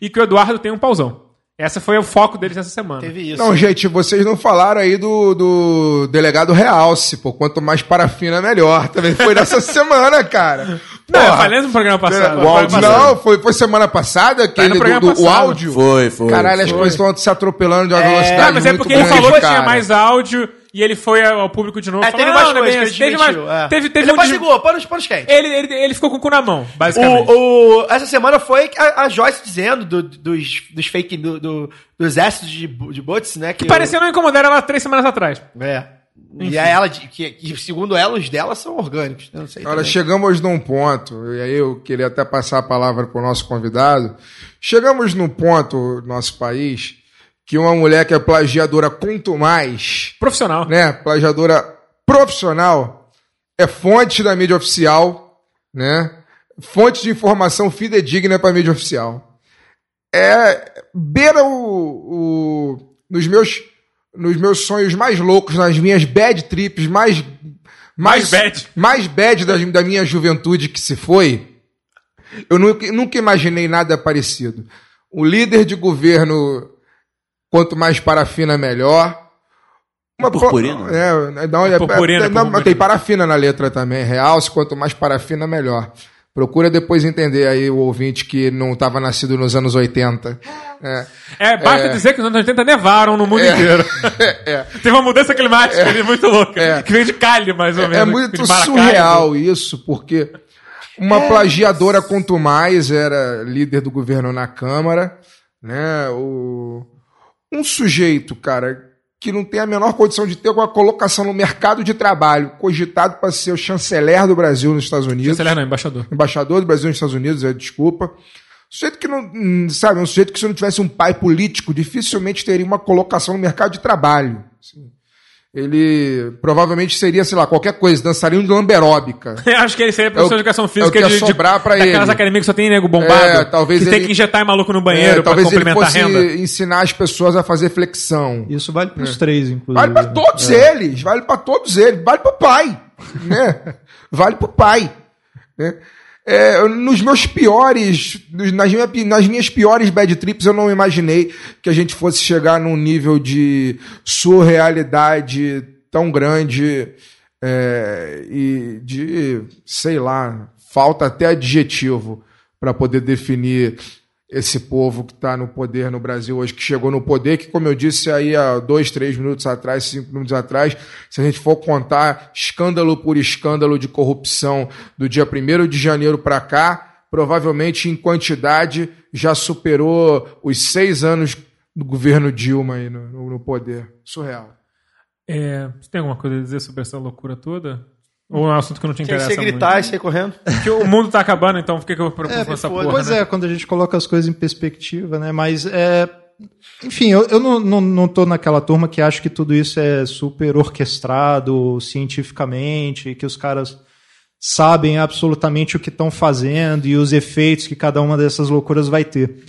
e que o Eduardo tem um pauzão. Essa foi o foco deles nessa semana. Teve isso. Não, gente, vocês não falaram aí do, do delegado Realce, pô. Quanto mais parafina, melhor. Também foi nessa semana, cara. Não, eu Porra. falei no programa passado. É, o programa áudio, passado. não, foi, foi semana passada que Tá no ele, do, do- o áudio. Foi, foi. Caralho, as coisas estão se atropelando de uma velocidade Ah, mas é porque ele falou que tinha mais áudio e ele foi ao público de novo. É, falou, teve "Não, mais coisas bem que ele assim." teve, mais, é. teve, teve ele um para os quentes. ele, ele, ele ficou com o cu na mão, basicamente. O, o- essa semana foi a, a Joyce dizendo do- dos, dos fake do, do, do exército de, de bots, né? Que, Que parecia não incomodar ela três semanas atrás. É. E aí ela, que, que, segundo ela, os dela são orgânicos. Eu não sei. Olha, também. chegamos num ponto, e aí eu queria até passar a palavra para o nosso convidado. Chegamos num ponto, no nosso país, que uma mulher que é plagiadora quanto mais, Profissional. né, plagiadora profissional, é fonte da mídia oficial, né, fonte de informação fidedigna para a mídia oficial. É, beira o, o- nos meus nos meus sonhos mais loucos, nas minhas bad trips mais Mais bad. mais bad da, da minha juventude que se foi, eu nunca, nunca imaginei nada parecido. O líder de governo, quanto mais parafina, melhor. Uma Purpurina? pro- É, não, é, Purpurina, é, não, purpurina. tem parafina na letra também. Realce, quanto mais parafina, melhor. Procura depois entender aí o ouvinte que não estava nascido nos anos 80. É. É, basta dizer que os anos 80 nevaram no mundo inteiro. É. Teve uma mudança climática ali muito louca. Que veio de Cali, mais ou menos. É muito surreal isso, porque uma plagiadora quanto mais era líder do governo na Câmara, né? O, um sujeito, cara, que não tem a menor condição de ter uma colocação no mercado de trabalho, cogitado para ser o chanceler do Brasil nos Estados Unidos Chanceler não, embaixador. embaixador do Brasil nos Estados Unidos, é, desculpa. Sujeito que não, hum, sabe, um sujeito que se não tivesse um pai político, dificilmente teria uma colocação no mercado de trabalho. assim. Ele provavelmente seria, sei lá, qualquer coisa, dançaria um de lamberóbica. Acho que ele seria professor É o- de educação é o física que ia de, sobrar pra daquelas ele. academias que só tem nego bombado. É, talvez que tem ele- que injetar maluco no banheiro É, pra talvez ele complementar a renda. ensinar as pessoas a fazer flexão. Isso vale para os três, inclusive. Vale para todos eles, vale para todos eles, vale para o pai, né? Vale para o pai. Né? É, nos meus piores, nas, minha- nas minhas piores bad trips, eu não imaginei que a gente fosse chegar num nível de surrealidade tão grande é, e de, sei lá, falta até adjetivo para poder definir esse povo que está no poder no Brasil hoje, que chegou no poder, que, como eu disse aí há dois, três minutos atrás, cinco minutos atrás, se a gente for contar escândalo por escândalo de corrupção do dia 1 de janeiro para cá, provavelmente em quantidade já superou os seis anos do governo Dilma aí no, no- poder. Surreal. É, você tem alguma coisa a dizer sobre essa loucura toda? Ou é um assunto que não te interessa você gritar e muito? sair correndo? Porque o mundo tá acabando, então por que, que eu propus É, essa porra, Pois né? é, quando a gente coloca as coisas em perspectiva, né? Mas, é, enfim, eu, eu não, não, não tô naquela turma que acha que tudo isso é super orquestrado cientificamente, que os caras sabem absolutamente o que estão fazendo e os efeitos que cada uma dessas loucuras vai ter.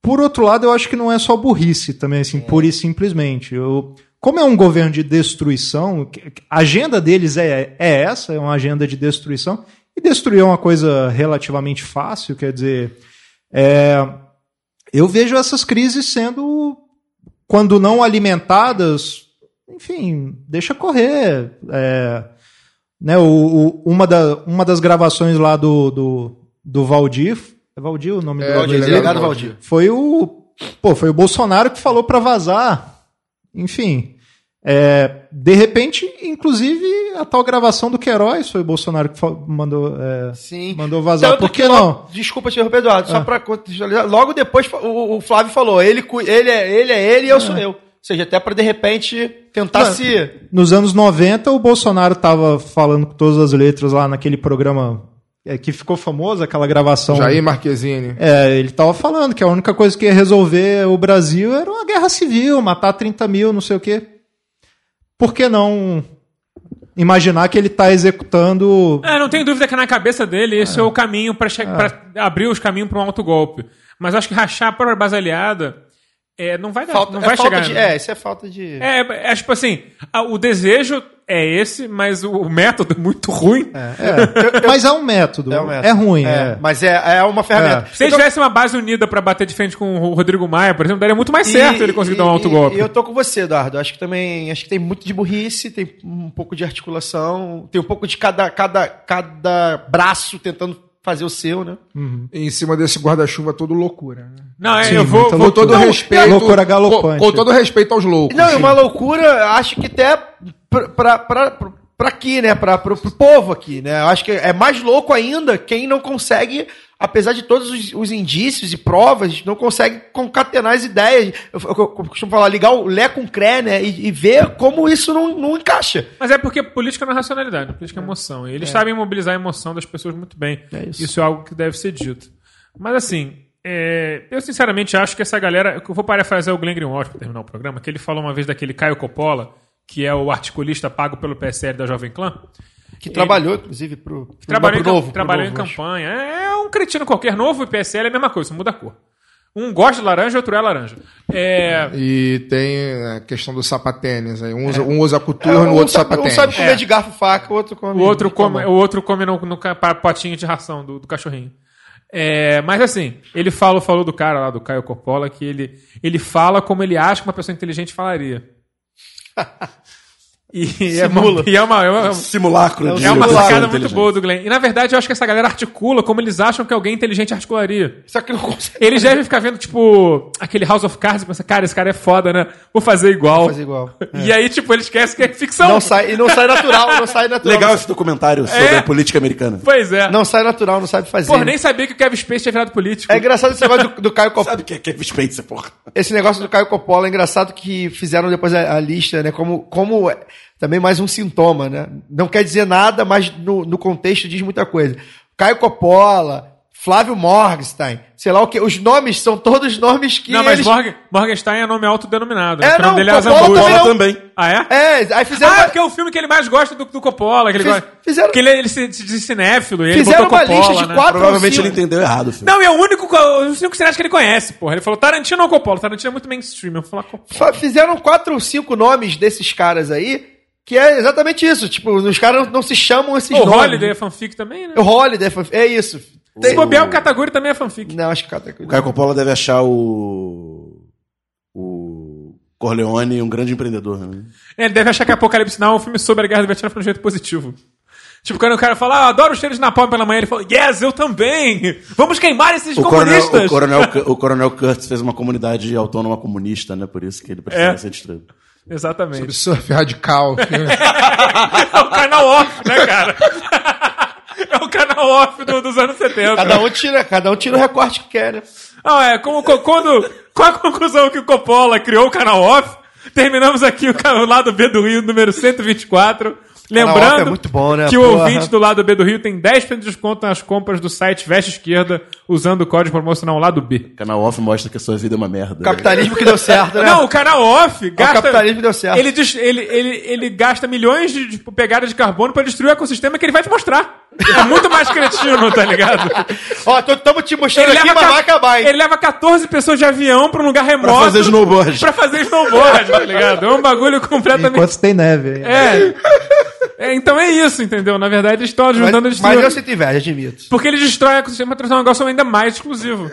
Por outro lado, eu acho que não é só burrice também, assim, pura e simplesmente. Eu, como é um governo de destruição, a agenda deles é, é essa, é uma agenda de destruição, e destruir é uma coisa relativamente fácil, quer dizer, é, eu vejo essas crises sendo, quando não alimentadas, enfim, deixa correr. É, né, o, o- uma, da, uma das gravações lá do, do, do Valdir, é Valdir o nome É, do Valdir, delegado? Delegado Valdir. foi o pô, foi o Bolsonaro que falou pra vazar. Enfim, é, de repente, inclusive a tal gravação do Queiroz foi o Bolsonaro que mandou é, Sim. mandou vazar. Tanto Por que que não? logo- Desculpa te interromper, Eduardo, só pra contextualizar. Logo depois o, o Flávio falou: ele, ele, é, ele é ele e eu sou eu. Ou seja, até pra de repente tentar Não. se. Nos anos 90, o Bolsonaro tava falando com todas as letras lá naquele programa que ficou famoso, aquela gravação. Jair Marquezine. É, ele tava falando que a única coisa que ia resolver o Brasil era uma guerra civil, matar 30 mil, não sei o quê. Por que não imaginar que ele tá executando. É, não tenho dúvida que na cabeça dele esse é, o caminho che- pra abrir os caminhos pra um autogolpe. Mas acho que rachar a própria base aliada é, não vai dar, Falta, não é vai falta chegar. de. né? É, isso é falta de. É, é tipo assim, a- o desejo é esse, mas o, o método é muito ruim. Mas é um método. É, um método. ruim, É, é. Mas é, é uma ferramenta. Se ele tivesse uma base unida pra bater de frente com o Rodrigo Maia, por exemplo, daria muito mais certo ele conseguir dar um autogolpe. E eu tô com você, Eduardo. Acho que também acho que tem muito de burrice, tem um pouco de articulação, tem um pouco de cada, cada, cada braço tentando fazer o seu, né? Em cima desse guarda-chuva todo loucura. né? Não, é, Sim, eu vou, vou Com todo Não, respeito. loucura galopante. Com, com todo respeito aos loucos. Não, é uma loucura, acho que até pra, pra, pra, pra aqui, né? Pro, pro povo aqui, né? Eu acho que é mais louco ainda quem não consegue, apesar de todos os, os indícios e provas, não consegue concatenar as ideias. Eu, eu- eu costumo falar, ligar o Lé com o Cré, né? E, e ver como isso não, não encaixa. Mas é porque política não é racionalidade, política é emoção. E eles sabem mobilizar a emoção das pessoas muito bem. É isso. isso. é algo que deve ser dito. Mas assim, é, eu sinceramente acho que essa galera. Eu vou parafrasear o Glenn Greenwald para terminar o programa, que ele falou uma vez daquele Caio Coppola, que é o articulista pago pelo PSL da Jovem Clã. Que trabalhou, inclusive, pro, pro, Trabalhou, pro em, novo. trabalhou novo, em campanha. É, é um cretino qualquer. Novo e PSL é a mesma coisa, muda a cor. Um gosta de laranja, outro é laranja. É, E tem a questão do sapatênis aí. Um usa, um usa É, coturno, o um, outro sabe, um sapatênis. sabe comer É. de garfo faca, o outro come. O outro come, o outro come no, no potinho de ração do, do cachorrinho. É, mas assim, ele falou, falou do cara lá, do Caio Coppola, que ele, ele fala como ele acha que uma pessoa inteligente falaria. E é, Simula. uma, e é uma, é uma, Simulacro de é uma sacada muito boa do Glenn. E na verdade eu acho que essa galera articula como eles acham que alguém inteligente articularia. Só que não consegue Eles devem ficar vendo, tipo, aquele House of Cards e pensar, cara, esse cara é foda, né? Vou fazer igual. fazer igual. E aí, tipo, eles esquecem que é ficção. Não sai, e não sai natural, não sai natural. Legal esse documentário sobre É. a política americana. Pois é. Não sai natural, não sabe fazer. Porra, nem sabia que o Kevin Space tinha virado político. É engraçado esse negócio do, do Caio Coppola. Sabe o que é Kevin Spacey, porra? Esse negócio do Caio Coppola é engraçado que fizeram depois a, a lista, né? Como, como é também mais um sintoma, né? Não quer dizer nada, mas no, no contexto diz muita coisa. Caio Coppola, Flávio Morgenstein, sei lá o que. Os nomes são todos nomes que. Não, mas eles... Morgan, Morgenstein é nome autodenominado. É, o nome não, dele é Coppola também não. também. Ah, é? É, aí fizeram. Ah, porque é o filme que ele mais gosta do, do Coppola. Que ele Fiz- gosta. fizeram- Que ele, ele se, diz cinéfilo e ele Fizeram botou uma Coppola, lista de né? quatro- Provavelmente ele Cinco. entendeu errado o filme. Não, e é o único, o único cineasta que ele conhece, porra. Ele falou Tarantino ou Coppola. Tarantino é muito mainstream. Eu vou falar Coppola. Fizeram quatro ou cinco nomes desses caras aí, que é exatamente isso. Tipo, os caras não, se chamam esses O nomes. Holiday é fanfic também, né? O Holiday, é isso. Se bobear, o Kataguri também é fanfic. Não, acho que cada O Caio Coppola deve achar o. O. Corleone um grande empreendedor, né? Ele deve achar que Apocalipse Now é um filme sobre a guerra do Vietnã de um jeito positivo. Tipo, quando o cara fala, ah, adoro o cheiro de napalm pela manhã, ele fala, yes, eu também! Vamos queimar esses O coronel, comunistas! o, coronel, o coronel Kurtz fez uma comunidade autônoma comunista, né? Por isso que ele precisa É. ser destruído. Exatamente. Surf radical. É o canal off, né, cara? Canal off do- dos anos 70. Cada um tira, cada um tira o recorte que quer, né? Não, é, como, co- quando, qual a conclusão que o Coppola criou o canal off? Terminamos aqui o, o lado B do Rio, número 124. Canal Lembrando é muito bom, né? que o Porra. ouvinte do lado B do Rio tem 10% de desconto nas compras do site Veste Esquerda usando o código promocional lado B. Canal off mostra que a sua vida é uma merda. Capitalismo que deu certo, né? Não, o canal off gasta. capitalismo que deu certo. Ele, ele, ele, ele gasta milhões de tipo, pegadas de carbono pra destruir o ecossistema que ele vai te mostrar. É muito mais cretino, tá ligado? Ó, tô- tamo te mostrando Ele aqui, leva, mas vai acabar, hein? ele leva 14 pessoas de avião pra um lugar remoto. Pra fazer snowboard. Pra fazer snowboard, tá ligado? É um bagulho completamente. Enquanto tem neve. hein? É. É, Então é isso, entendeu? Na verdade, eles estão ajudando a Mas, destruir. mas eu sinto inveja, admito. Porque ele destrói o ecossistema pra trazer um negócio ainda mais exclusivo.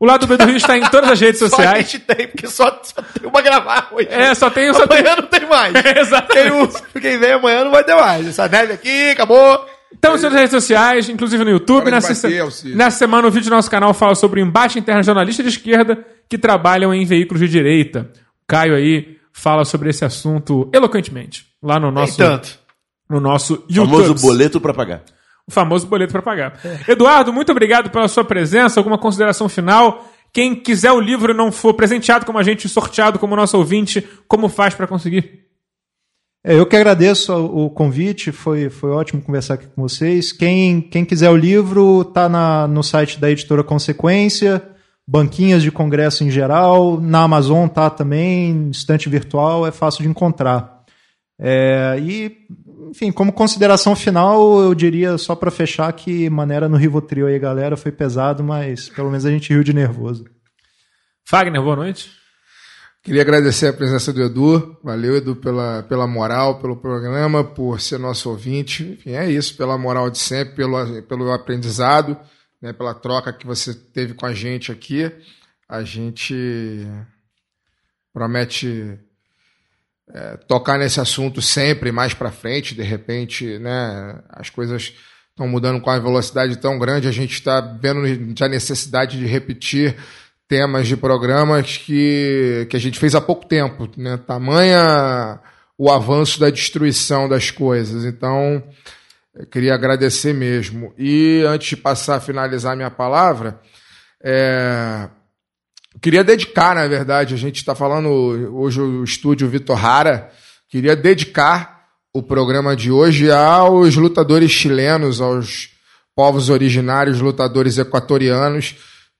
O lado B do Rio está em todas as redes Só a sociais. gente tem, porque só, só tem uma gravar hoje. É, só tem, só tem. Amanhã não tem mais. Exatamente. Quem, vem amanhã não vai ter mais. Essa neve aqui, acabou. Estamos nas redes sociais, inclusive no YouTube. Para Nessa, bater, se- nessa semana, o vídeo do nosso canal fala sobre o embate interno de jornalistas de esquerda que trabalham em veículos de direita. O Caio aí fala sobre esse assunto eloquentemente. Lá no nosso, tanto. No nosso Famoso YouTube. boleto pra pagar. O famoso boleto para pagar. Eduardo, muito obrigado pela sua presença. Alguma consideração final? Quem quiser o livro e não for presenteado como a gente, sorteado como nosso ouvinte, como faz para conseguir? É, eu que agradeço o o convite, foi, foi ótimo conversar aqui com vocês. Quem, quem quiser o livro, tá na, no site da editora Consequência, banquinhas de congresso em geral, na Amazon tá também, estante virtual, é fácil de encontrar. É, e, enfim, como consideração final, eu diria só para fechar que maneira no Rivotril aí, galera, foi pesado, mas pelo menos a gente riu de nervoso. Fagner, boa noite. Queria agradecer a presença do Edu. Valeu, Edu, pela, pela moral, pelo programa, por ser nosso ouvinte. Enfim, é isso, pela moral de sempre, pelo, pelo aprendizado, né, pela troca que você teve com a gente aqui. A gente promete é, tocar nesse assunto sempre mais para frente. De repente, né, as coisas estão mudando com uma velocidade tão grande, a gente está vendo já necessidade de repetir temas de programas que, que a gente fez há pouco tempo. Né? Tamanha o avanço da destruição das coisas. Então, queria agradecer mesmo. E antes de passar a finalizar minha palavra, é, eu queria dedicar, na verdade, a gente está falando hoje o estúdio Vitor Hara, queria dedicar o programa de hoje aos lutadores chilenos, aos povos originários, lutadores equatorianos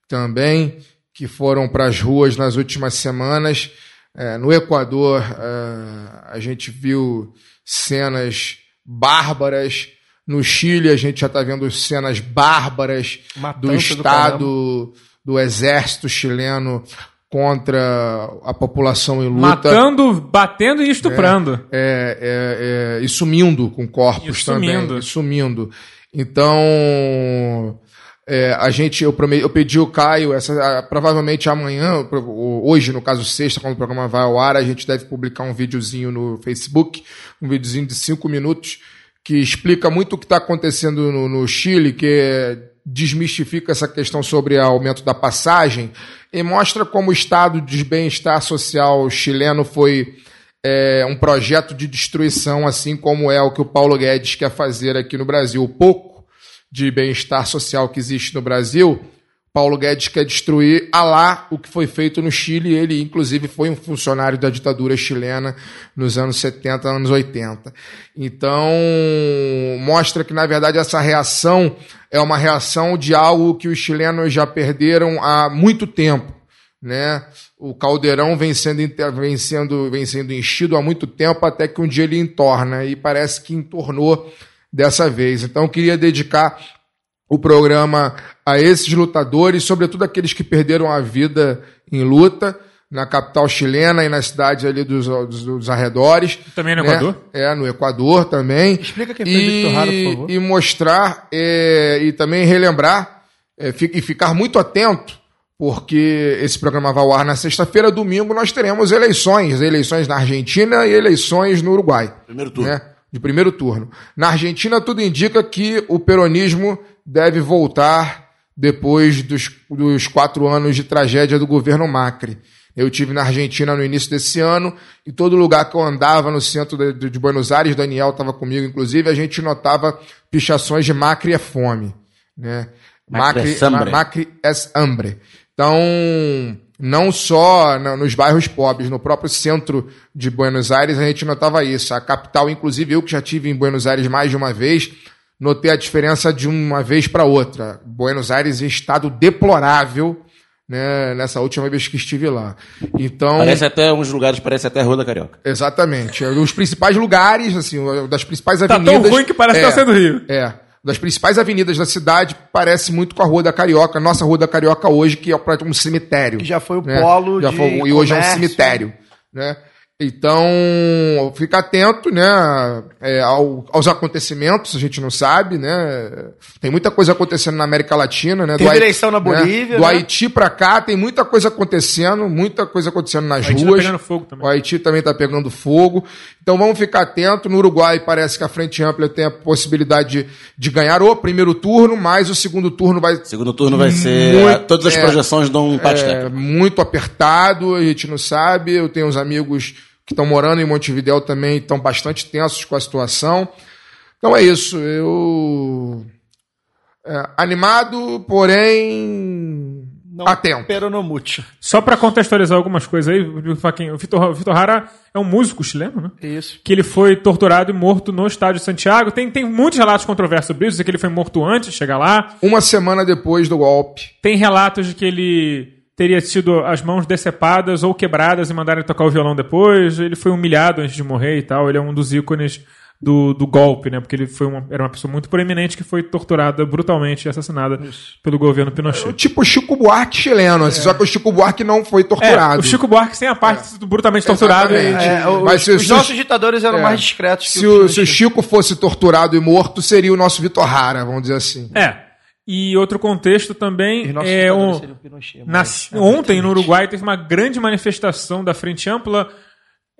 também, que foram para as ruas nas últimas semanas. É, no Equador, é, a gente viu cenas bárbaras. No Chile, a gente já está vendo cenas bárbaras Matança do do Estado, do, exército chileno contra a população em luta. Matando, batendo e estuprando. É, é, é, e sumindo com corpos E também. sumindo. E sumindo. Então, é, a gente, eu, prome- eu pedi o Caio, essa, provavelmente amanhã, hoje, no caso sexta, quando o programa vai ao ar, a gente deve publicar um videozinho no Facebook, um videozinho de cinco minutos, que explica muito o que está acontecendo no, no Chile, que é- desmistifica essa questão sobre aumento da passagem e mostra como o estado de bem-estar social chileno foi é, um projeto de destruição, assim como é o que o Paulo Guedes quer fazer aqui no Brasil. O pouco de bem-estar social que existe no Brasil, Paulo Guedes quer destruir a lá o que foi feito no Chile. Ele, inclusive, foi um funcionário da ditadura chilena nos anos 70, anos 80. Então, mostra que, na verdade, essa reação é uma reação de algo que os chilenos já perderam há muito tempo né? O caldeirão vem sendo, vem sendo, vem sendo enchido há muito tempo até que um dia ele entorna e parece que entornou dessa vez. Então eu queria dedicar o programa a esses lutadores, sobretudo aqueles que perderam a vida em luta na capital chilena e na cidade ali dos, dos, dos arredores. Também no né? Equador? É, no Equador também. Explica quem foi e, Victor por favor. E mostrar é, e também relembrar é, fi- e ficar muito atento, porque esse programa vai ao ar na sexta-feira, domingo nós teremos eleições, eleições na Argentina e eleições no Uruguai. Primeiro turno. Né? De primeiro turno. Na Argentina, tudo indica que o peronismo deve voltar depois dos, dos quatro anos de tragédia do governo Macri. Eu tive na Argentina no início desse ano, e todo lugar que eu andava no centro de, de- Buenos Aires, Daniel estava comigo, inclusive, a gente notava pichações de Macri é fome, né? Macri es hambre. Ma- Macri es hambre. Então, não só nos bairros pobres, no próprio centro de Buenos Aires a gente notava isso. A capital, inclusive eu que já tive em Buenos Aires mais de uma vez, notei a diferença de uma vez para outra. Buenos Aires em estado deplorável, né, nessa última vez que estive lá. Então, Parece até, uns lugares parece até a Rua da Carioca. exatamente, os principais lugares, assim, das principais Tá avenidas. tão ruim que parece que tá sendo Rio. É. Das principais avenidas da cidade, parece muito com a Rua da Carioca. Nossa Rua da Carioca hoje, que é praticamente um cemitério. Que já foi o né? polo Já de foi- E hoje é um cemitério. Né? Então, fica atento né, é, ao- aos acontecimentos, a gente não sabe, né? Tem muita coisa acontecendo na América Latina, né? Teve eleição na Bolívia, Do né? Haiti pra cá, tem muita coisa acontecendo, muita coisa acontecendo nas Haiti tá ruas. pegando fogo também. O Haiti também está pegando fogo. Então vamos ficar atento. No Uruguai parece que a Frente Ampla tem a possibilidade de, de ganhar o primeiro turno, mas o segundo turno vai Segundo turno vai ser. Muito- todas as é, projeções dão um empate é, muito apertado, a gente não sabe. Eu tenho uns amigos que estão morando em Montevidéu também, estão bastante tensos com a situação. Então é isso. Eu. é, animado, porém. Não atento. peronomútil. Só pra contextualizar algumas coisas aí, o Vitor, o Vitor Hara é um músico chileno, né? Isso. Que ele foi torturado e morto no estádio de Santiago. Tem, tem muitos relatos controversos sobre isso, dizer que ele foi morto antes de chegar lá. Uma semana depois do golpe. Tem relatos de que ele teria tido as mãos decepadas ou quebradas e mandaram ele tocar o violão depois. Ele foi humilhado antes de morrer e tal. Ele é um dos ícones do, do golpe, né? Porque ele foi uma, era uma pessoa muito proeminente que foi torturada brutalmente e assassinada pelo governo O Pinochet. tipo Chico Buarque chileno, assim, só que o Chico Buarque não foi torturado. É, o Chico Buarque sem a parte do brutalmente torturado. Exatamente. e- É, os, Mas se- os se- nossos ditadores eram é. mais discretos que Se o, se o Chico fosse torturado e morto, seria o nosso Vitor Hara, vamos dizer assim. É. E outro contexto também é um, Pinochet, na- é, ontem no. Uruguai teve uma grande manifestação da Frente Ampla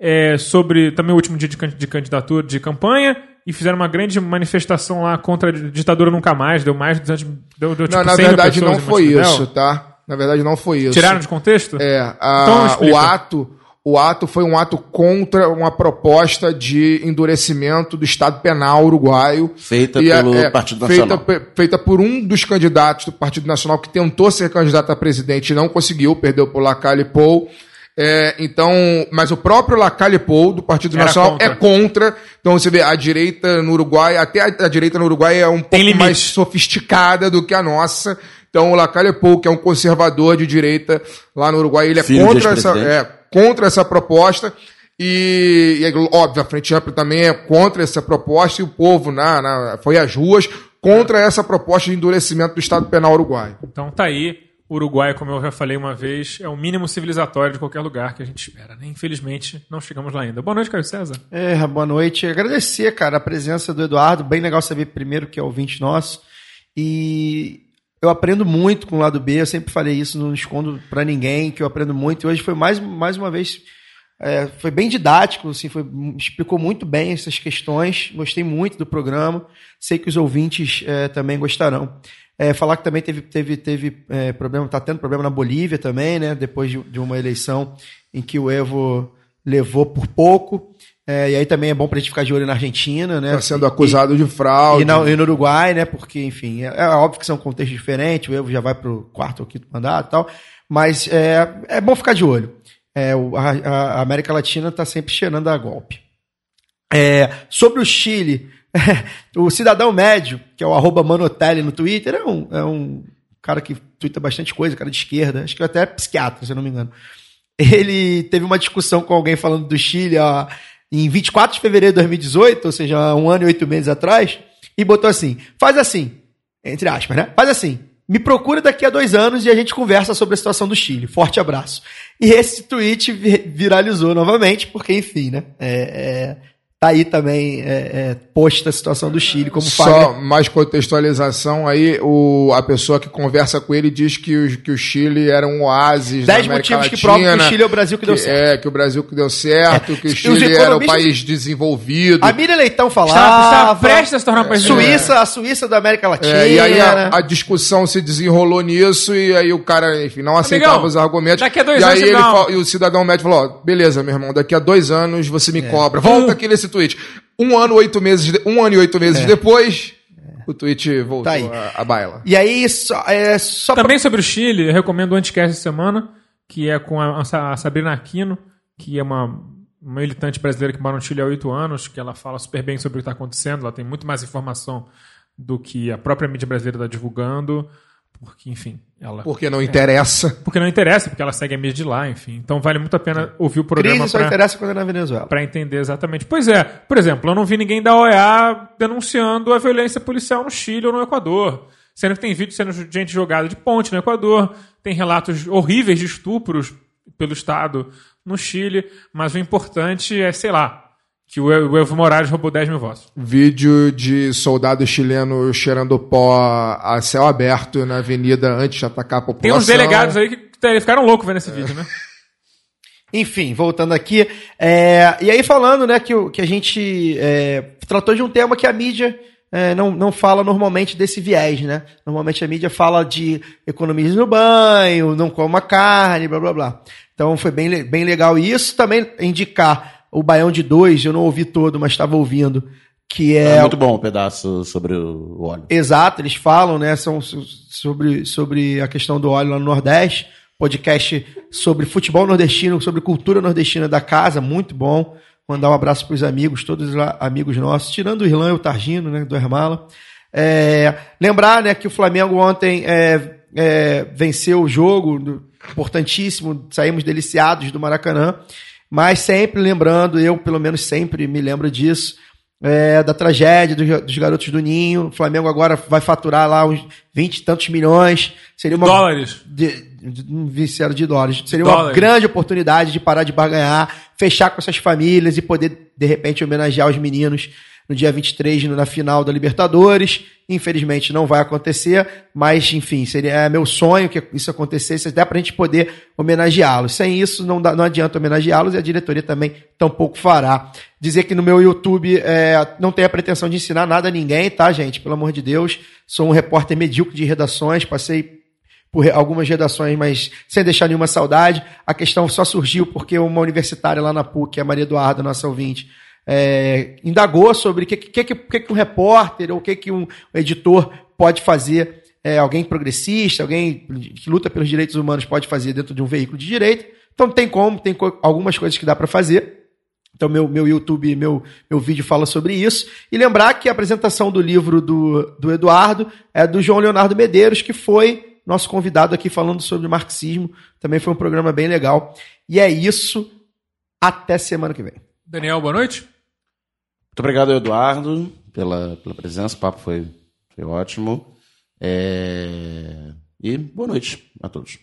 é, sobre também o último dia de, de candidatura de campanha e fizeram uma grande manifestação lá contra a ditadura nunca mais deu mais de 200 deu, deu, tipo, não, na 100 mil verdade não foi isso, tá? Na verdade não foi isso. tiraram de contexto É, a- Então o ato, o ato foi um ato contra uma proposta de endurecimento do Estado Penal uruguaio. Feita E a- pelo é, Partido feita, Nacional. pe- feita por um dos candidatos do Partido Nacional que tentou ser candidato a presidente e não conseguiu, perdeu por Lacalle Pou. É, então, mas o próprio Lacalle Pou, do Partido Era Nacional, contra. é contra. Então você vê, a direita no Uruguai, até a, a direita no Uruguai é um pouco mais sofisticada do que a nossa. Então o Lacalle Pou, que é um conservador de direita lá no Uruguai, ele é Filho contra essa, é, contra essa proposta. E, e é óbvio, a Frente Ampla também é contra essa proposta e o povo na, na- foi às ruas contra essa proposta de endurecimento do Estado Penal Uruguaio. então tá aí o Uruguai, como eu já falei uma vez, é o mínimo civilizatório de qualquer lugar que a gente espera. Né? Infelizmente, não chegamos lá ainda. Boa noite, Caio César. É, boa noite. Agradecer, cara, a presença do Eduardo. Bem legal saber primeiro que é ouvinte nosso. E eu aprendo muito com o lado B. Eu sempre falei isso, não escondo pra ninguém, que eu aprendo muito. E hoje foi mais, mais uma vez. é, foi bem didático, assim, foi, explicou muito bem essas questões. Gostei muito do programa. Sei que os ouvintes é, também gostarão. É, falar que também teve, teve, teve é, problema, tá tendo problema na Bolívia também, né? Depois de, de uma eleição em que o Evo levou por pouco. É, e aí também é bom pra gente ficar de olho na Argentina, né? Está sendo E- acusado de fraude. e, na- e no Uruguai, né? Porque, enfim, é, é óbvio que são contextos diferentes, o Evo já vai pro quarto ou quinto mandato e tal, mas é, é bom ficar de olho. É, o- a, a América Latina está sempre cheirando a golpe. É, sobre o Chile, o cidadão médio, que é o arroba Manotelli no Twitter, é um, é um cara que twitta bastante coisa, cara de esquerda, acho que até é psiquiatra, se eu não me engano. Ele teve uma discussão com alguém falando do Chile ó, em 24 de fevereiro de 2018, ou seja, um ano e oito meses atrás, e botou assim: faz assim, entre aspas, né? Faz assim. Me procura daqui a dois anos e a gente conversa sobre a situação do Chile. Forte abraço. E esse tweet vi- viralizou novamente, porque, enfim, né? É, tá aí também é, é, posta a situação do Chile, como Só Fagner. mais contextualização aí, o, a pessoa que conversa com ele diz que o, que o Chile era um oásis da Dez América motivos que Latina, provam que o Chile é o Brasil que deu certo. É, que o Brasil que deu certo, que o Chile era o país desenvolvido. A Miriam Leitão Estava, falava. estava prestes a se tornar um país Suíça, a Suíça da América Latina. É, e aí a, a discussão se desenrolou nisso e aí o cara, enfim, não aceitava Amigão, os argumentos. daqui a dois e anos aí ele e o cidadão médio falou, ó, beleza, meu irmão, daqui a dois anos você É. me cobra. Volta aqui nesse tweet. Um ano, oito meses, de- um ano e oito meses depois, o tweet voltou É. Tá aí. a, a baila. E aí, só, é, só pra- Também sobre o Chile, eu recomendo o Anticast essa semana, que é com a, a Sabrina Aquino, que é uma, uma militante brasileira que mora no Chile há oito anos, que ela fala super bem sobre o que está acontecendo, ela tem muito mais informação do que a própria mídia brasileira está divulgando, porque, enfim, ela... Porque não interessa. Porque não interessa, porque ela segue a mídia de lá, enfim. Então vale muito a pena ouvir o programa crise só pra- interessa quando é na Venezuela. Pra entender exatamente. Pois é, por exemplo, eu não vi ninguém da OEA denunciando a violência policial no Chile ou no Equador. Sendo que tem vídeo sendo gente jogada de ponte no Equador, tem relatos horríveis de estupros pelo Estado no Chile, mas o importante é, sei lá, que o Evo Morales roubou 10 mil votos. Vídeo de soldado chileno cheirando pó a céu aberto na avenida antes de atacar a população. Tem uns delegados aí que ficaram loucos vendo esse vídeo, né? Enfim, voltando aqui. é, e aí falando, né, que, que a gente é, tratou de um tema que a mídia é, não, não fala normalmente desse viés, né? Normalmente a mídia fala de economize no banho, não coma carne, blá blá blá. Então foi bem, bem legal isso. Também indicar o Baião de Dois, eu não ouvi todo, mas estava ouvindo, que É, é, muito bom o pedaço sobre o óleo. Exato, eles falam, né? São so- sobre, sobre a questão do óleo lá no Nordeste. Podcast sobre futebol nordestino, sobre cultura nordestina da casa, muito bom. Mandar um abraço para os amigos, todos lá, amigos nossos, tirando o Irlan e o Targino, né? Do Hermala. É, lembrar, né, que o Flamengo ontem é, é, venceu o jogo, importantíssimo, saímos deliciados do Maracanã. Mas sempre lembrando, eu pelo menos sempre me lembro disso, é, da tragédia dos, dos garotos do Ninho. O Flamengo agora vai faturar lá uns 20 e tantos milhões. Seria uma. Dólares. De, de, de dólares. Seria uma Dólares. grande oportunidade de parar de barganhar, fechar com essas famílias e poder, de repente, homenagear os meninos no dia 23, no- na final da Libertadores. Infelizmente não vai acontecer, mas enfim, seria é meu sonho que isso acontecesse, até para a gente poder homenageá-los. Sem isso, não, dá- não adianta homenageá-los e a diretoria também tampouco fará. Dizer que no meu YouTube é, não tenho a pretensão de ensinar nada a ninguém, tá, gente? Pelo amor de Deus. Sou um repórter medíocre de redações, passei por algumas redações, mas sem deixar nenhuma saudade. A questão só surgiu porque uma universitária lá na PUC, a Maria Eduarda, nossa ouvinte, é, indagou sobre o que, que, que, que um repórter ou o que, que um editor pode fazer, é, alguém progressista, alguém que luta pelos direitos humanos pode fazer dentro de um veículo de direito. Então tem como, tem algumas coisas que dá para fazer. Então, meu, meu YouTube, meu, meu vídeo fala sobre isso. E lembrar que a apresentação do livro do, do Eduardo é do João Leonardo Medeiros, que foi nosso convidado aqui falando sobre marxismo. Também foi um programa bem legal. E é isso. Até semana que vem. Daniel, boa noite. Muito obrigado, Eduardo, pela, pela presença. O papo foi, foi ótimo. É, E boa noite a todos.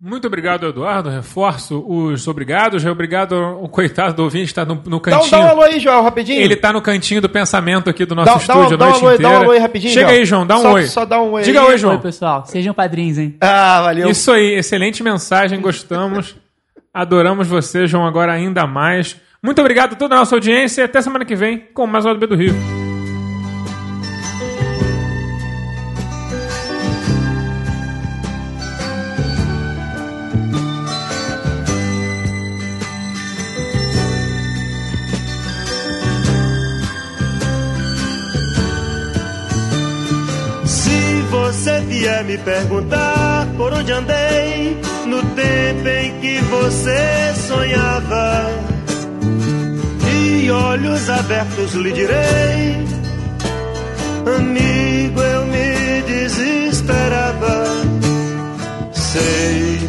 Muito obrigado, Eduardo. Reforço os obrigados. Obrigado ao coitado do ouvinte que está no, no Dá, um- cantinho. dá um alô aí, Joel, rapidinho. Ele tá no cantinho do pensamento aqui do nosso Dá- dá um- estúdio dá a um noite alô aí, inteira. dá um alô aí rapidinho, Chega João. aí, João, dá um Só- oi. só dá um oi Diga aí. oi, João. Oi, pessoal. Sejam padrinhos, hein? Ah, valeu. Isso aí, excelente mensagem, gostamos. Adoramos você, João, agora ainda mais. Muito obrigado a toda a nossa audiência e até semana que vem com mais um do Rio. Se você vier me perguntar por onde andei no tempo em que você sonhava, de olhos abertos lhe direi, amigo, eu me desesperava. Sei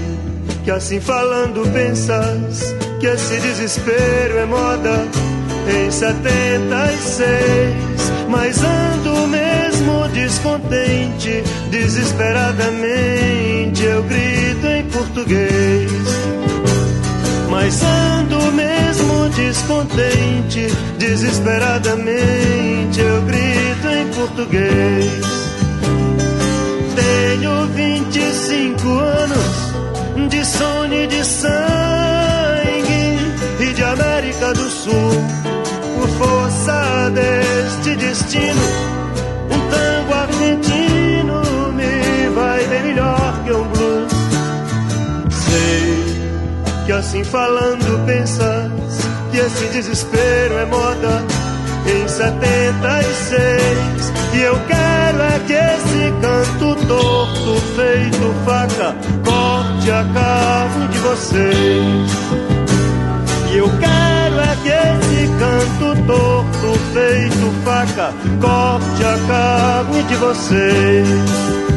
que assim falando pensas que esse desespero é moda em 76, mas ando mesmo descontente, desesperadamente eu grito em português. Mas ando mesmo descontente, desesperadamente eu grito em português. Tenho 25 anos de sono e de sangue e de América do Sul. Por força deste destino, um tango argentino que assim falando pensas que esse desespero é moda em 76 e eu quero é que esse canto torto feito faca corte a carne de vocês. E eu quero é que esse canto torto feito faca corte a carne de vocês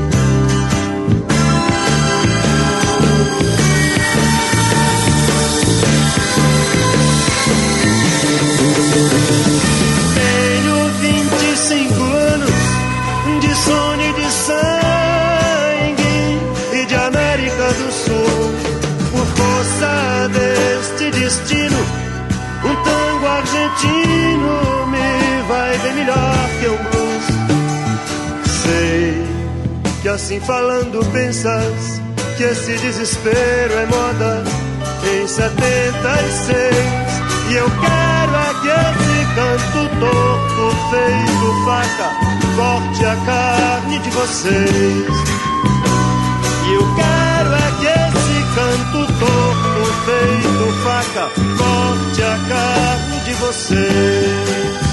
destino, um tango argentino me vai bem melhor que um blues. Sei que assim falando pensas que esse desespero é moda em 76 e eu quero é que esse canto torto feito faca corte a carne de vocês. E eu quero é que esse canto torto feito faca corte a carne de vocês.